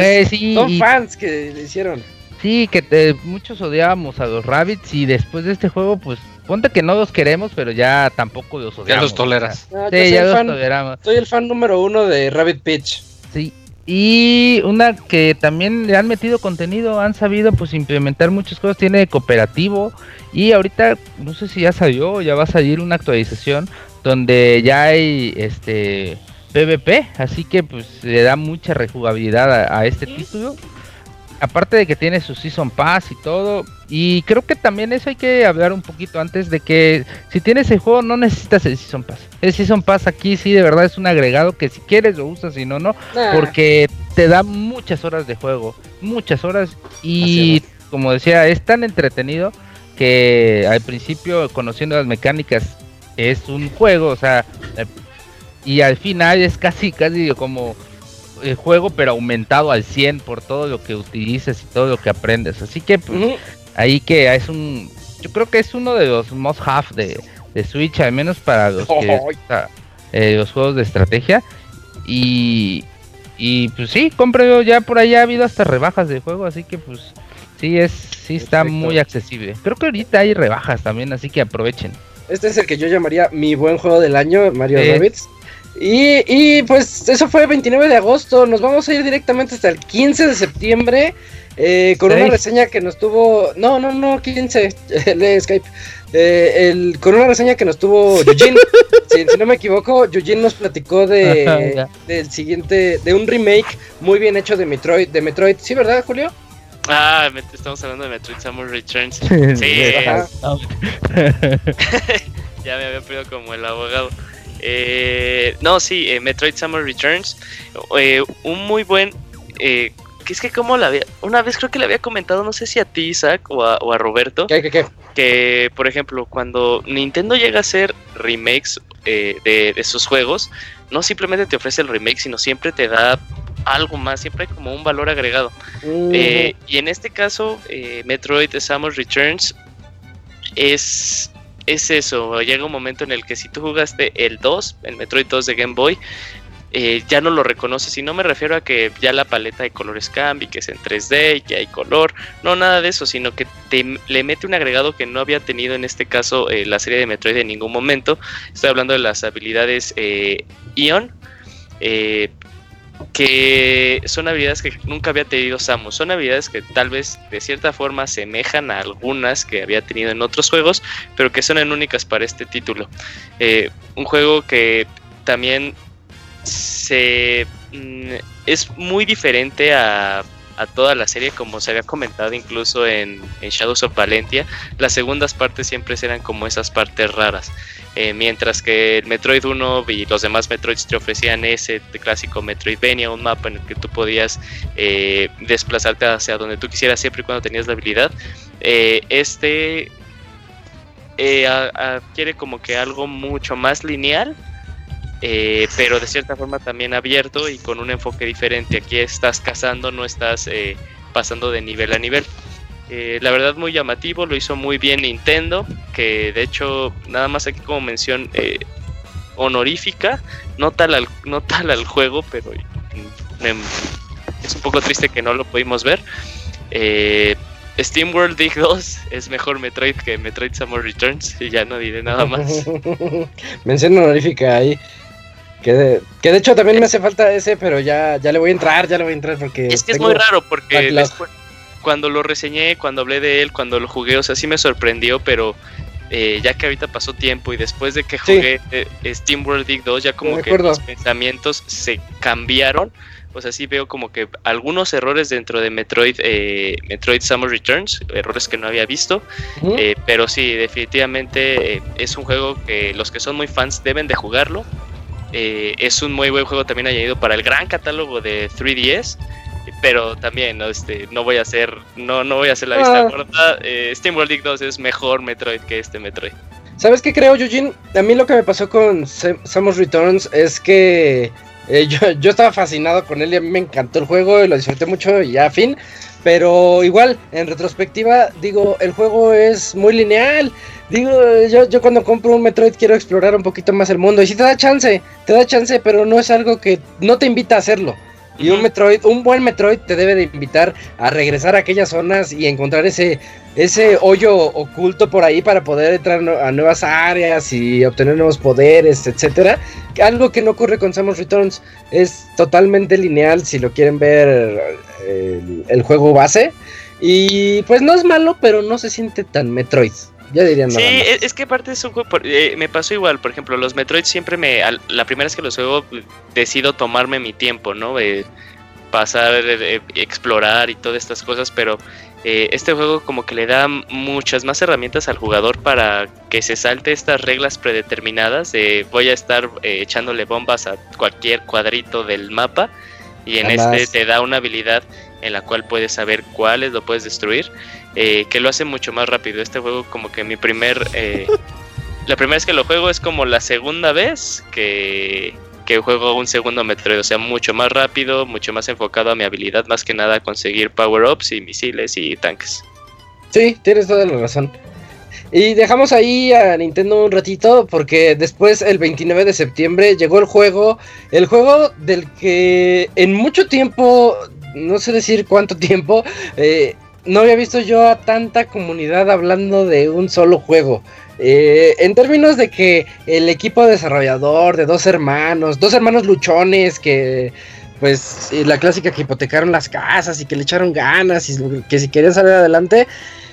son fans que le hicieron. Sí, que muchos odiábamos a los Rabbits y después de este juego, pues ponte que no los queremos, pero ya tampoco los odiamos. Ya los toleras. sí, ya los toleramos. Soy el fan número uno de Rabbit Pitch. Sí. Y una que también le han metido contenido, han sabido pues implementar muchas cosas, tiene cooperativo y ahorita no sé si ya salió, ya va a salir una actualización donde ya hay este PvP, así que pues le da mucha rejugabilidad a este título aparte de que tiene su Season Pass y todo, y creo que también eso hay que hablar un poquito antes de que si tienes el juego no necesitas el Season Pass. El Season Pass aquí sí de verdad es un agregado que si quieres lo usas, si no, no, porque te da muchas horas de juego, muchas horas y como decía, es tan entretenido que al principio conociendo las mecánicas es un juego, o sea, eh, y al final es casi, casi como el juego, pero aumentado al 100 por todo lo que utilizas y todo lo que aprendes. Así que pues, ahí que es un, yo creo que es uno de los most have de, Switch, al menos para los que eh, los juegos de estrategia. Y, y pues sí, compré ya por allá ha habido hasta rebajas de juego, así que pues sí es, sí está muy accesible. Creo que ahorita hay rebajas también, así que aprovechen. Este es el que yo llamaría mi buen juego del año, Mario Rabbits. Y, y, pues eso fue el 29 de agosto. Nos vamos a ir directamente hasta el 15 de septiembre. Eh, con una reseña que nos tuvo. No, no, no, 15. Lee Skype. Eh, el, con una reseña que nos tuvo Eugene. si, no me equivoco, Eugene nos platicó de del siguiente. De un remake muy bien hecho de Metroid. De Metroid. ¿Sí, verdad, Julio? Ah, estamos hablando de Metroid Samus Returns. Sí, ya me había pedido como el abogado. Eh, no, sí, eh, Metroid Samus Returns. Eh, un muy buen. que es que, como la había. Una vez creo que le había comentado, no sé si a ti, Isaac, o a, Roberto. ¿Qué, qué, qué? Que, por ejemplo, cuando Nintendo llega a hacer remakes de, de sus juegos, no simplemente te ofrece el remake, sino siempre te da algo más, siempre hay como un valor agregado. Eh, y en este caso, eh, Metroid Samus Returns es, es eso, llega un momento en el que si tú jugaste el 2, el Metroid 2 de Game Boy, eh, ya no lo reconoces y no me refiero a que ya la paleta de colores cambie, que es en 3D y que hay color, no nada de eso, sino que te, le mete un agregado que no había tenido en este caso la serie de Metroid en ningún momento. Estoy hablando de las habilidades Ion, que son habilidades que nunca había tenido Samus. Son habilidades que tal vez de cierta forma semejan a algunas que había tenido en otros juegos, pero que son en únicas para este título. Eh, un juego que también se mm, es muy diferente a, a, toda la serie, como se había comentado incluso en, en Shadows of Valentia. Las segundas partes siempre eran como esas partes raras. Eh, mientras que el Metroid 1 y los demás Metroids te ofrecían ese clásico Metroidvania, un mapa en el que tú podías eh, desplazarte hacia donde tú quisieras siempre y cuando tenías la habilidad. Eh, este adquiere como que algo mucho más lineal, pero de cierta forma también abierto y con un enfoque diferente. Aquí estás cazando, no estás pasando de nivel a nivel. Eh, la verdad muy llamativo, lo hizo muy bien Nintendo, que de hecho nada más aquí como mención eh, honorífica, no tal, al, no tal al juego, pero es un poco triste que no lo pudimos ver. Eh, Steam World Dig 2 es mejor Metroid que Metroid Samus Returns y ya no diré nada más. mención honorífica ahí. Que de, que de hecho también me hace falta ese, pero ya, ya le voy a entrar, ya le voy a entrar porque... Es que es muy raro porque después, cuando lo reseñé, cuando hablé de él, cuando lo jugué, o sea, sí me sorprendió, pero eh, ya que ahorita pasó tiempo y después de que jugué eh, Steam World Dig 2, ya como que mis pensamientos se cambiaron. O sea, sí veo como que algunos errores dentro de Metroid, eh, Metroid Samus Returns, errores que no había visto. pero sí, definitivamente es un juego que los que son muy fans deben de jugarlo. Es un muy buen juego también añadido para el gran catálogo de 3DS pero también no este no voy a hacer no no voy a hacer la vista ah. corta eh, Steam World 2 es mejor Metroid que este Metroid. Sabes qué creo Eugene a mí lo que me pasó con Samus Returns es que eh, yo, yo, estaba fascinado con él y a mí me encantó el juego y lo disfruté mucho y ya fin. Pero igual en retrospectiva digo el juego es muy lineal Digo, yo, yo cuando compro un Metroid quiero explorar un poquito más el mundo. Y si te da chance, te da chance, pero no es algo que no te invita a hacerlo. Y un Metroid, un buen Metroid te debe de invitar a regresar a aquellas zonas y encontrar ese, ese hoyo oculto por ahí para poder entrar a nuevas áreas y obtener nuevos poderes, etcétera. Algo que no ocurre con Samus Returns es totalmente lineal si lo quieren ver el, el juego base. Y pues no es malo, pero no se siente tan Metroid. Ya dirían Sí, es que aparte es un juego, eh, me pasó igual, por ejemplo, los Metroid siempre me, la primera vez que los juego, decido tomarme mi tiempo, ¿no? pasar, explorar y todas estas cosas, pero eh, este juego como que le da muchas más herramientas al jugador para que se salte estas reglas predeterminadas de voy a estar eh, echándole bombas a cualquier cuadrito del mapa y en este te da una habilidad en la cual puedes saber cuáles lo puedes destruir eh, que lo hace mucho más rápido. Este juego como que mi primer... Eh, la primera vez que lo juego es como la segunda vez que, que juego un segundo Metroid, o sea, mucho más rápido, mucho más enfocado a mi habilidad, más que nada a conseguir power-ups y misiles y tanques. Sí, tienes toda la razón. Y dejamos ahí a Nintendo un ratito porque después, el 29 de septiembre, llegó el juego, el juego del que en mucho tiempo, no sé decir cuánto tiempo, eh, no había visto yo a tanta comunidad hablando de un solo juego. Eh, en términos de que el equipo desarrollador de dos hermanos, dos hermanos luchones que pues la clásica que hipotecaron las casas y que le echaron ganas y que si querían salir adelante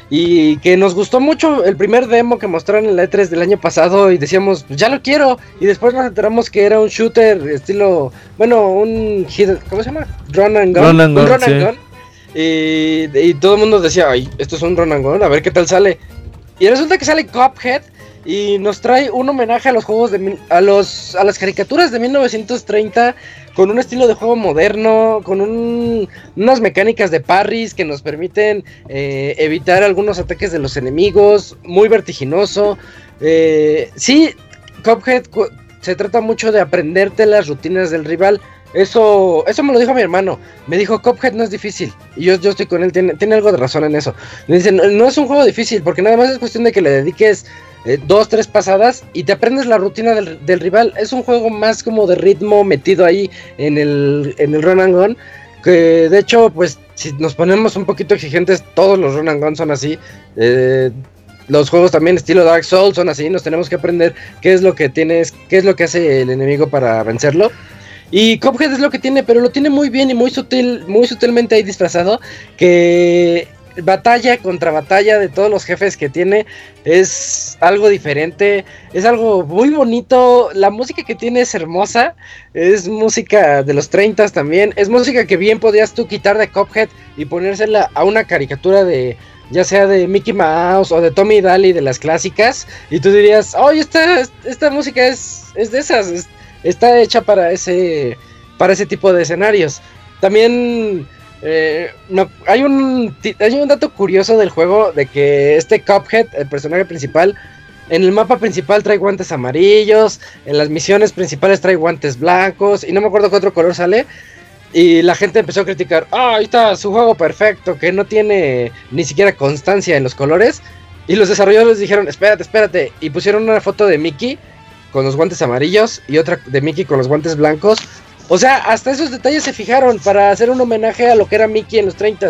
y que nos gustó mucho el primer demo que mostraron en la E3 del año pasado y decíamos, pues ya lo quiero y después nos enteramos que era un shooter estilo, bueno, un ¿cómo se llama? Run and gun. un run and gun. Y, todo el mundo decía, ay, esto es un gun, a ver qué tal sale. Y resulta que sale Cuphead y nos trae un homenaje a los juegos de a los a las caricaturas de 1930 con un estilo de juego moderno, con unas mecánicas de parries que nos permiten eh, evitar algunos ataques de los enemigos, muy vertiginoso. Eh, sí, Cuphead se trata mucho de aprenderte las rutinas del rival. Eso, eso me lo dijo mi hermano. Me dijo, Cuphead no es difícil. Y yo, yo estoy con él, tiene, tiene algo de razón en eso. Me dicen, no es un juego difícil, porque nada más es cuestión de que le dediques eh, dos, tres pasadas y te aprendes la rutina del, rival. Es un juego más como de ritmo metido ahí en el, en el run and gun. Que de hecho, pues si nos ponemos un poquito exigentes, todos los run and gun son así. Eh, los juegos también estilo Dark Souls son así. Nos tenemos que aprender qué es lo que tienes, qué es lo que hace el enemigo para vencerlo. Y Cuphead es lo que tiene, pero lo tiene muy bien y muy sutil, muy sutilmente ahí disfrazado. Que batalla contra batalla de todos los jefes que tiene es algo diferente, es algo muy bonito, la música que tiene es hermosa, es música de los 30 también, es música que bien podías tú quitar de Cuphead y ponérsela a una caricatura de ya sea de Mickey Mouse o de Tommy Daly de las clásicas y tú dirías, "Oye, esta, esta música es, es de esas, está hecha para ese para ese tipo de escenarios." También eh, hay, un, hay un dato curioso del juego de que este Cuphead, el personaje principal, en el mapa principal trae guantes amarillos, en las misiones principales trae guantes blancos y no me acuerdo qué otro color sale. Y la gente empezó a criticar, ah, ahí está su juego perfecto, que no tiene ni siquiera constancia en los colores. Y los desarrolladores dijeron, espérate, espérate. Y pusieron una foto de Mickey con los guantes amarillos y otra de Mickey con los guantes blancos. O sea, hasta esos detalles se fijaron para hacer un homenaje a lo que era Mickey en los 30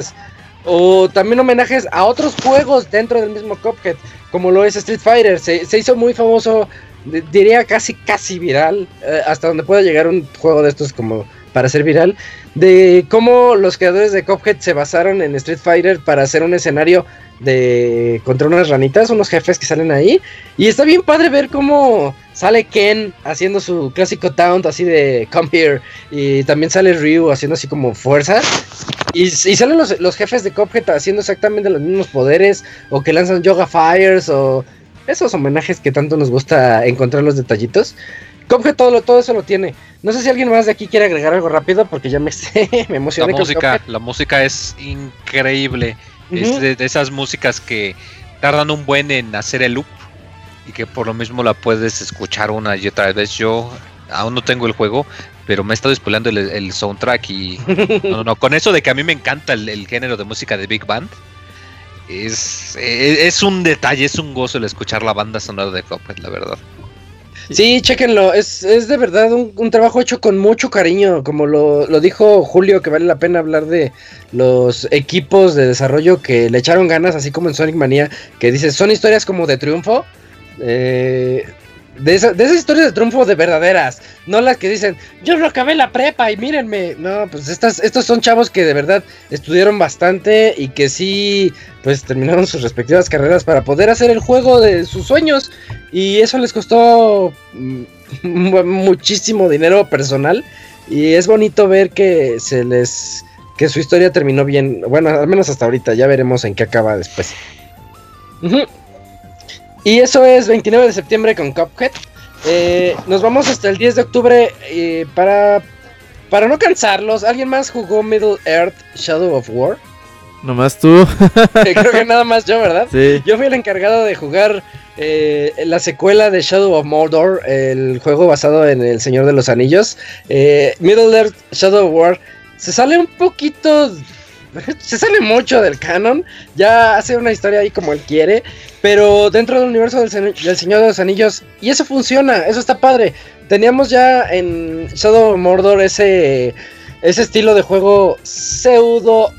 O también homenajes a otros juegos dentro del mismo Cuphead, como lo es Street Fighter. Se, hizo muy famoso, diría casi, casi viral, eh, hasta donde puede llegar un juego de estos como para ser viral, de cómo los creadores de Cuphead se basaron en Street Fighter para hacer un escenario de contra unas ranitas, unos jefes que salen ahí. Y está bien padre ver cómo sale Ken haciendo su clásico taunt así de come. Y también sale Ryu haciendo así como fuerza. Y, salen los, jefes de Cuphead haciendo exactamente los mismos poderes. O que lanzan Yoga Fires. O esos homenajes que tanto nos gusta encontrar los detallitos. Cuphead todo, todo eso lo tiene. No sé si alguien más de aquí quiere agregar algo rápido porque ya me, me emocioné. La música, la música es increíble. Es de, esas músicas que tardan un buen en hacer el loop y que por lo mismo la puedes escuchar una y otra vez. Yo aún no tengo el juego, pero me he estado spoilando el, soundtrack y no, no, con eso de que a mí me encanta el, género de música de Big Band. Es, es, un detalle, es un gozo el escuchar la banda sonora de Cuphead, la verdad. Sí, chéquenlo, es, es de verdad un, trabajo hecho con mucho cariño, como lo, lo, dijo Julio, que vale la pena hablar de los equipos de desarrollo que le echaron ganas, así como en Sonic Mania, que dice, son historias como de triunfo. Eh, de, esas historias de triunfo de verdaderas, no las que dicen, yo no acabé la prepa y mírenme. No, pues estas, estos son chavos que de verdad estudiaron bastante y que sí, pues terminaron sus respectivas carreras para poder hacer el juego de sus sueños. Y eso les costó mm, muchísimo dinero personal. Y es bonito ver que se les. que su historia terminó bien. Bueno, al menos hasta ahorita. Ya veremos en qué acaba después. Y eso es 29 de septiembre con Cuphead. Eh, nos vamos hasta el 10 de octubre eh, para, para no cansarlos. ¿Alguien más jugó Middle Earth Shadow of War? Nomás tú. Creo que nada más yo, ¿verdad? Sí. Yo fui el encargado de jugar eh, la secuela de Shadow of Mordor, el juego basado en El Señor de los Anillos. Middle Earth Shadow of War se sale un poquito se sale mucho del canon, ya hace una historia ahí como él quiere, pero dentro del universo del, Señor de los Anillos, y eso funciona, eso está padre. Teníamos ya en Shadow Mordor ese, ese estilo de juego pseudo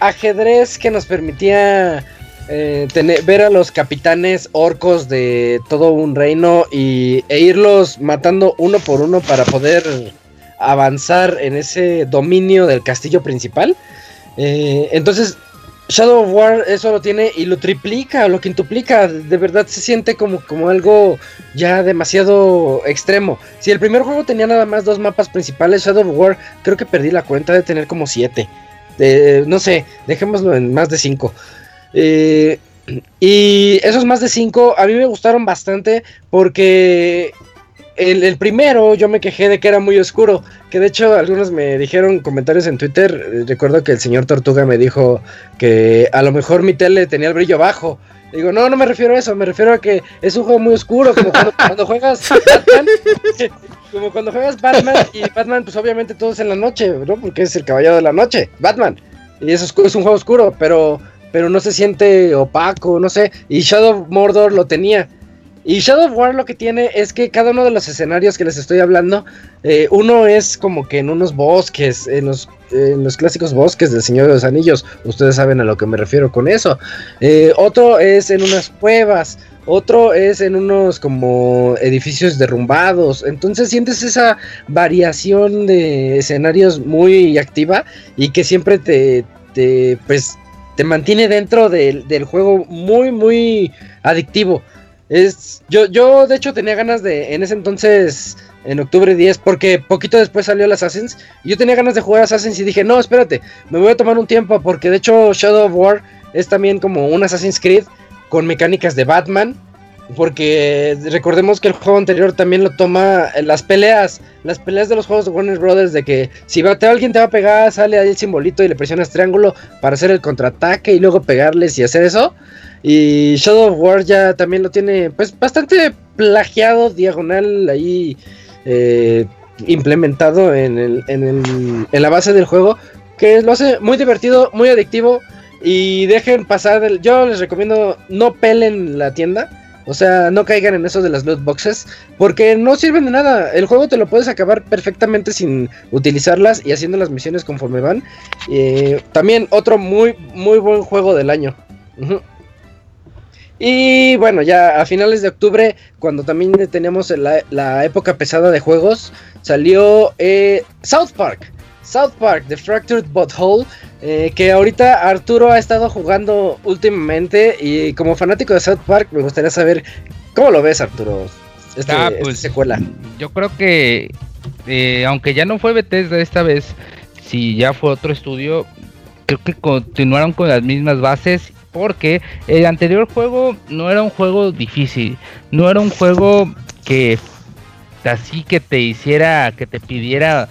ajedrez que nos permitía eh, ver a los capitanes orcos de todo un reino y, e irlos matando uno por uno para poder avanzar en ese dominio del castillo principal. Eh, entonces, Shadow of War eso lo tiene y lo triplica, lo quintuplica. De verdad se siente como, como algo ya demasiado extremo. Si el primer juego tenía nada más dos mapas principales, Shadow of War creo que perdí la cuenta de tener como siete. no sé, dejémoslo en más de cinco. Eh, y esos más de cinco a mí me gustaron bastante porque el, primero yo me quejé de que era muy oscuro, que de hecho algunos me dijeron comentarios en Twitter, eh, recuerdo que el señor Tortuga me dijo que a lo mejor mi tele tenía el brillo bajo. Digo, no, no me refiero a eso, me refiero a que es un juego muy oscuro, como cuando, juegas Batman, como cuando juegas Batman y Batman pues obviamente todo es en la noche, ¿no? Porque es el caballero de la noche, Batman. Y eso es, es un juego oscuro, pero, pero no se siente opaco, no sé. Y Shadow Mordor lo tenía. Y Shadow of War lo que tiene es que cada uno de los escenarios que les estoy hablando, eh, uno es como que en unos bosques, en los, los, clásicos bosques del Señor de los Anillos, ustedes saben a lo que me refiero con eso. Eh, otro es en unas cuevas, otro es en unos como edificios derrumbados. Entonces sientes esa variación de escenarios muy activa y que siempre te, te pues, te mantiene dentro del, del juego muy, muy adictivo. Es, yo, yo de hecho tenía ganas de, en ese entonces, en octubre 10, porque poquito después salió el Assassin's, y yo tenía ganas de jugar Assassin's y dije, no, espérate, me voy a tomar un tiempo, porque de hecho Shadow of War es también como un Assassin's Creed con mecánicas de Batman, porque recordemos que el juego anterior también lo toma las peleas, las peleas de los juegos de Warner Brothers, de que si alguien te va a pegar, sale ahí el simbolito y le presionas triángulo para hacer el contraataque y luego pegarles y hacer eso. Y Shadow of War ya también lo tiene pues bastante plagiado, diagonal ahí eh, implementado en, el, en, el, en la base del juego, que lo hace muy divertido, muy adictivo y dejen pasar, yo les recomiendo no pelen la tienda. O sea, no caigan en eso de las loot boxes. Porque no sirven de nada. El juego te lo puedes acabar perfectamente sin utilizarlas y haciendo las misiones conforme van. Eh, también otro muy, muy buen juego del año. Y bueno, ya a finales de octubre, cuando también teníamos la, época pesada de juegos, salió eh, South Park. South Park, The Fractured Butthole, eh, que ahorita Arturo ha estado jugando últimamente y como fanático de South Park me gustaría saber cómo lo ves Arturo, este, ah, pues, secuela. Yo creo que eh, aunque ya no fue Bethesda esta vez, si ya fue otro estudio, creo que continuaron con las mismas bases porque el anterior juego no era un juego difícil, no era un juego que así que te hiciera, que te pidiera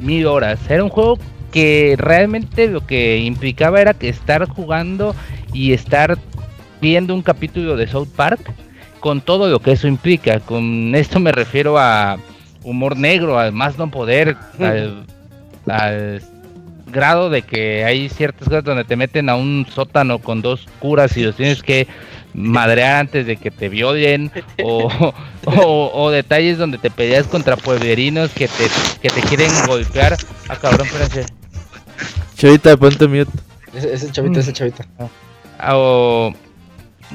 mil horas, era un juego que realmente lo que implicaba era que estar jugando y estar viendo un capítulo de South Park con todo lo que eso implica. Con esto me refiero a humor negro, al más no poder, al, al grado de que hay ciertas cosas donde te meten a un sótano con dos curas y los tienes que madrear antes de que te violen o, o, detalles donde te peleas contra pueblerinos que te, que te quieren golpear. Ah, cabrón, espérense. Chavita, ponte mute. Ese, chavita, ese chavita. Ah, o,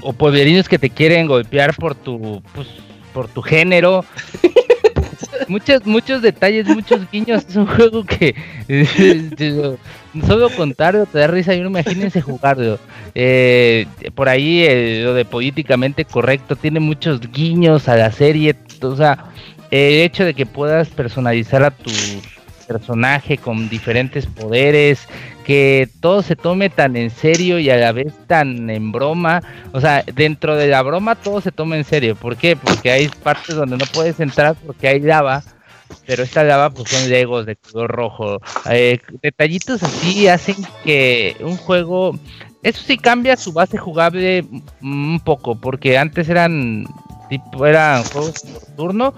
o pueblerinos que te quieren golpear por tu, pues, por tu género muchos, muchos detalles, muchos guiños. Es un juego que solo contarlo te da risa y no imagínense jugarlo. Eh, por ahí lo de políticamente correcto tiene muchos guiños a la serie. O sea, el hecho de que puedas personalizar a tu personaje con diferentes poderes, que todo se tome tan en serio y a la vez tan en broma. O sea, dentro de la broma todo se toma en serio. ¿Por qué? Porque hay partes donde no puedes entrar porque hay lava. Pero esta lava pues son legos de color rojo. Eh, detallitos así hacen que un juego... Eso sí cambia su base jugable un poco. Porque antes eran tipo eran juegos por turno.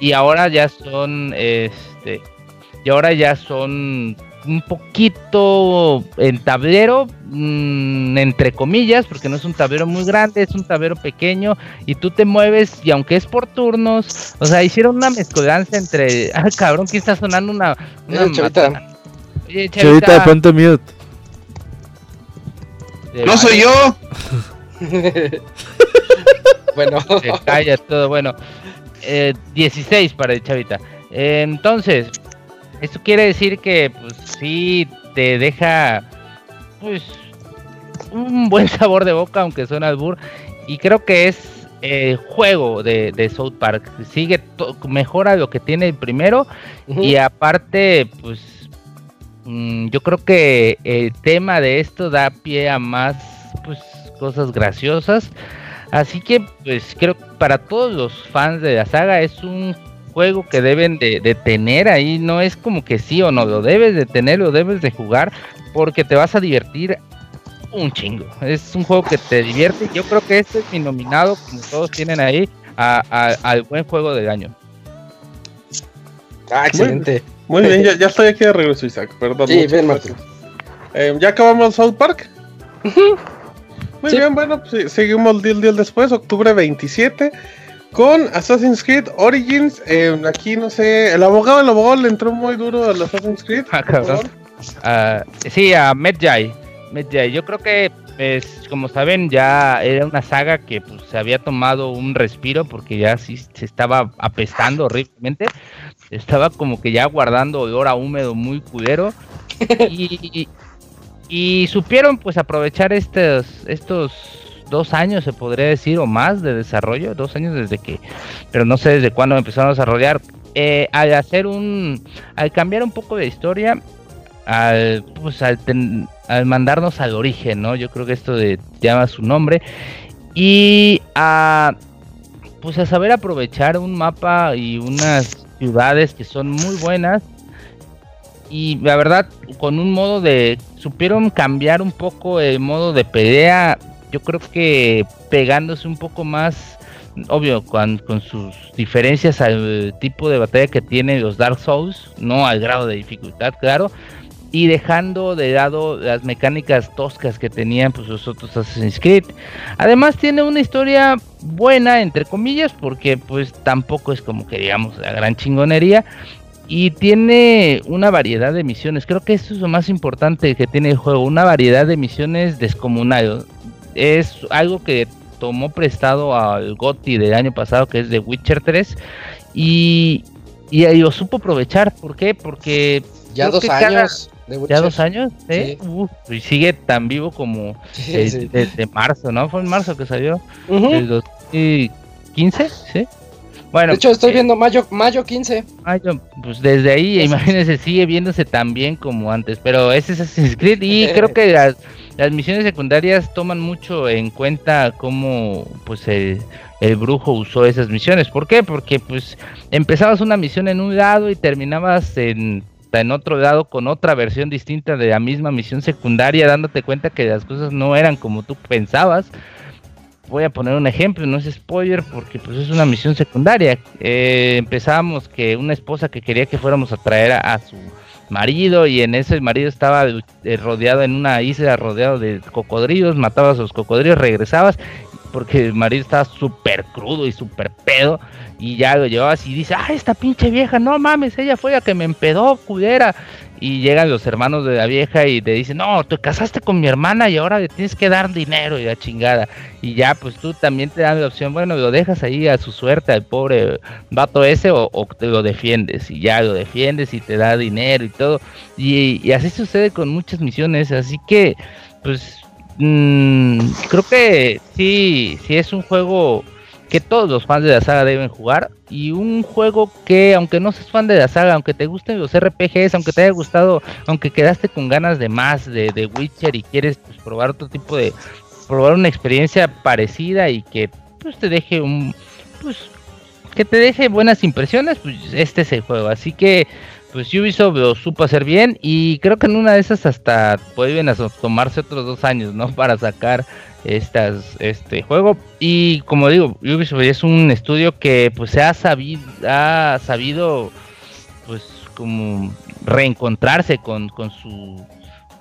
Y ahora ya son este y ahora ya son un poquito en tablero, mm, entre comillas, porque no es un tablero muy grande, es un tablero pequeño y tú te mueves y aunque es por turnos, o sea, hicieron una mezcolanza entre, ah, cabrón, que está sonando una... una chavita. Oye, chavita. ponte mute. no soy yo. bueno. Se calla todo, bueno. 16 eh, para el chavita. entonces, esto quiere decir que, pues, sí te deja, pues, un buen sabor de boca, aunque suena albur. Y creo que es el juego de, South Park. Sigue, mejora lo que tiene el primero. Y aparte, pues, mm, yo creo que el tema de esto da pie a más, pues, cosas graciosas. Así que, pues, creo que para todos los fans de la saga es un juego que deben de, de, tener ahí, no es como que sí o no, lo debes de tener, lo debes de jugar, porque te vas a divertir un chingo. Es un juego que te divierte. Yo creo que este es mi nominado, como todos tienen ahí, al buen juego del año. Ah, excelente. Muy, bien, ya, estoy aquí de regreso, Isaac. Perdón. Sí, bien, Martín. Eh, ¿Ya acabamos South Park? Muy bien, bueno, pues, seguimos el día después, octubre 27, con Assassin's Creed Origins. Eh, aquí no sé, el abogado, el abogado le entró muy duro al Assassin's Creed. Ah, sí, a Medjay. Yo creo que, pues, como saben, ya era una saga que pues, se había tomado un respiro porque ya sí se estaba apestando horriblemente. Estaba como que ya guardando olor a húmedo muy culero. y, y, supieron pues aprovechar estos, estos dos años, se podría decir, o más de desarrollo, dos años desde que, pero no sé desde cuándo empezaron a desarrollar, eh, al hacer un, al cambiar un poco de historia, al, pues, al, mandarnos al origen, ¿no? Yo creo que esto de, llama su nombre. Y a, pues a saber aprovechar un mapa y unas ciudades que son muy buenas. Y la verdad, con un modo de... Supieron cambiar un poco el modo de pelea. Yo creo que pegándose un poco más obvio, con, sus diferencias al tipo de batalla que tienen los Dark Souls, no al grado de dificultad, claro, y dejando de lado las mecánicas toscas que tenían pues los otros Assassin's Creed. Además tiene una historia buena entre comillas porque pues tampoco es como que digamos la gran chingonería y tiene una variedad de misiones. Creo que eso es lo más importante que tiene el juego, una variedad de misiones descomunal. Es algo que tomó prestado al GOTI del año pasado que es de Witcher 3 y y lo supo aprovechar, ¿por qué? Porque ya dos años. ¿Ya dos años? ¿eh? y sigue tan vivo como desde marzo, ¿no? Fue en marzo que salió. El 2015, ¿sí? Bueno, de hecho, estoy eh, viendo mayo, mayo 15. Mayo, pues desde ahí, imagínense, sigue viéndose tan bien como antes. Pero ese es Assassin's Creed y creo que las, las, misiones secundarias toman mucho en cuenta cómo pues el, el, brujo usó esas misiones. ¿Por qué? Porque pues empezabas una misión en un lado y terminabas en en otro lado con otra versión distinta de la misma misión secundaria, dándote cuenta que las cosas no eran como tú pensabas. Voy a poner un ejemplo, no es spoiler porque pues es una misión secundaria. Eh, empezábamos que una esposa que quería que fuéramos a traer a, su marido y en ese marido estaba eh, rodeado en una isla rodeado de cocodrilos, matabas a los cocodrilos, regresabas porque el marido estaba súper crudo y súper pedo y ya lo llevabas y dice, ah, esta pinche vieja, no mames, ella fue la que me empedó, culera. Y llegan los hermanos de la vieja y te dicen, no, te casaste con mi hermana y ahora le tienes que dar dinero y la chingada. Y ya, pues tú también te dan la opción, bueno, lo dejas ahí a su suerte al pobre vato ese o, te lo defiendes. Y ya lo defiendes y te da dinero y todo. Y, y así sucede con muchas misiones. Así que, pues, mmm, creo que sí, sí es un juego que todos los fans de la saga deben jugar y un juego que aunque no seas fan de la saga, aunque te gusten los RPGs, aunque te haya gustado, aunque quedaste con ganas de más de, de Witcher y quieres pues, probar otro tipo de probar una experiencia parecida y que pues te deje un pues que te deje buenas impresiones, pues este es el juego. Así que pues Ubisoft lo supo hacer bien y creo que en una de esas hasta pueden tomarse otros dos años, ¿no? Para sacar estas, este juego. Y como digo, Ubisoft es un estudio que pues se ha sabido, ha sabido pues como reencontrarse con, con su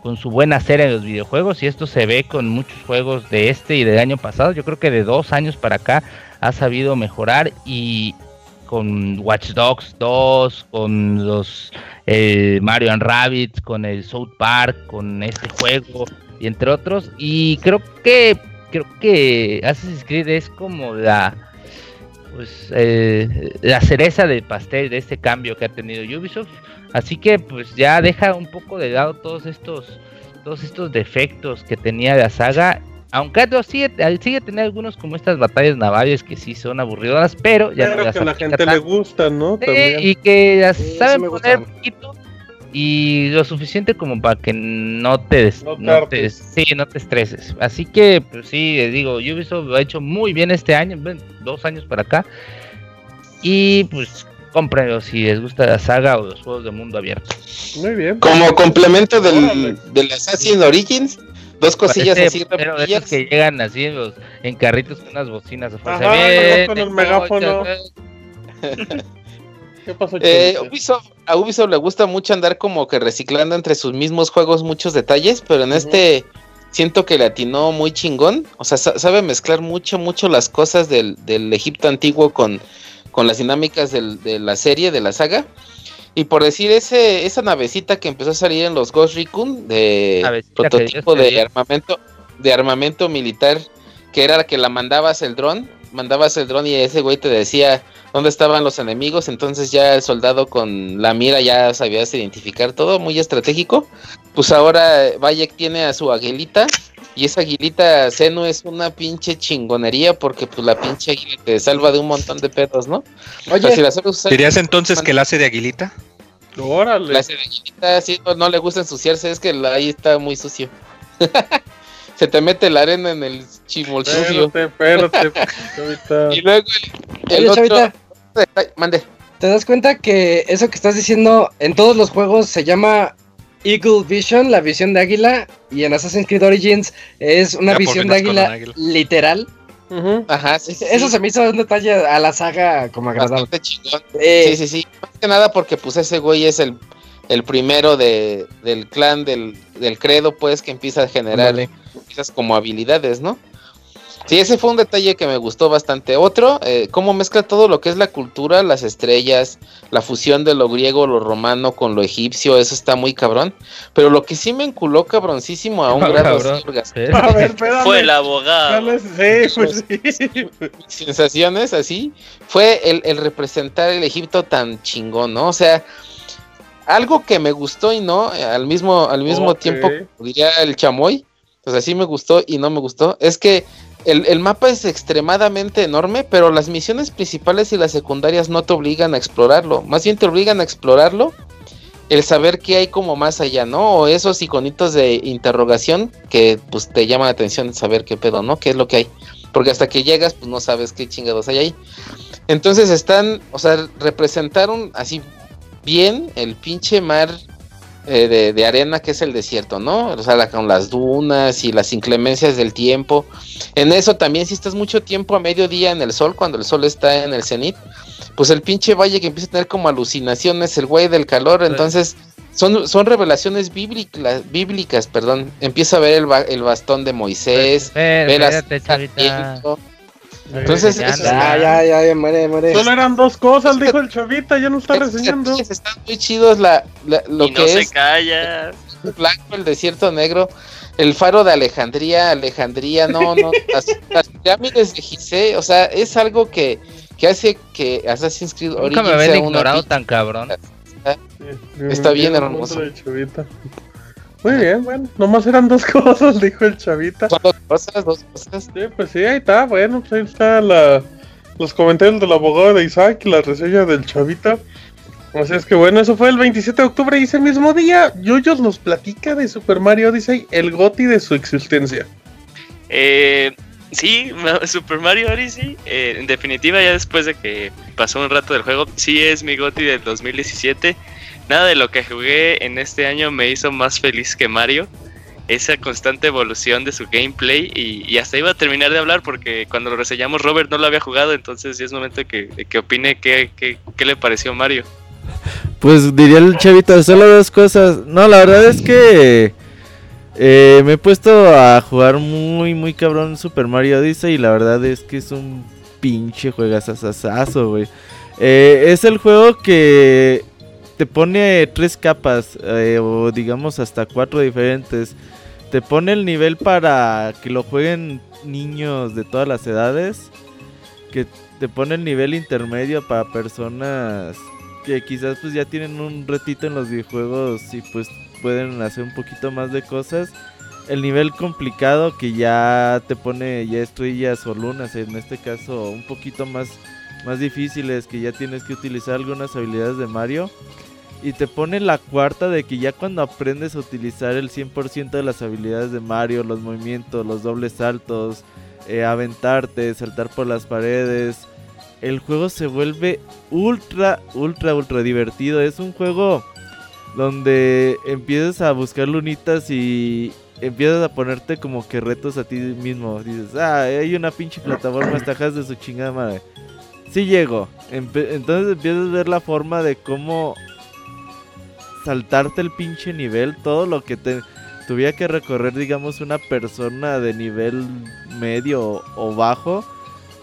con su buena serie en los videojuegos y esto se ve con muchos juegos de este y del año pasado. Yo creo que de dos años para acá ha sabido mejorar y con Watch Dogs 2, con los eh, Mario and Rabbits, con el South Park, con este juego, y entre otros. Y creo que creo que Assassin's Creed es como la pues eh, la cereza del pastel de este cambio que ha tenido Ubisoft. Así que pues ya deja un poco de lado todos estos todos estos defectos que tenía la saga. Aunque sigue, sigue teniendo algunos como estas batallas navales que sí son aburridas, pero ya no que a la gente le gusta, ¿no? y que las saben poner poquito y lo suficiente como para que no te, no, te, sí, no te estreses. Así que, pues sí, digo, Ubisoft lo ha hecho muy bien este año, dos años para acá. Y pues cómprenlo si les gusta la saga o los juegos de mundo abierto. Muy bien. Como complemento del, del Assassin's Origins, dos cosillas así pero de esos que llegan así en, los, en carritos con unas bocinas Ajá, bien, con el megáfono. ¿Qué pasó, eh, a Ubisoft le gusta mucho andar como que reciclando entre sus mismos juegos muchos detalles, pero en este siento que le atinó muy chingón. O sea, sabe mezclar mucho, mucho las cosas del, del Egipto antiguo con, con las dinámicas de la serie, de la saga. Y por decir, ese, esa navecita que empezó a salir en los Ghost Recon de prototipo de armamento, de armamento militar, que era la que la mandabas el dron, mandabas el dron y ese güey te decía dónde estaban los enemigos, entonces ya el soldado con la mira ya sabías identificar todo, muy estratégico. Pues ahora Bayek tiene a su aguilita y esa aguilita seno es una pinche chingonería porque pues la pinche aguilita te salva de un montón de pedos, ¿no? Oye, ¿dirías entonces que la hace de aguilita? Órale. La hace de aguilita, sí, no, le gusta ensuciarse, es que ahí está muy sucio. Se te mete la arena en el chimolsucio. Espérate, espérate. y luego el, el otro... Mande. ¿Te das cuenta que eso que estás diciendo en todos los juegos se llama Eagle Vision, la visión de águila, y en Assassin's Creed Origins es una visión de águila, literal. Ajá, Eso se me hizo un detalle a la saga como agradable. Eh, sí, sí, sí. Más que nada porque pues ese güey es el, el primero de, del clan del, del credo, pues, que empieza a generar esas como habilidades, ¿no? Sí, ese fue un detalle que me gustó bastante. Otro, eh, cómo mezcla todo lo que es la cultura, las estrellas, la fusión de lo griego, lo romano con lo egipcio, eso está muy cabrón. Pero lo que sí me enculó cabroncísimo a un grado fue el abogado. Sí, pues sí. Sensaciones así, fue el, representar el Egipto tan chingón, ¿no? O sea, algo que me gustó y no, al mismo, al mismo tiempo, diría el chamoy, pues así me gustó y no me gustó, es que el, mapa es extremadamente enorme, pero las misiones principales y las secundarias no te obligan a explorarlo. Más bien te obligan a explorarlo el saber qué hay como más allá, ¿no? O esos iconitos de interrogación que pues te llama la atención saber qué pedo, ¿no? ¿Qué es lo que hay? Porque hasta que llegas pues no sabes qué chingados hay ahí. Entonces están, o sea, representaron así bien el pinche mar eh, de, arena que es el desierto, ¿no? O sea, con las dunas y las inclemencias del tiempo. En eso también si estás mucho tiempo a mediodía en el sol, cuando el sol está en el cenit, pues el pinche valle que empieza a tener como alucinaciones, el güey del calor, entonces son, son revelaciones bíblicas, bíblicas, perdón. Empieza a ver el, el bastón de Moisés, ver entonces, ya, ya, ya, ya, muere, muere. Solo eran dos cosas, dijo el chavita, ya no está reseñando. Están muy chidos la, lo y que no se calla. El blanco, el desierto negro, el faro de Alejandría, Alejandría, no, no, las, pirámides de Gizeh, o sea, es algo que, que hace que Assassin's Creed Nunca me habían ignorado tan cabrón. Está, está bien hermoso. Muy bien, bueno, nomás eran dos cosas, dijo el chavita. Dos cosas, dos cosas. Sí, pues sí, ahí está, bueno, pues ahí está la, los comentarios del abogado de Isaac y la reseña del chavita. Así es que bueno, eso fue el 27 de octubre y ese mismo día Yoyos nos platica de Super Mario Odyssey, el goti de su existencia. Eh, sí, Super Mario Odyssey, eh, en definitiva ya después de que pasó un rato del juego, sí es mi goti del 2017 nada de lo que jugué en este año me hizo más feliz que Mario. Esa constante evolución de su gameplay y, hasta iba a terminar de hablar porque cuando lo reseñamos Robert no lo había jugado, entonces ya es momento que, que opine qué, qué, le pareció Mario. Pues diría el chavito, solo dos cosas. No, la verdad es que eh, me he puesto a jugar muy, muy cabrón Super Mario Odyssey y la verdad es que es un pinche juegazazazo, güey. Eh, es el juego que te pone tres capas, eh, o digamos hasta cuatro diferentes. te pone el nivel para que lo jueguen niños de todas las edades. Que te pone el nivel intermedio para personas que quizás pues ya tienen un retito en los videojuegos y pues pueden hacer un poquito más de cosas. El nivel complicado que ya te pone ya estrellas o lunas, en este caso un poquito más, más difíciles, que ya tienes que utilizar algunas habilidades de Mario. Y te pone la cuarta de que ya cuando aprendes a utilizar el 100% de las habilidades de Mario, los movimientos, los dobles saltos, eh, aventarte, saltar por las paredes, el juego se vuelve ultra, ultra, ultra divertido. Es un juego donde empiezas a buscar lunitas y empiezas a ponerte como que retos a ti mismo. Dices, ah, hay una pinche plataforma, estajas de su chingada madre. Sí llego. entonces empiezas a ver la forma de cómo saltarte el pinche nivel, todo lo que te tuviera que recorrer, digamos, una persona de nivel medio o bajo.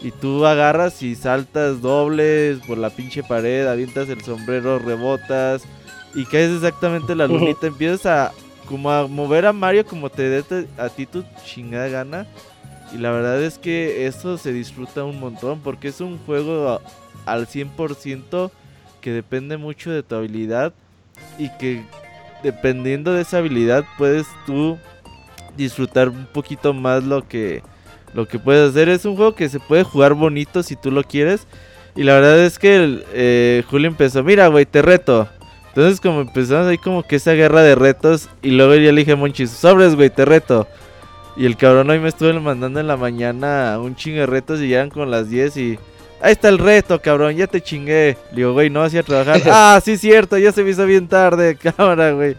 Y tú agarras y saltas dobles por la pinche pared, avientas el sombrero, rebotas y caes exactamente la lunita. Empiezas a como a mover a Mario como te dé a ti tu chingada gana. Y la verdad es que eso se disfruta un montón porque es un juego al 100% que depende mucho de tu habilidad y que dependiendo de esa habilidad puedes tú disfrutar un poquito más lo que lo que puedes hacer. Es un juego que se puede jugar bonito si tú lo quieres. Y la verdad es que eh, Julio empezó, mira, güey, te reto. Entonces como empezamos ahí como que esa guerra de retos. Y luego ya le dije sobres, güey, te reto. Y el cabrón hoy me estuvo mandando en la mañana un chingo de retos y llegan con las 10 y... Ahí está el reto, cabrón, ya te chingué. Le digo, güey, no hacía trabajar. ah, sí, cierto, ya se me hizo bien tarde, cámara, güey.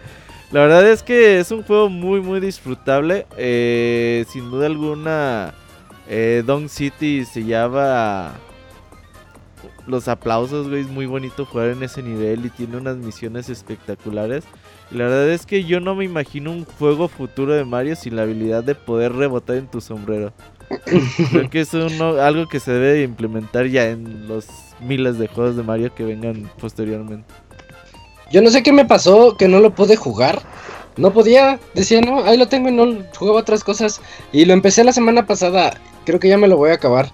La verdad es que es un juego muy, muy disfrutable. Eh, sin duda alguna, eh, Don City se llama los aplausos, güey. Es muy bonito jugar en ese nivel y tiene unas misiones espectaculares. Y la verdad es que yo no me imagino un juego futuro de Mario sin la habilidad de poder rebotar en tu sombrero. Creo que es algo que se debe implementar ya en los miles de juegos de Mario que vengan posteriormente. Yo no sé qué me pasó que no lo pude jugar. No podía, decía, no, ahí lo tengo y no jugaba otras cosas. Y lo empecé la semana pasada, creo que ya me lo voy a acabar.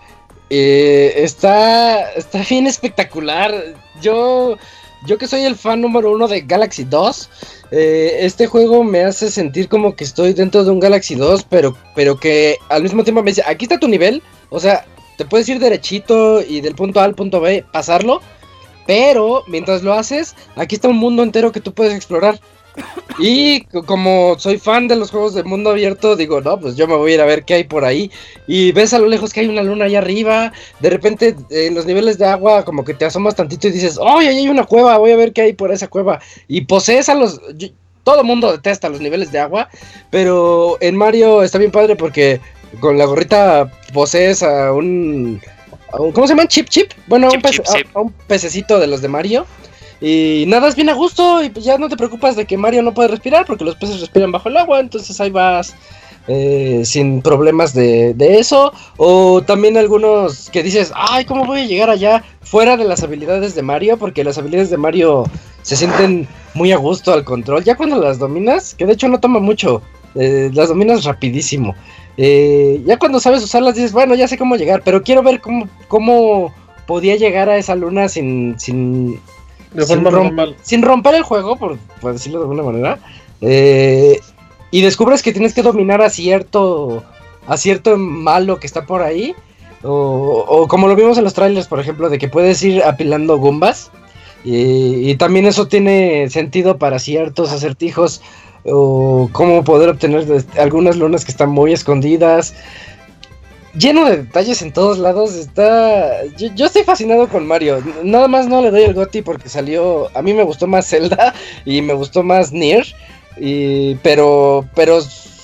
Eh, está, está bien espectacular. Yo, yo que soy el fan número uno de Galaxy 2, eh, este juego me hace sentir como que estoy dentro de un Galaxy 2, pero, pero que al mismo tiempo me dice, aquí está tu nivel, o sea, te puedes ir derechito y del punto A al punto B pasarlo, pero mientras lo haces, aquí está un mundo entero que tú puedes explorar. Y como soy fan de los juegos de mundo abierto, digo, no, pues yo me voy a ir a ver qué hay por ahí. Y ves a lo lejos que hay una luna allá arriba. De repente, en los niveles de agua, como que te asomas tantito y dices, ¡oh, ahí hay una cueva! Voy a ver qué hay por esa cueva. Y posees a los. todo el mundo detesta los niveles de agua. Pero en Mario está bien padre porque con la gorrita posees a un. ¿Cómo se llama? Chip Chip. Bueno, a un pececito de los de Mario. Y nadas bien a gusto y pues ya no te preocupas de que Mario no puede respirar porque los peces respiran bajo el agua, entonces ahí vas eh, sin problemas de, eso. O también algunos que dices, ay, ¿cómo voy a llegar allá fuera de las habilidades de Mario? Porque las habilidades de Mario se sienten muy a gusto al control. Ya cuando las dominas, que de hecho no toma mucho, eh, las dominas rapidísimo. Eh, ya cuando sabes usarlas dices, bueno, ya sé cómo llegar, pero quiero ver cómo, cómo podía llegar a esa luna sin, sin sin, romper el juego, por, decirlo de alguna manera. Eh, y descubres que tienes que dominar a cierto, a cierto malo que está por ahí. O, como lo vimos en los trailers, por ejemplo, de que puedes ir apilando gumbas. Y, también eso tiene sentido para ciertos acertijos. O cómo poder obtener algunas lunas que están muy escondidas lleno de detalles en todos lados. Está. Yo, estoy fascinado con Mario. Nada más no le doy el Goti porque salió. A mí me gustó más Zelda y me gustó más Nier. Y, pero. Pero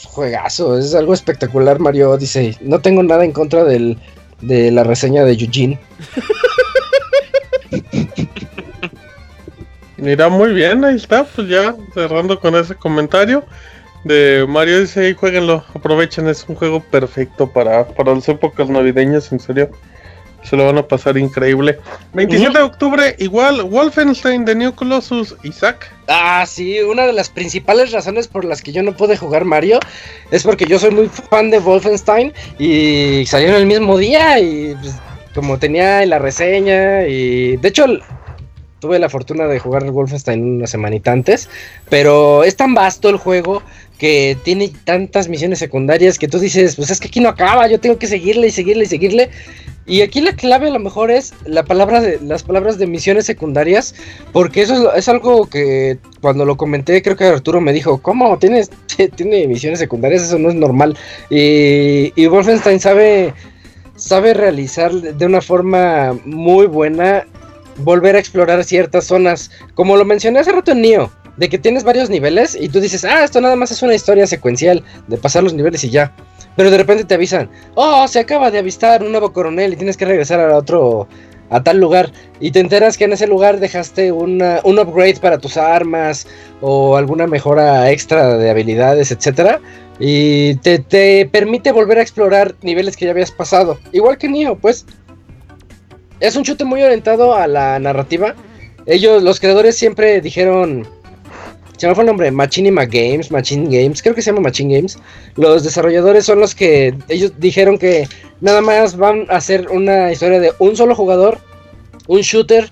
juegazo. Es algo espectacular, Mario Odyssey. No tengo nada en contra del, de la reseña de Eugene. Mira, muy bien, ahí está, pues ya cerrando con ese comentario de Mario dice, jueguenlo, aprovechen, es un juego perfecto para, para las épocas navideñas, en serio. Se lo van a pasar increíble. 27 de octubre, igual, Wolfenstein de New Colossus, Isaac. Ah, sí, una de las principales razones por las que yo no pude jugar Mario es porque yo soy muy fan de Wolfenstein y salieron el mismo día y pues, como tenía la reseña y de hecho tuve la fortuna de jugar Wolfenstein una semanita antes, pero es tan vasto el juego que tiene tantas misiones secundarias que tú dices, pues es que aquí no acaba, yo tengo que seguirle y seguirle y seguirle. Y aquí la clave a lo mejor es la palabra de, las palabras de misiones secundarias, porque eso es, algo que cuando lo comenté creo que Arturo me dijo, ¿cómo? ¿Tienes, tiene misiones secundarias? Eso no es normal. Y, y Wolfenstein sabe, sabe realizar de una forma muy buena volver a explorar ciertas zonas, como lo mencioné hace rato en Nioh de que tienes varios niveles y tú dices, ah, esto nada más es una historia secuencial de pasar los niveles y ya. Pero de repente te avisan, oh, se acaba de avistar un nuevo coronel y tienes que regresar a otro, a tal lugar. Y te enteras que en ese lugar dejaste una, un upgrade para tus armas o alguna mejora extra de habilidades, etc. Y te, te permite volver a explorar niveles que ya habías pasado. Igual que Nioh, pues. Es un chute muy orientado a la narrativa. Ellos, los creadores siempre dijeron se me fue el nombre, Machinima Games, Machine Games, creo que se llama Machine Games. Los desarrolladores son los que ellos dijeron que nada más van a hacer una historia de un solo jugador, un shooter,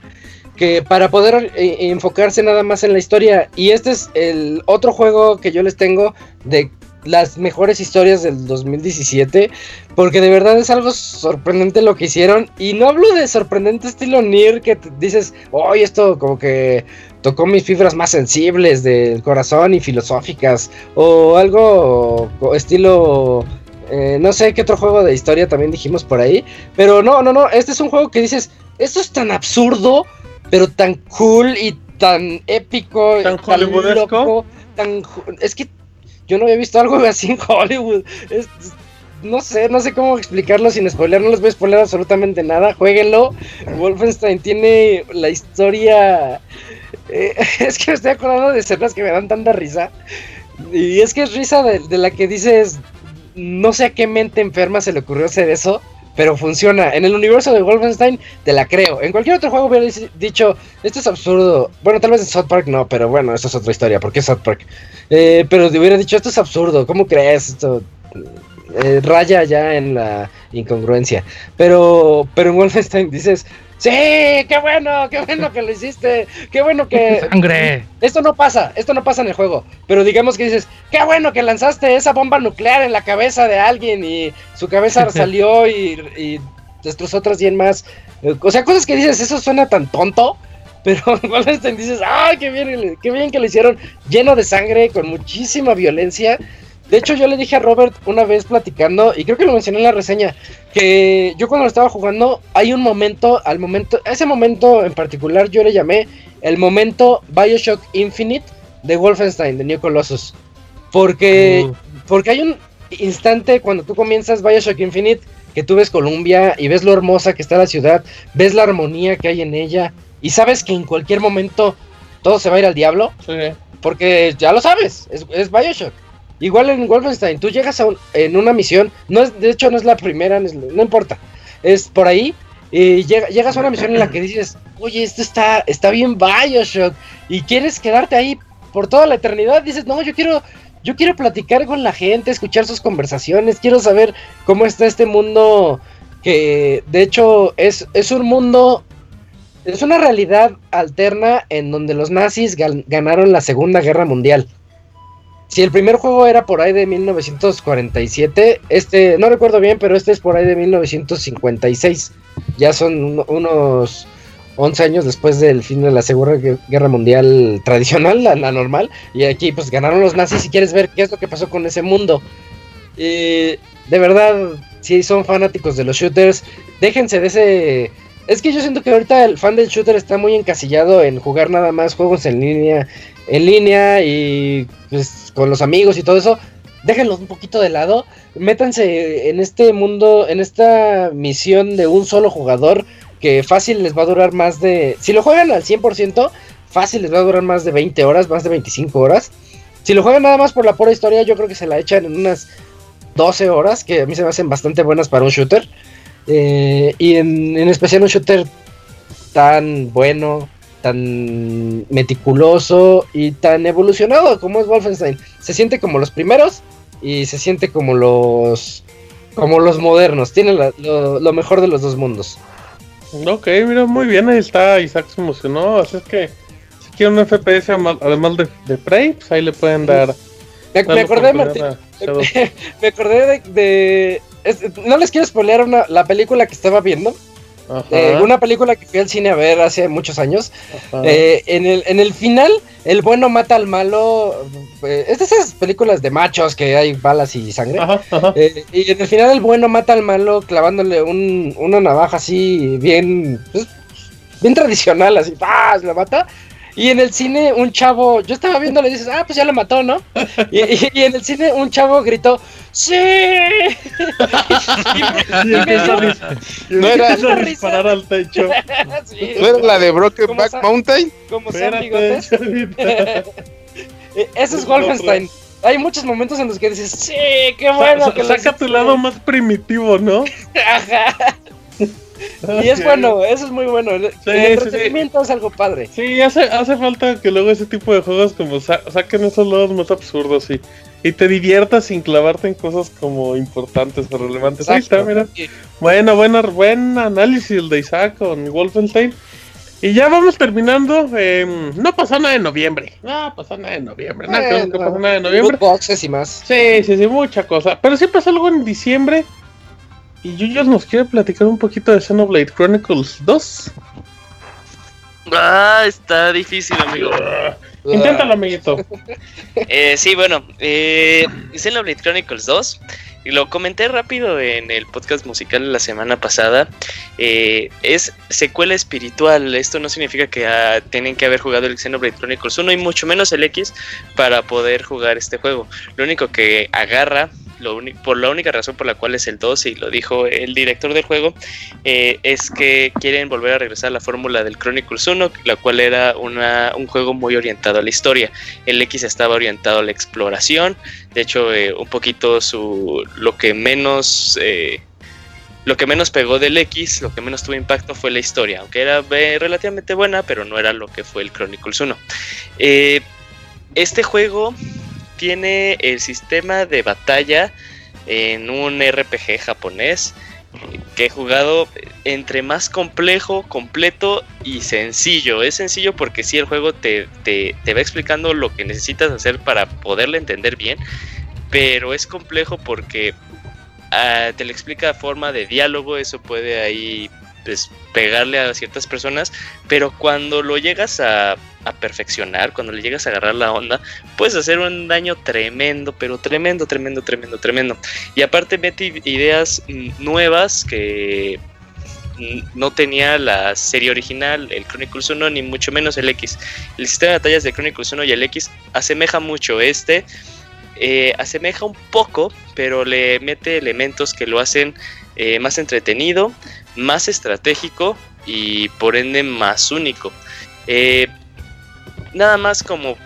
que para poder eh, enfocarse nada más en la historia. Y este es el otro juego que yo les tengo de las mejores historias del 2017, porque de verdad es algo sorprendente lo que hicieron. Y no hablo de sorprendente estilo Nier, que dices, oye, esto como que tocó mis fibras más sensibles del corazón y filosóficas, o algo estilo... Eh, no sé qué otro juego de historia también dijimos por ahí, pero no, no, no, este es un juego que dices, esto es tan absurdo, pero tan cool y tan épico, tan, tan es que yo no había visto algo así en Hollywood. no sé, no sé cómo explicarlo sin spoiler. No les voy a spoiler absolutamente nada. Jueguenlo. Wolfenstein tiene la historia. Eh, es que me estoy acordando de escenas que me dan tanta risa. Y es que es risa de, la que dices. No sé a qué mente enferma se le ocurrió hacer eso pero funciona. En el universo de Wolfenstein te la creo. En cualquier otro juego hubiera dicho, esto es absurdo. Bueno, tal vez en South Park no, pero bueno, eso es otra historia, porque es South Park. Eh, pero te hubiera dicho, esto es absurdo, ¿cómo crees? Esto eh, raya ya en la incongruencia. Pero, pero en Wolfenstein dices, Sí, qué bueno, qué bueno que lo hiciste, qué bueno que... Sangre. Esto no pasa, esto no pasa en el juego, pero digamos que dices, qué bueno que lanzaste esa bomba nuclear en la cabeza de alguien y su cabeza salió y, destrozó otras 100 más. O sea, cosas que dices, eso suena tan tonto, pero Wolfenstein dices, ay, qué bien, qué bien que lo hicieron, lleno de sangre, con muchísima violencia. De hecho, yo le dije a Robert una vez platicando, y creo que lo mencioné en la reseña, que yo cuando lo estaba jugando, hay un momento, al momento, ese momento en particular yo le llamé el momento Bioshock Infinite de Wolfenstein, de New Colossus. Porque, porque hay un instante cuando tú comienzas Bioshock Infinite, que tú ves Columbia y ves lo hermosa que está la ciudad, ves la armonía que hay en ella, y sabes que en cualquier momento todo se va a ir al diablo. Porque ya lo sabes, es, es Bioshock. Igual en Wolfenstein, tú llegas a en una misión, no es, de hecho no es la primera, no, importa, es por ahí, y llegas a una misión en la que dices, oye, esto está, está bien Bioshock, y quieres quedarte ahí por toda la eternidad, dices, no, yo quiero, yo quiero platicar con la gente, escuchar sus conversaciones, quiero saber cómo está este mundo que de hecho es, es un mundo, es una realidad alterna en donde los nazis ganaron la Segunda Guerra Mundial. Si el primer juego era por ahí de 1947, este, no recuerdo bien, pero este es por ahí de 1956. Ya son unos 11 años después del fin de la Segunda Guerra Mundial tradicional, la, normal. Y aquí pues ganaron los nazis si quieres ver qué es lo que pasó con ese mundo. de verdad, si son fanáticos de los shooters, déjense de ese... Es que yo siento que ahorita el fan del shooter está muy encasillado en jugar nada más juegos en línea en línea y pues con los amigos y todo eso, déjenlos un poquito de lado, métanse en este mundo, en esta misión de un solo jugador que fácil les va a durar más de, si lo juegan al 100%, fácil les va a durar más de 20 horas, más de 25 horas. Si lo juegan nada más por la pura historia, yo creo que se la echan en unas 12 horas, que a mí se me hacen bastante buenas para un shooter. Eh, y en, en especial un shooter tan bueno, tan meticuloso y tan evolucionado como es Wolfenstein. Se siente como los primeros y se siente como los como los modernos. Tiene lo, mejor de los dos mundos. Ok, mira, muy bien. Ahí está. Isaac se emocionó. Así es que si quieren un FPS además de, de Prey, pues ahí le pueden dar. Me, acordé, Martín, me acordé de. no les quiero spoilear una, la película que estaba viendo. Eh, una película que fui al cine a ver hace muchos años. Eh, en, el, en el final, el bueno mata al malo. Eh, es de esas películas de machos que hay balas y sangre. y en el final, el bueno mata al malo clavándole un, una navaja así, bien. Pues, bien tradicional, así. ¡pah! La mata. Y en el cine un chavo, yo estaba viendo, le dices, ah, pues ya lo mató, ¿no? Y, en el cine un chavo gritó, ¡Sí! no era disparar al techo. ¿No era la de Broken Back Mountain? Como bigotes. Ese es Wolfenstein. Hay muchos momentos en los que dices, sí, qué bueno. que saca tu lado más primitivo, ¿no? Ajá. y es bueno, eso es muy bueno. El, entretenimiento es algo padre. Sí, hace, hace falta que luego ese tipo de juegos como saquen esos lados más absurdos y, y te diviertas sin clavarte en cosas como importantes o relevantes. Ahí está, mira. Bueno, bueno, buen análisis el de Isaac con Wolfenstein. Y ya vamos terminando. Em, no pasó nada en noviembre. No pasó nada en noviembre. no, pasó nada en noviembre. Boxes y más. Sí, sí, sí, mucha cosa. Pero sí pasó algo en diciembre y Yuyos nos quiere platicar un poquito de Xenoblade Chronicles 2. Ah, está difícil, amigo. Inténtalo, amiguito. Eh, sí, bueno, eh, Xenoblade Chronicles 2. Y lo comenté rápido en el podcast musical la semana pasada. Eh, es secuela espiritual. Esto no significa que ah, tienen que haber jugado el Xenoblade Chronicles 1 y mucho menos el X para poder jugar este juego. Lo único que agarra por la única razón por la cual es el 2 y lo dijo el director del juego, eh, es que quieren volver a regresar a la fórmula del Chronicles 1, la cual era un juego muy orientado a la historia. El X estaba orientado a la exploración, de hecho eh, un poquito su lo que menos eh, lo que menos pegó del X, lo que menos tuvo impacto fue la historia, aunque era relativamente buena, pero no era lo que fue el Chronicles 1. este juego tiene el sistema de batalla en un RPG japonés que he jugado entre más complejo, completo y sencillo. Es sencillo porque si el juego te, te, va explicando lo que necesitas hacer para poderle entender bien, pero es complejo porque ah, te lo explica forma de diálogo, eso puede ahí pues, pegarle a ciertas personas, pero cuando lo llegas a a perfeccionar, cuando le llegas a agarrar la onda, puedes hacer un daño tremendo, pero tremendo, tremendo, tremendo, tremendo. Y aparte mete ideas nuevas que no tenía la serie original, el Chronicles 1, ni mucho menos el X. El sistema de batallas de Chronicles 1 y el X asemeja mucho este. Eh, asemeja un poco, pero le mete elementos que lo hacen eh, más entretenido, más estratégico y por ende más único. Eh, nada más como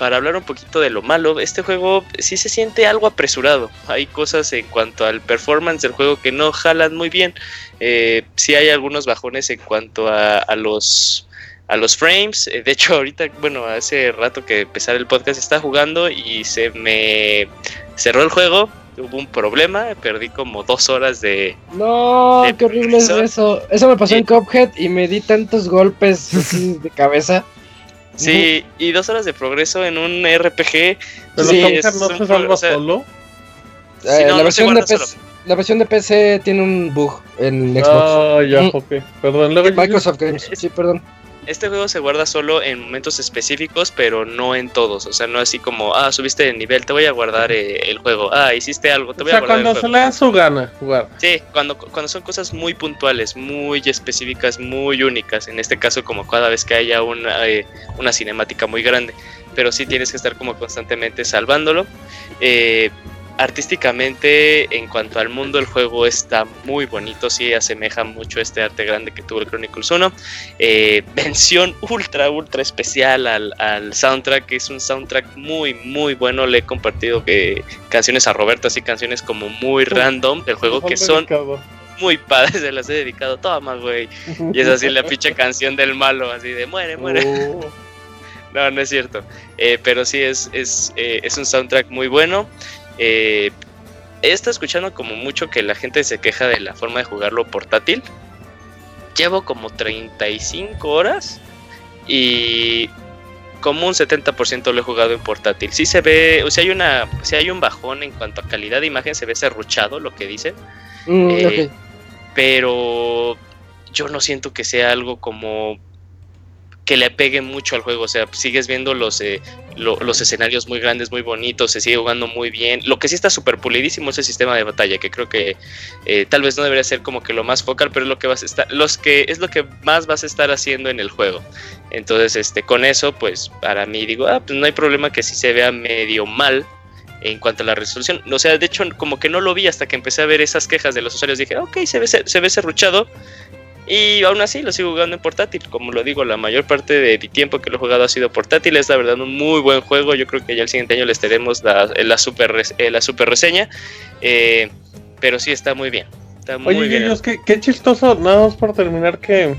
para hablar un poquito de lo malo, este juego sí se siente algo apresurado. Hay cosas en cuanto al performance del juego que no jalan muy bien. Eh, sí hay algunos bajones en cuanto a, los a los frames. Eh, de hecho, ahorita, bueno, hace rato que empezar el podcast estaba jugando y se me cerró el juego. Hubo un problema, perdí como dos horas de. No, qué horrible es eso. Eso me pasó en Cuphead y me di tantos golpes de cabeza. Sí, y dos horas de progreso en un RPG. ¿Pero sí, no se salva solo? Eh, la, versión de PC, la versión de PC tiene un bug en Xbox. Ah, ya, mm. ok. Perdón, Microsoft Games, sí, perdón. Este juego se guarda solo en momentos específicos, pero no en todos. O sea, no así como, ah, subiste de nivel, te voy a guardar eh, el juego. Ah, hiciste algo, te voy a guardar. Cuando se le da su gana jugar. Sí, cuando, cuando son cosas muy puntuales, muy específicas, muy únicas. En este caso, como cada vez que haya una, eh, una cinemática muy grande. Pero sí tienes que estar como constantemente salvándolo. Eh, artísticamente, en cuanto al mundo, el juego está muy bonito, sí asemeja mucho este arte grande que tuvo el Chronicles 1. Eh, mención ultra, ultra especial al, al, soundtrack, es un soundtrack muy, muy bueno. Le he compartido que canciones a Roberto, así canciones como muy random del juego que son muy padres, se las he dedicado, toma, güey. Y es así la pinche canción del malo, así de muere, muere. Oh. no, no es cierto. Eh, pero sí es, es, eh, es, un soundtrack muy bueno. Eh, he estado escuchando como mucho que la gente se queja de la forma de jugarlo portátil. Llevo como 35 horas y como un 70% lo he jugado en portátil. Sí se ve, o sea, hay una, si hay un bajón en cuanto a calidad de imagen, se ve serruchado lo que dicen. Mm, eh, pero yo no siento que sea algo como que le pegue mucho al juego. O sea, sigues viendo los, eh, los escenarios muy grandes, muy bonitos, se sigue jugando muy bien. Lo que sí está súper pulidísimo es el sistema de batalla, que creo que eh, tal vez no debería ser como que lo más focal, pero es lo que vas a estar, los que es lo que más vas a estar haciendo en el juego. Entonces, este, con eso, pues para mí digo, ah, pues no hay problema que sí se vea medio mal en cuanto a la resolución. O sea, de hecho, como que no lo vi hasta que empecé a ver esas quejas de los usuarios. Dije, ok, se ve, se ve serruchado. Y aún así lo sigo jugando en portátil. Como lo digo, la mayor parte de mi tiempo que lo he jugado ha sido portátil. Es la verdad un muy buen juego. Yo creo que ya el siguiente año les tenemos la, la, super, la super reseña. Eh, pero sí está muy bien. Está muy Oye, bien. qué, chistoso, nada más por terminar, que,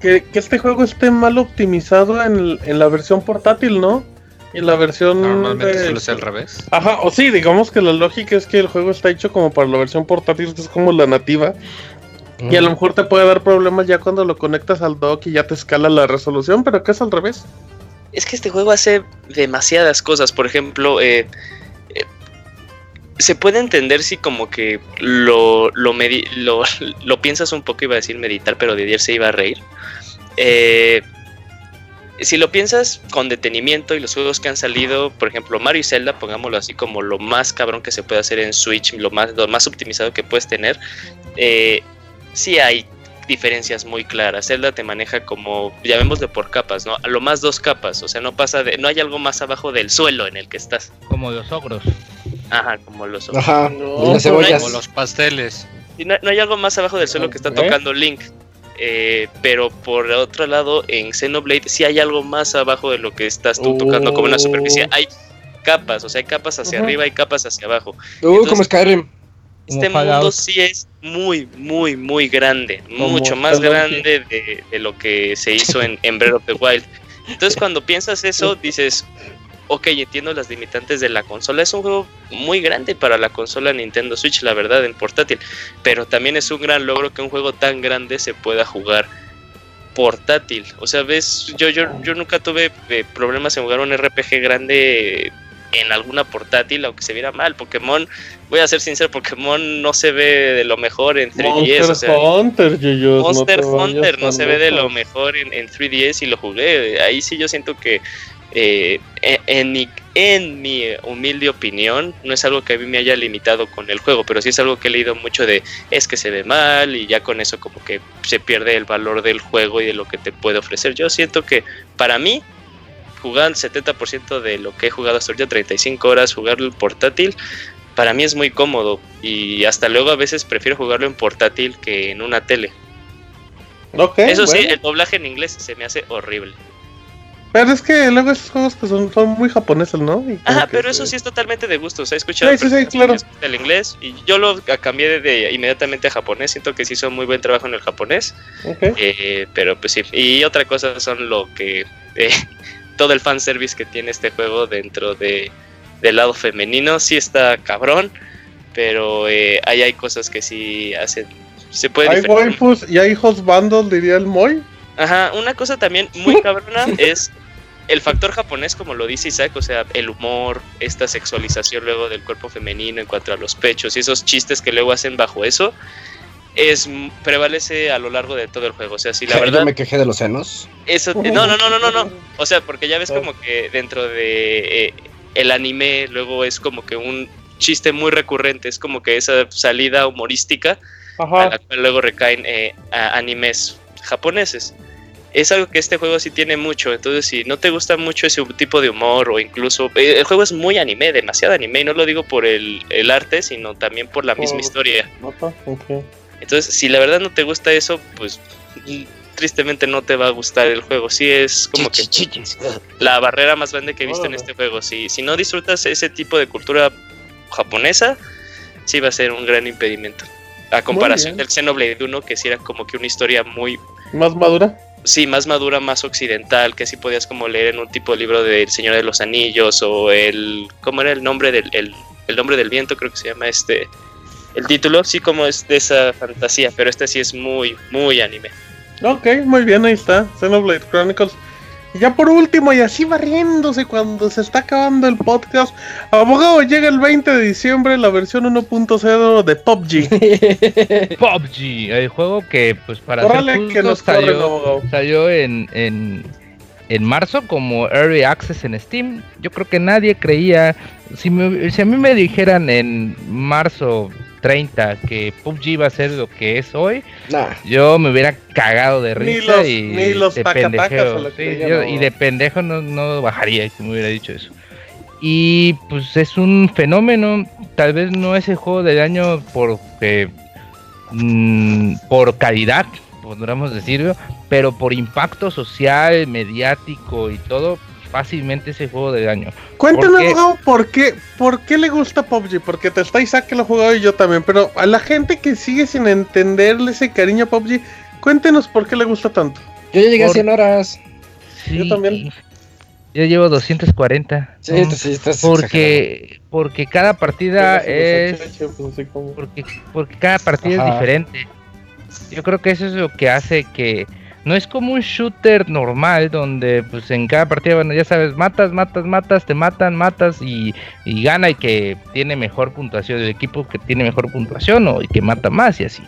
que, este juego esté mal optimizado en, en la versión portátil, ¿no? Y la versión. Normalmente suele ser al revés. Ajá, o sí, digamos que la lógica es que el juego está hecho como para la versión portátil, que es como la nativa. Y a lo mejor te puede dar problemas ya cuando lo conectas al dock y ya te escala la resolución, pero que es al revés. Es que este juego hace demasiadas cosas. Por ejemplo, eh, eh, se puede entender si como que lo, lo, lo, piensas un poco, iba a decir meditar, pero Didier se iba a reír. Eh, si lo piensas con detenimiento y los juegos que han salido, por ejemplo Mario y Zelda, pongámoslo así como lo más cabrón que se puede hacer en Switch, lo más, lo más optimizado que puedes tener, eh, sí hay diferencias muy claras. Zelda te maneja como, llamémosle por capas, ¿no? A lo más dos capas, o sea, no pasa de, no hay algo más abajo del suelo en el que estás. Como los ogros. Ajá, como los ogros. Ajá, las cebollas. como los pasteles. no, hay algo más abajo del suelo que está tocando Link. Eh, pero por otro lado, en Xenoblade sí hay algo más abajo de lo que estás tú tocando como una superficie. Oh. Hay capas, o sea, hay capas hacia arriba y capas hacia abajo. Uh, como Skyrim. Este mundo sí es muy, muy, muy grande, mucho más grande de, lo que se hizo en, en Breath of the Wild. Entonces cuando piensas eso, dices, ok, entiendo las limitantes de la consola. Es un juego muy grande para la consola Nintendo Switch, la verdad, en portátil. Pero también es un gran logro que un juego tan grande se pueda jugar portátil. O sea, ves, yo, yo, yo nunca tuve eh, problemas en jugar un RPG grande en alguna portátil, aunque se viera mal. Pokémon, voy a ser sincero, Pokémon no se ve de lo mejor en 3DS. Monster Hunter, Monster Hunter no se ve de lo mejor en, en 3DS y lo jugué. Ahí sí yo siento que eh, en, mi, en mi humilde opinión, no es algo que a mí me haya limitado con el juego, pero sí es algo que he leído mucho de es que se ve mal y ya con eso como que se pierde el valor del juego y de lo que te puede ofrecer. Yo siento que para mí, jugar el 70% de lo que he jugado hasta ahorita, 35 horas, jugarlo en portátil, para mí es muy cómodo y hasta luego a veces prefiero jugarlo en portátil que en una tele. Eso sí, el doblaje en inglés se me hace horrible. Pero es que luego esos juegos que son, son muy japoneses, ¿no? Ajá, pero eso sí es totalmente de gusto. O sea, he escuchado el inglés y yo lo cambié de, inmediatamente a japonés. Siento que sí hizo muy buen trabajo en el japonés. Eh, pero pues sí. Y otra cosa son lo que. Eh, todo el fanservice que tiene este juego dentro de, del lado femenino. Sí está cabrón. Pero eh, ahí hay cosas que sí hacen. Se puede Hay waifus y hay hijos bandos, diría el Moy. Ajá, una cosa también muy cabrona es el factor japonés, como lo dice Isaac, o sea, el humor, esta sexualización luego del cuerpo femenino en cuanto a los pechos y esos chistes que luego hacen bajo eso, es prevalece a lo largo de todo el juego. O sea, si la verdad. Yo me quejé de los senos. Eso, no, no, no, no, no, no. O sea, porque ya ves como que dentro de eh, el anime luego es como que un chiste muy recurrente, es como que esa salida humorística a la cual luego recaen eh, animes japoneses es algo que este juego sí tiene mucho. Entonces, si no te gusta mucho ese tipo de humor o incluso... Eh, el juego es muy anime, demasiado anime. Y no lo digo por el, arte, sino también por la misma historia. Entonces, si la verdad no te gusta eso, pues tristemente no te va a gustar el juego. Sí es como que la barrera más grande que he visto en este juego. Si, si no disfrutas ese tipo de cultura japonesa, sí va a ser un gran impedimento. A comparación del Xenoblade 1, que sí era como que una historia muy... ¿Más madura? Sí, más madura, más occidental, que sí podías como leer en un tipo de libro del Señor de los Anillos o el... ¿Cómo era el nombre del... El, el nombre del viento, creo que se llama este... El título, sí como es de esa fantasía, pero este sí es muy, muy anime. Ok, muy bien, ahí está. Xenoblade Chronicles. Y ya por último, y así barriéndose cuando se está acabando el podcast, abogado, llega el 20 de diciembre la versión 1.0 de PUBG. PUBG, el juego que, pues, para ser que nos salió, salió en, en, en, marzo como Early Access en Steam. Yo creo que nadie creía, si, si a mí me dijeran en marzo 30 que PUBG iba a ser lo que es hoy, yo me hubiera cagado de risa y de pendejo. y de pendejo no, no bajaría si me hubiera dicho eso. Y pues es un fenómeno, tal vez no es el juego del año por, mm, por calidad, podríamos decirlo, pero por impacto social, mediático y todo, fácilmente ese juego de año. Cuéntanos, ¿por qué? ¿por qué, le gusta PUBG? Porque te está Isaac que lo ha jugado y yo también, pero a la gente que sigue sin entenderle ese cariño a PUBG, cuéntenos por qué le gusta tanto. Yo ya llegué a 100 horas. yo también. Yo llevo 240. Sí, sí, estás porque, porque cada partida es. Porque, porque cada partida es diferente. Yo creo que eso es lo que hace que no es como un shooter normal donde pues en cada partida, bueno, ya sabes, matas, matas, matas, te matan, matas y, gana y que tiene mejor puntuación, el equipo que tiene mejor puntuación o y que mata más y así.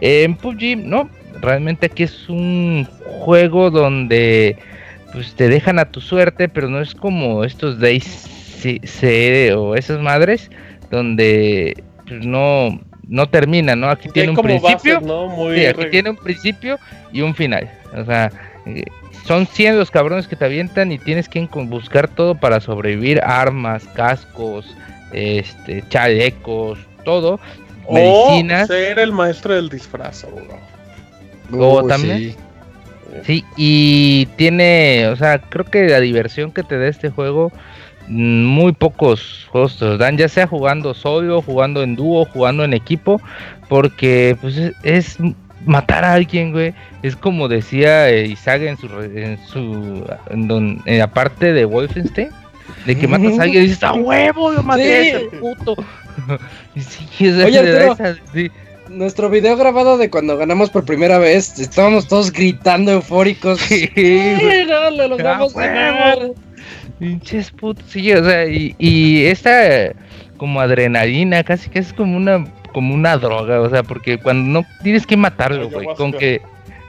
En PUBG, no, realmente aquí es un juego donde pues te dejan a tu suerte, pero no es como estos C o esas madres donde pues, no no termina, ¿no? Aquí tiene un principio. aquí tiene un principio y un final. O sea, eh, son 100 los cabrones que te avientan y tienes que buscar todo para sobrevivir, armas, cascos, este, chalecos, todo, medicinas. ser el maestro del disfraz, O también. sí, y tiene, o sea, creo que la diversión que te da este juego muy pocos juegos te los dan, ya sea jugando solo, jugando en dúo, jugando en equipo, porque pues es, matar a alguien, güey. Es como decía eh, Isaac en su en su en, la parte de Wolfenstein, de que matas a alguien y dices, ¡a huevo! Yo maté a ese puto. sí, Oye, Nuestro video grabado de cuando ganamos por primera vez, estábamos todos gritando eufóricos. Sí, no, lo logramos ganar. Pinches putos, sí, o sea, y, y esta como adrenalina, casi que es como una como una droga, o sea, porque cuando no tienes que matarlo, güey, con que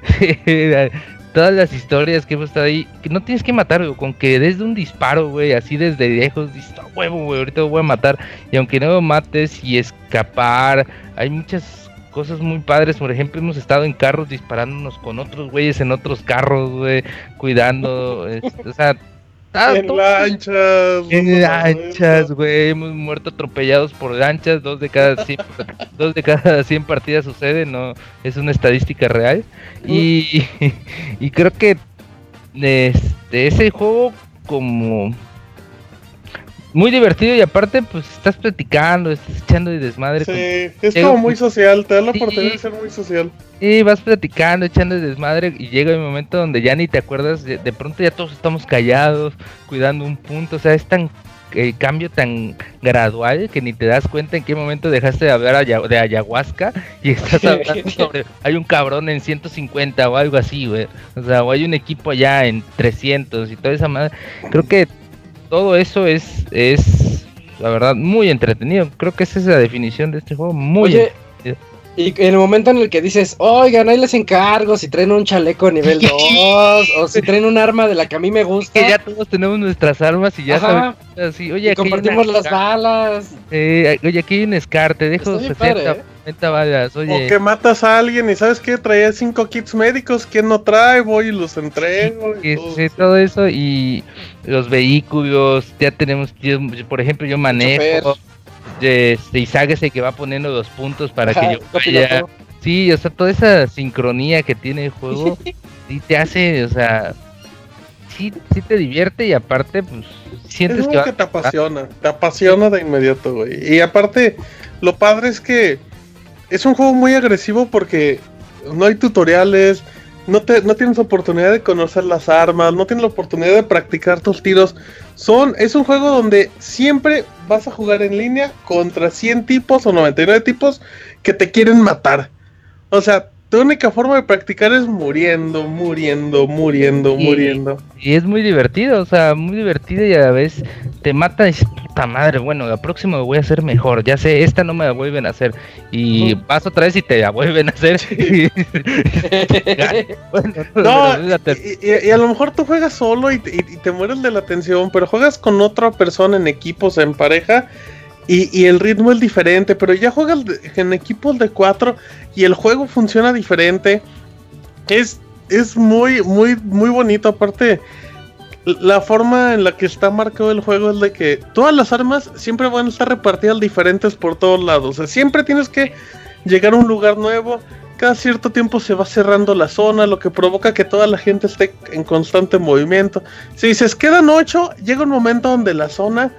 todas las historias que hemos estado ahí, que no tienes que matarlo, con que desde un disparo, güey, así desde lejos, dices, huevo, güey, ahorita lo voy a matar, y aunque no lo mates y escapar, hay muchas cosas muy padres, por ejemplo, hemos estado en carros disparándonos con otros güeyes en otros carros, güey, cuidando, o sea, en lanchas. En lanchas, güey. Hemos muerto atropellados por lanchas. Dos de cada 100, dos de cada 100 partidas sucede, no es una estadística real. Y, y creo que este, ese juego como muy divertido y aparte pues estás platicando, estás echando de desmadre. Sí, es como muy social, te da la oportunidad de ser muy social. Y vas platicando, echando de desmadre y llega el momento donde ya ni te acuerdas, de, pronto ya todos estamos callados, cuidando un punto, o sea, es tan el cambio tan gradual que ni te das cuenta en qué momento dejaste de hablar de ayahuasca y estás hablando sobre hay un cabrón en 150 o algo así, güey. O sea, o hay un equipo allá en 300 y toda esa madre. Creo que todo eso es, es, la verdad, muy entretenido. Creo que esa es la definición de este juego. Muy Oye, y en el momento en el que dices, oigan, ahí les encargo si traen un chaleco nivel 2 o si traen un arma de la que a mí me gusta. Que ya todos tenemos nuestras armas y ya sabes. Así, oye, compartimos las balas. Eh, oye, aquí hay un Scar, te dejo 60, balas. Oye. O que matas a alguien y sabes que traía cinco kits médicos, ¿quién no trae? Voy y los entrego. Y todo, todo eso y los vehículos, ya tenemos, por ejemplo, yo manejo este, Isaac es el que va poniendo los puntos para que yo vaya. Sí, o sea, toda esa sincronía que tiene el juego, sí te hace, o sea, sí, sí te divierte y aparte, pues, sientes es que, te apasiona, te apasiona de inmediato, güey. Y aparte, lo padre es que es un juego muy agresivo porque no hay tutoriales, no, te, no tienes oportunidad de conocer las armas, no tienes la oportunidad de practicar tus tiros. Son, es un juego donde siempre vas a jugar en línea contra 100 tipos o 99 tipos que te quieren matar. O sea, tu única forma de practicar es muriendo, muriendo, muriendo, muriendo. Y es muy divertido, o sea, muy divertido y a la vez te mata y dices, puta madre, bueno, la próxima me voy a hacer mejor, ya sé, esta no me la vuelven a hacer. Y vas otra vez y te la vuelven a hacer. no, y, a lo mejor tú juegas solo y, y te mueres de la tensión, pero juegas con otra persona en equipos, en pareja y, el ritmo es diferente, pero ya juegas en equipos de cuatro y el juego funciona diferente. Es, es muy, muy, muy bonito. Aparte, la forma en la que está marcado el juego es de que todas las armas siempre van a estar repartidas diferentes por todos lados. O sea, siempre tienes que llegar a un lugar nuevo. Cada cierto tiempo se va cerrando la zona, lo que provoca que toda la gente esté en constante movimiento. Si dices quedan ocho, llega un momento donde la zona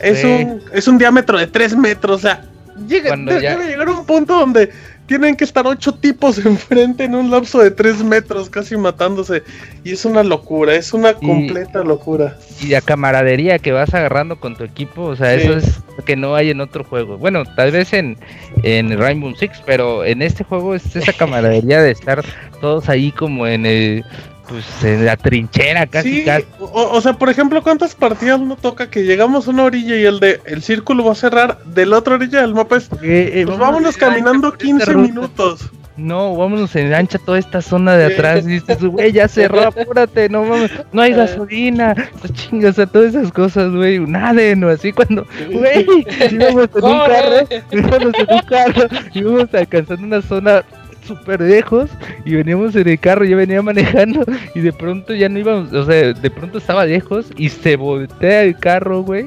es, un, es un diámetro de 3 metros, o sea, llega, debe, llegar a un punto donde tienen que estar ocho tipos enfrente en un lapso de 3 metros, casi matándose. Y es una locura, es una completa locura. Y la camaradería que vas agarrando con tu equipo, o sea, eso es que no hay en otro juego. Bueno, tal vez en, en Rainbow Six, pero en este juego es esa camaradería de estar todos ahí como en el pues en la trinchera casi. casi. O, sea, por ejemplo, ¿cuántas partidas no toca que llegamos a una orilla y el de el círculo va a cerrar de la otra orilla del mapa? Es, eh, eh, pues vámonos caminando 15 minutos. No, vámonos en ancha toda esta zona de atrás. Y dices, güey, ya cerró, apúrate, no mames, no hay gasolina, chingas, o sea, todas esas cosas, güey, naden, o así cuando, güey, íbamos en un carro, íbamos en un carro, íbamos alcanzando una zona súper lejos y veníamos en el carro, yo venía manejando y de pronto ya no íbamos, o sea, de pronto estaba lejos y se voltea el carro, güey.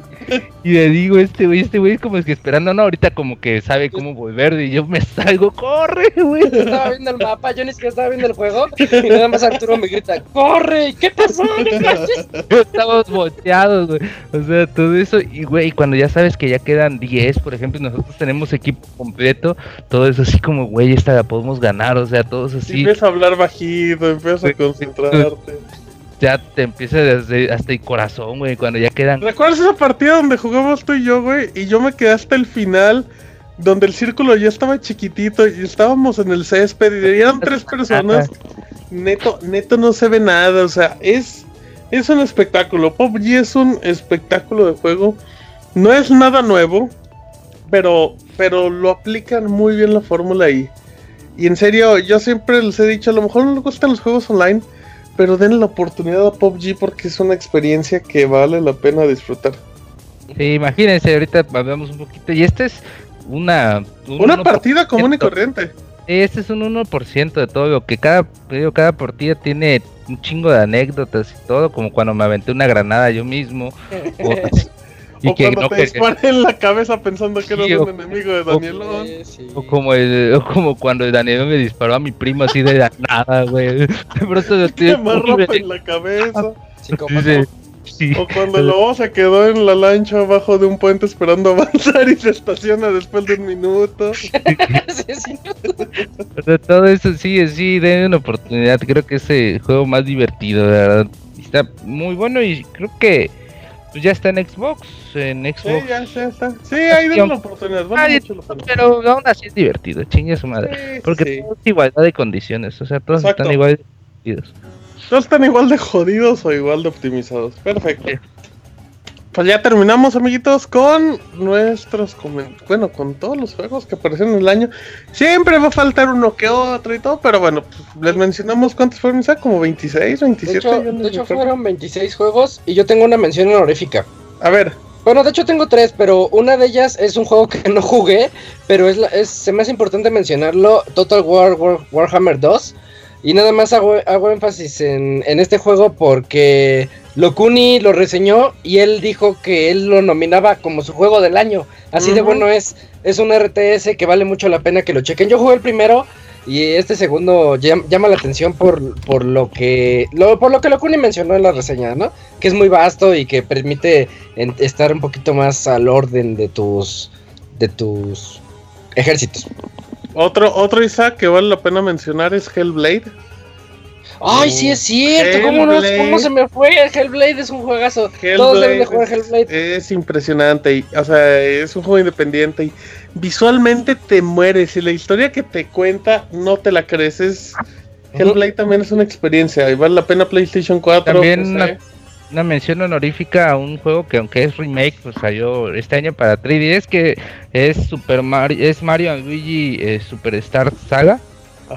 Y le digo, este güey, este güey como es que esperando, no, ahorita como que sabe cómo volver y yo me salgo, corre, güey. estaba viendo el mapa, yo ni siquiera estaba viendo el juego y nada más Arturo me grita, corre, ¿qué pasó? Estamos volteados, güey. O sea, todo eso y, güey, cuando ya sabes que ya quedan 10, por ejemplo, y nosotros tenemos equipo completo, todo eso así como, güey, esta la podemos ganar o sea, todos así. Empieza a hablar bajito, empieza a concentrarte. Ya te empieza desde hasta el corazón, güey, cuando ya quedan. ¿Recuerdas esa partida donde jugamos tú y yo, güey? Y yo me quedé hasta el final, donde el círculo ya estaba chiquitito y estábamos en el césped y eran tres personas. Neto, neto no se ve nada, o sea, es, es un espectáculo. PUBG es un espectáculo de juego. No es nada nuevo, pero, pero lo aplican muy bien la fórmula ahí. Y en serio, yo siempre les he dicho, a lo mejor no les gustan los juegos online, pero den la oportunidad a PUBG porque es una experiencia que vale la pena disfrutar. Sí, imagínense, ahorita hablamos un poquito. Y esta es una... una partida común y corriente. Este es un 1% de todo lo que cada, cada partida tiene un chingo de anécdotas y todo, como cuando me aventé una granada yo mismo. o, o cuando te disparan en la cabeza pensando que eres un enemigo de Danielón. O como, el, o como cuando Danielón me disparó a mi primo así de la nada, güey. De pronto ropa en la cabeza. O cuando el lobo se quedó en la lancha abajo de un puente esperando avanzar y se estaciona después de un minuto. todo eso sí, sí, den una oportunidad. Creo que es el juego más divertido, de verdad. Está muy bueno y creo que pues ya está en Xbox, en Xbox. Sí, ya, está. Sí, ahí den la oportunidad. pero aún así es divertido, chingue su madre. porque sí. es igualdad de condiciones, o sea, todos están igual de jodidos. Todos están igual de jodidos o igual de optimizados. Perfecto. Pues ya terminamos, amiguitos, con nuestros comentarios. Bueno, con todos los juegos que aparecieron en el año. Siempre va a faltar uno que otro y todo, pero bueno, pues, les mencionamos cuántos fueron, Como 26, 27. De hecho, de hecho fueron 26 juegos y yo tengo una mención honorífica. A ver. Bueno, de hecho tengo tres, pero una de ellas es un juego que no jugué, pero es, es se me hace importante mencionarlo, Total War, Warhammer 2. Y nada más hago, hago énfasis en, en, este juego porque Locuni lo reseñó y él dijo que él lo nominaba como su juego del año. Así de bueno es. Es un RTS que vale mucho la pena que lo chequen. Yo jugué el primero y este segundo llama, la atención por, por lo que lo, por lo que Locuni mencionó en la reseña, ¿no? Que es muy vasto y que permite estar un poquito más al orden de tus de tus ejércitos. Otro, otro Isaac que vale la pena mencionar es Hellblade. Ay, sí es cierto. ¿Cómo, no, ¿Cómo, se me fue? Hellblade es un juegazo. Todos deben de jugar Hellblade. Es, impresionante. Y, o sea, es un juego independiente. Y visualmente te mueres. Y la historia que te cuenta no te la crees. Hellblade también es una experiencia. Y vale la pena PlayStation 4. También una, mención honorífica a un juego que, aunque es remake, pues salió este año para 3DS. Que es Super Mario, es Mario Luigi eh, Superstar Saga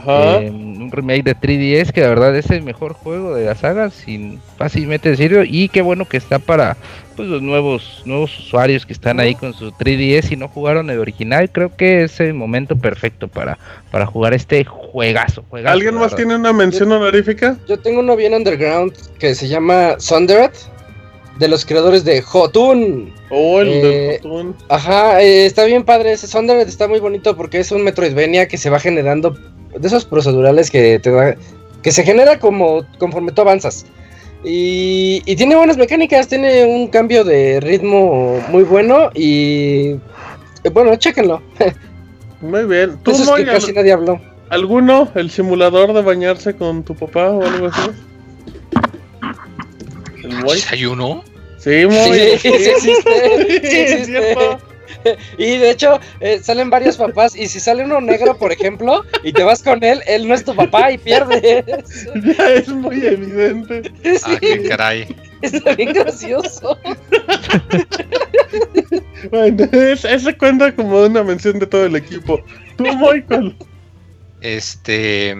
un remake de 3DS que la verdad es el mejor juego de la saga, sin fácilmente decirlo. Y qué bueno que está para pues los nuevos nuevos usuarios que están ahí con su 3DS y no jugaron el original. Creo que es el momento perfecto para, para jugar este juegazo. ¿Alguien más tiene una mención honorífica? Yo tengo uno bien underground que se llama Sundered de los creadores de Jotun. Oh, el de eh, Ajá, eh, está bien padre. Ese Sundered está muy bonito porque es un Metroidvania que se va generando de esos procedurales que te da, que se genera como conforme tú avanzas. Y, tiene buenas mecánicas, tiene un cambio de ritmo muy bueno y bueno, chéquenlo. Muy bien. ¿Tú, Eso que casi nadie habló. ¿Alguno? ¿El simulador de bañarse con tu papá o algo así? ¿Hay uno? Sí, muy sí, sí, existe. Sí, existe. y de hecho, eh, salen varios papás. Y si sale uno negro, por ejemplo, y te vas con él, él no es tu papá y pierdes. Ya es muy evidente. Ah, qué caray. Está bien gracioso. bueno, ese cuenta como una mención de todo el equipo. Tú, Michael. Este.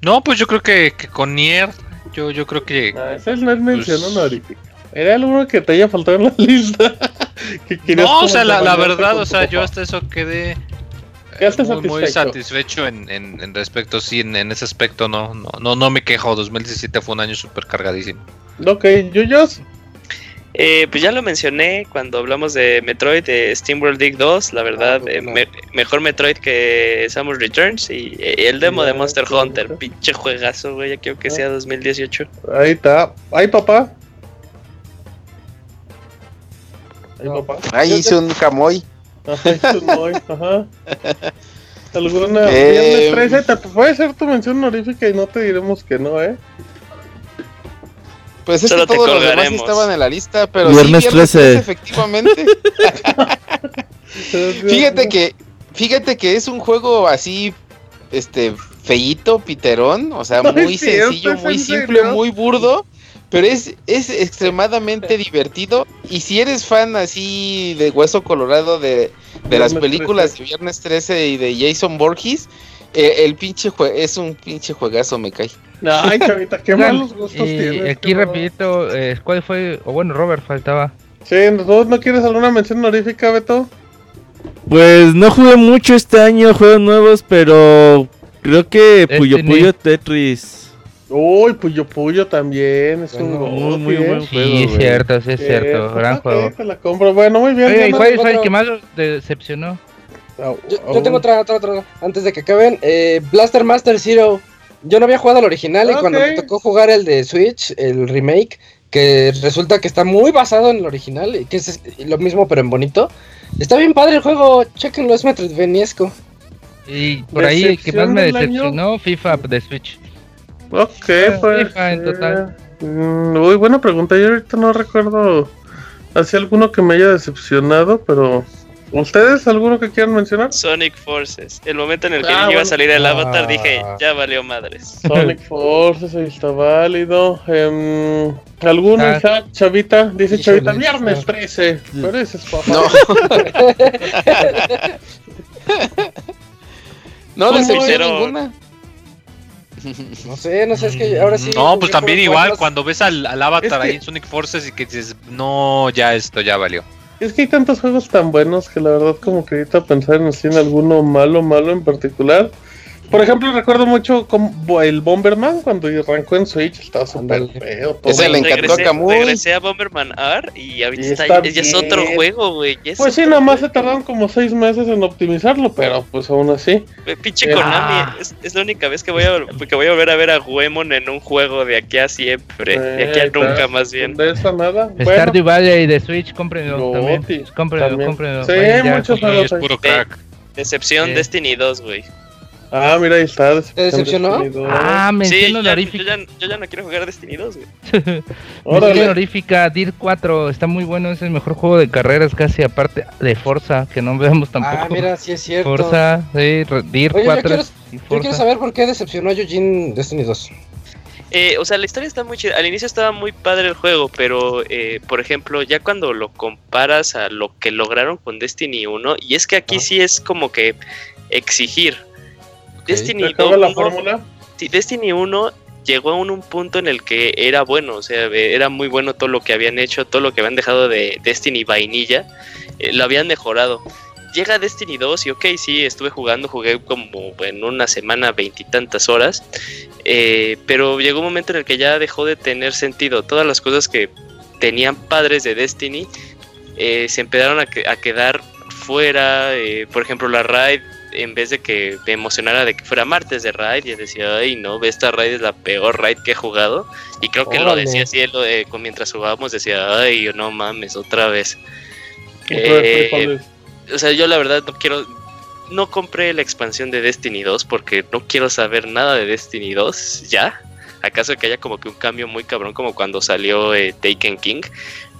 No, pues yo creo que, con Nier. Yo, yo creo que. Ah, esa es la mención pues, honorífica. Era algo que te haya faltado en la lista. no, o sea, la, verdad, o sea, yo hasta eso quedé muy, satisfecho, en, respecto, sí, en, ese aspecto no, no, no, me quejo. 2017 fue un año súper cargadísimo. Ok, Yuyos. Eh, pues ya lo mencioné cuando hablamos de Metroid, de SteamWorld Dig 2, la verdad, ah, eh, mejor Metroid que Samus Returns y, eh, el demo de Monster Hunter, pinche juegazo, güey, ya quiero que ah. sea 2018. Ahí está, ahí papá. Ahí hice un camoy. Ajá, hice un moy, ajá. ¿Alguna eh, viernes 13? puede ser tu mención honorífica y no te diremos que no, ¿eh? Pues es que todos los demás estaban en la lista, pero viernes, sí, viernes 13. efectivamente. fíjate que fíjate que es un juego así este feíto, piterón, o sea, muy sencillo, muy simple, muy burdo pero es, es extremadamente divertido. Y si eres fan así de Hueso Colorado de, las películas de Viernes 13 y de Jason Borges, eh, el pinche es un pinche juegazo, me cae. Ay, chavita, qué malos gustos tienes. Aquí rapidito, eh, ¿cuál fue? O bueno, Robert faltaba. Sí, ¿no quieres alguna mención honorífica, Beto? Pues no jugué mucho este año, juegos nuevos, pero creo que Puyo Puyo Tetris Uy, Puyo Puyo también es un muy, muy buen juego. Sí, es cierto, sí es cierto, gran juego. la compro. Bueno, muy bien. Oye, ¿cuál es el que más decepcionó? Yo, tengo otra, otra, otra. Antes de que acaben, eh, Blaster Master Zero. Yo no había jugado al original y cuando me tocó jugar el de Switch, el remake, que resulta que está muy basado en el original y que es lo mismo pero en bonito. Está bien padre el juego, chequenlo, es metroidvaniesco. Y por ahí el que más me decepcionó, FIFA de Switch. Ok, pues. en total. mm, buena pregunta. Yo ahorita no recuerdo así alguno que me haya decepcionado, pero. ¿Ustedes alguno que quieran mencionar? Sonic Forces. El momento en el que ah, iba a salir el avatar dije, ah. ya valió madres. Sonic Forces, ahí está válido. Eh, ¿Alguno, ah. Chavita? Dice Chavita, viernes 13. Pareces papá. No. no decepcionó ninguna. No sé, no sé, es que ahora sí. No, pues también igual, cuando ves al, avatar ahí en Sonic Forces y que dices, no, ya esto ya valió. Es que hay tantos juegos tan buenos que la verdad, como que ahorita pensar en si en alguno malo, malo en particular. Por ejemplo, recuerdo mucho como el Bomberman cuando arrancó en Switch, estaba súper feo. Ese le encantó a Camuy. Regresé a Bomberman R y ahorita está, ya es otro juego, güey. Pues sí, nada más se tardaron como seis meses en optimizarlo, pero pues aún así. Pinche Konami, ah. es, la única vez que voy, a, que voy a volver a ver a Huemon en un juego de aquí a siempre. de aquí a nunca, más bien. De esa nada. Stardew Valley de Switch, cómprenlo también. Cómprenlo, cómprenlo. Sí, muchos juegos. Es puro crack. Decepción Destiny 2, güey. Ah, mira, ahí está. ¿Te decepcionó? Ah, mención Sí, ya- honorífica. yo, ya, yo ya no quiero jugar Destiny 2, güey. mención honorífica, DIR 4. Está muy bueno, es el mejor juego de carreras casi aparte de Forza, que no vemos tampoco. Ah, mira, sí es cierto. Forza, sí, DIR Oye, yo 4 quiero- y Yo quiero saber por qué decepcionó a Eugene Destiny 2. Eh, o sea, la historia está muy chida. Al inicio estaba muy padre el juego, pero, eh, por ejemplo, ya cuando lo comparas a lo que lograron con Destiny 1, y es que aquí Ah. sí es como que exigir. Destiny ¿Se acaba la 1 fórmula? Sí, Destiny 1 llegó a un, un punto en el que era bueno, o sea, eh, era muy bueno todo lo que habían hecho, todo lo que habían dejado de Destiny vainilla, eh, lo habían mejorado. Llega Destiny 2 y ok, sí, estuve jugando, jugué como en una semana veintitantas horas, eh, pero llegó un momento en el que ya dejó de tener sentido. Todas las cosas que tenían padres de Destiny eh, se empezaron a, que- a quedar fuera, eh, por ejemplo, la raid en vez de que me emocionara de que fuera martes de raid, y decía, ay no, esta raid es la peor raid que he jugado. Y creo que lo decía así, él lo con- mientras jugábamos, decía, ay no mames, otra vez. Eh, frijoles. o sea, yo la verdad no quiero, no compré la expansión de Destiny 2 porque no quiero saber nada de Destiny 2 ya. ¿Acaso que haya como que un cambio muy cabrón como cuando salió eh, Taken King?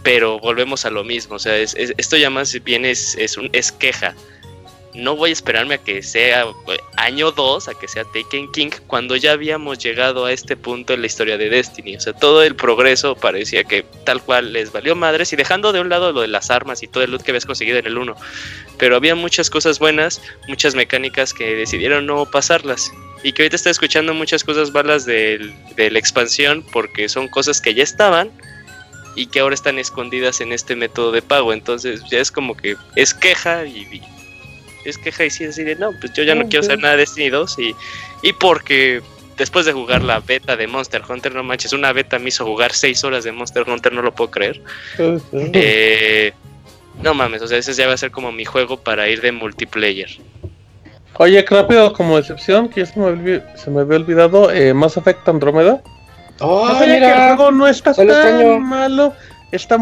Pero volvemos a lo mismo, o sea, es- es- esto ya más bien es, es, un, es queja. No voy a esperarme a que sea eh, año 2, a que sea Taken King, cuando ya habíamos llegado a este punto en la historia de Destiny. O sea, todo el progreso parecía que tal cual les valió madres y dejando de un lado lo de las armas y todo el loot que habías conseguido en el 1. Pero había muchas cosas buenas, muchas mecánicas que decidieron no pasarlas. Y que ahorita está escuchando muchas cosas malas del- de la expansión porque son cosas que ya estaban y que ahora están escondidas en este método de pago. Entonces ya es como que es queja y, y- es queja y sí así de no, pues yo ya no quiero hacer nada de Destiny 2 y, y porque después de jugar la beta de Monster Hunter, no manches, una beta me hizo jugar 6 horas de Monster Hunter, no lo puedo creer. Eh, no mames, o sea, ese ya va a ser como mi juego para ir de multiplayer. Oye, rápido, como excepción, que ya se me, se me había olvidado, eh, Mass Effect Andromeda. ¡Oh, No sabía que el juego no está este tan malo. Está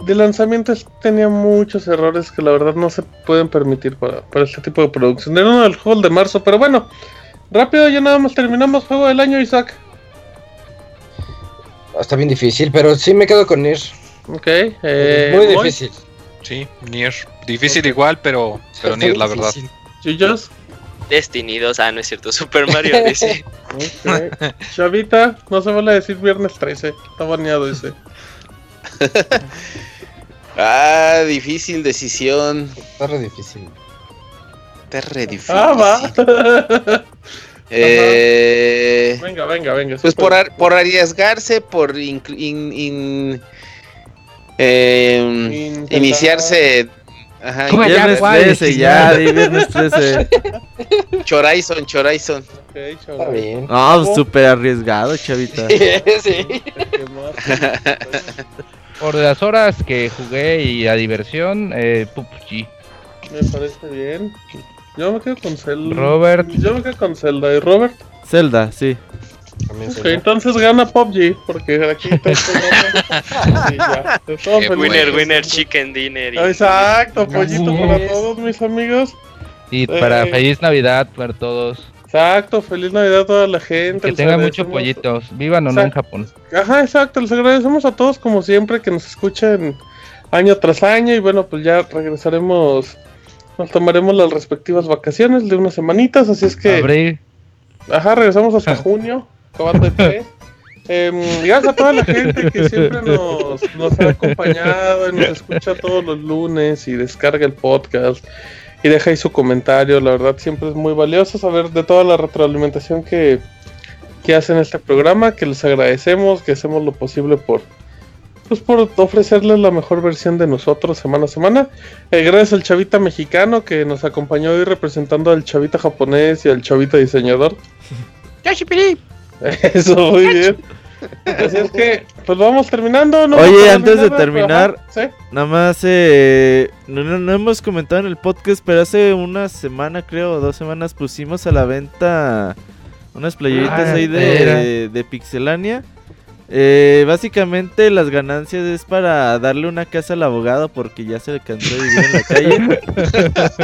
de lanzamiento es- tenía muchos errores que la verdad no se pueden permitir para, para este tipo de producción. Era uno del juego de marzo, pero bueno. Rápido, ya nada más terminamos juego del año, Isaac. Está bien difícil, pero sí me quedo con Nier. Ok. Eh, Muy difícil. Sí, Nier. Difícil igual, pero, pero Nier, la verdad. Chuyos. Destiny 2, ah, no es cierto, Super Mario dice. Ok. Chavita, no se vale decir viernes 13. Está baneado ese. Ah, difícil decisión. Está re difícil. Está re difícil. Ah, va. Eh, venga, venga, venga. pues por, ar- por arriesgarse, por in- in- em, Intentar- iniciarse. Ajá, ya, Viernes ¿cuál? 13, ya, di viernes 13. Chorizon, Chorizon. Ok, Está bien. No, pues, súper arriesgado, chavita. sí. Por las horas que jugué y la diversión, eh, PUBG. Me parece bien. Yo me quedo con Zelda. Robert. Yo me quedo con Zelda. ¿Y Robert? Zelda, sí. Entonces gana PUBG. Porque aquí está felices. winner, winner, chicken dinner. y- Exacto, pollito para todos mis amigos. Y para Eh. feliz Navidad para todos. Exacto, feliz Navidad a toda la gente. Que les tengan muchos pollitos. Vivan o no en. Japón. Ajá, exacto, les agradecemos a todos como siempre que nos escuchen año tras año y bueno, pues ya regresaremos, nos tomaremos las respectivas vacaciones de unas semanitas, así es que, Abril. ajá, regresamos hasta junio, acabando el mes. Em, gracias a toda la gente que siempre nos, nos ha acompañado y nos escucha todos los lunes y descarga el podcast y deja ahí su comentario, la verdad siempre es muy valioso saber de toda la retroalimentación que, que hacen este programa, que les agradecemos, que hacemos lo posible por pues por ofrecerles la mejor versión de nosotros semana a semana. Eh, gracias al chavita mexicano que nos acompañó hoy representando al chavita japonés y al chavita diseñador. Eso, muy bien. Así es que, pues vamos terminando. ¿no? Oye, antes de terminar, pero, ajá, ¿sí? Nada más, eh, no, no- no hemos comentado en el podcast, pero hace una semana, creo, o dos semanas, pusimos a la venta unas playeritas Ah, ahí de, de Pixelania. Eh, básicamente las ganancias es para darle una casa al abogado porque ya se le cansó de vivir en la calle.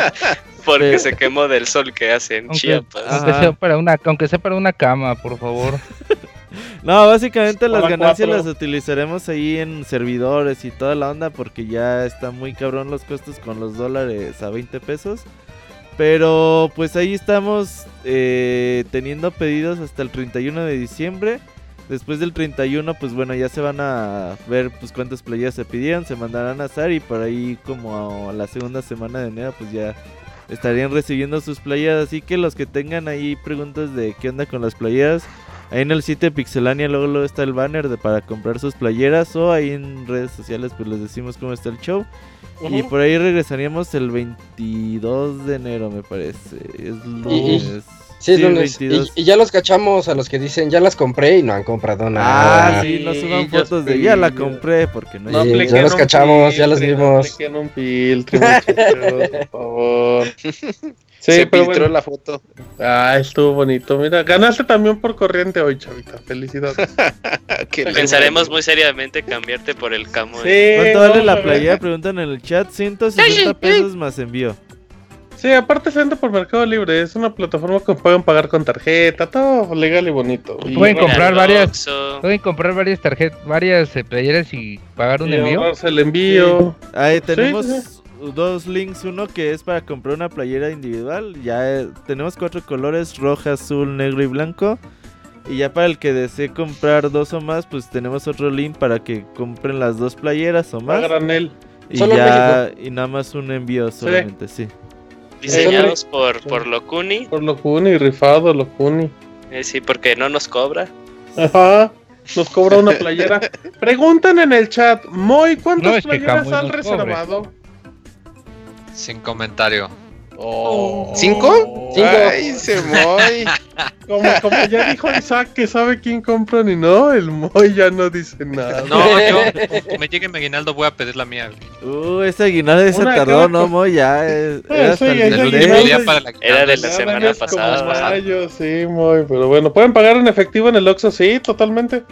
Porque se quemó del sol que hace en Chiapas. Aunque sea, para una, aunque sea para una cama, por favor. no, básicamente las ganancias las utilizaremos ahí en servidores y toda la onda porque ya está muy cabrón los costos con los dólares a 20 pesos. Pero pues ahí estamos eh, teniendo pedidos hasta el 31 de diciembre. Después del 31, pues bueno, ya se van a ver pues cuántas playas se pidieron, se mandarán a azar y por ahí como a la segunda semana de enero pues ya estarían recibiendo sus playas. Así que los que tengan ahí preguntas de qué onda con las playas, ahí en el sitio de Pixelania luego, luego está el banner de para comprar sus playeras o ahí en redes sociales pues les decimos cómo está el show. Y por ahí regresaríamos el 22 de enero, me parece. Es lunes. Sí, Y, ya los cachamos a los que dicen, ya las compré y no han comprado nada. Ah, sí, no suban fotos de ya la compré porque no, no Ya los cachamos, ya los vimos. No un filtro, por favor. Sí, Se pero filtró la foto. Ah, estuvo bonito. Mira, ganaste también por corriente hoy, chavita. Felicidades. Pensaremos muy seriamente cambiarte por el camo. Sí, ¿Cuánto vale la playa? Preguntan en el chat. 160 pesos más envío. Sí, aparte se vende por Mercado Libre, es una plataforma que pueden pagar con tarjeta, todo legal y bonito. pueden comprar varias, pueden comprar varias tarjetas, varias eh, playeras y pagar un envío. el envío. Ahí tenemos dos links, uno que es para comprar una playera individual, ya eh, tenemos cuatro colores, rojo, azul, negro y blanco. Y ya para el que desee comprar dos o más, pues tenemos otro link para que compren las dos playeras o más. Y ya, y nada más un envío solamente, sí. Diseñados por, por Locuni. Por Locuni, rifado Locuni. Eh, sí, porque no nos cobra. Ajá, nos cobra una playera. Preguntan en el chat, Moy, ¿cuántas playeras han reservado? Sin comentario. Oh. ¿Cinco? Cinco. Ay, se Moy. Como, como, ya dijo Isaac que sabe quién compra ni no, el Moy ya no dice nada. No, yo, me llegue mi aguinaldo, voy a pedir la mía. Uh, ese aguinaldo se tardó, ¿no, Moy? Ya es, era, hasta el día para la era de la semana pasada. sí, Moy, pero bueno, pueden pagar en efectivo en el Oxxo, sí, totalmente.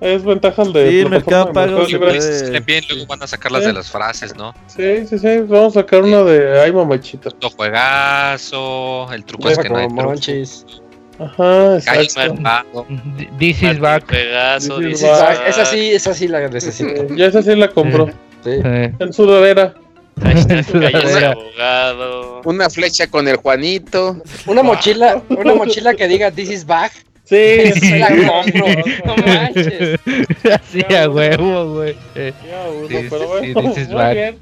Es ventajas de. Sí, Mercado Pago. Puede... bien, luego van a sacarlas de las frases, ¿no? Sí, sí, sí. Vamos a sacar una de Ay, mamachita. El juegazo. El truco es que no hay Ajá, exacto. This is back. Pegaso, this is back. Esa sí, esa sí la necesito. Yo esa sí la compró. Sí. En sudadera. abogado. Una flecha con el Juanito. Una mochila, una mochila que diga This is back. Sí, sí. la compro. No manches. Así a huevo, güey. Ya uno, pero bueno, muy bien.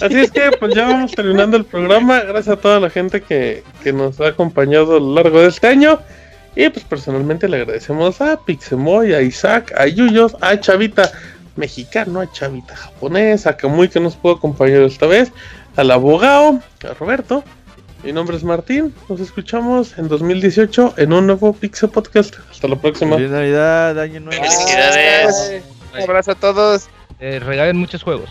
Así es que pues ya vamos terminando el programa. Gracias a toda la gente que, que nos ha acompañado a lo largo de este año. Y pues personalmente le agradecemos a Pixemoy, a Isaac, a Yuyos, a Chavita mexicano, a Chavita japonés, a Kamui que nos pudo acompañar esta vez, al abogado, a Roberto, mi nombre es Martín. Nos escuchamos en 2018 en un nuevo Pixel Podcast. Hasta la próxima. Feliz Navidad, año nuevo. Felicidades. Un abrazo a todos. Eh, regalen muchos juegos.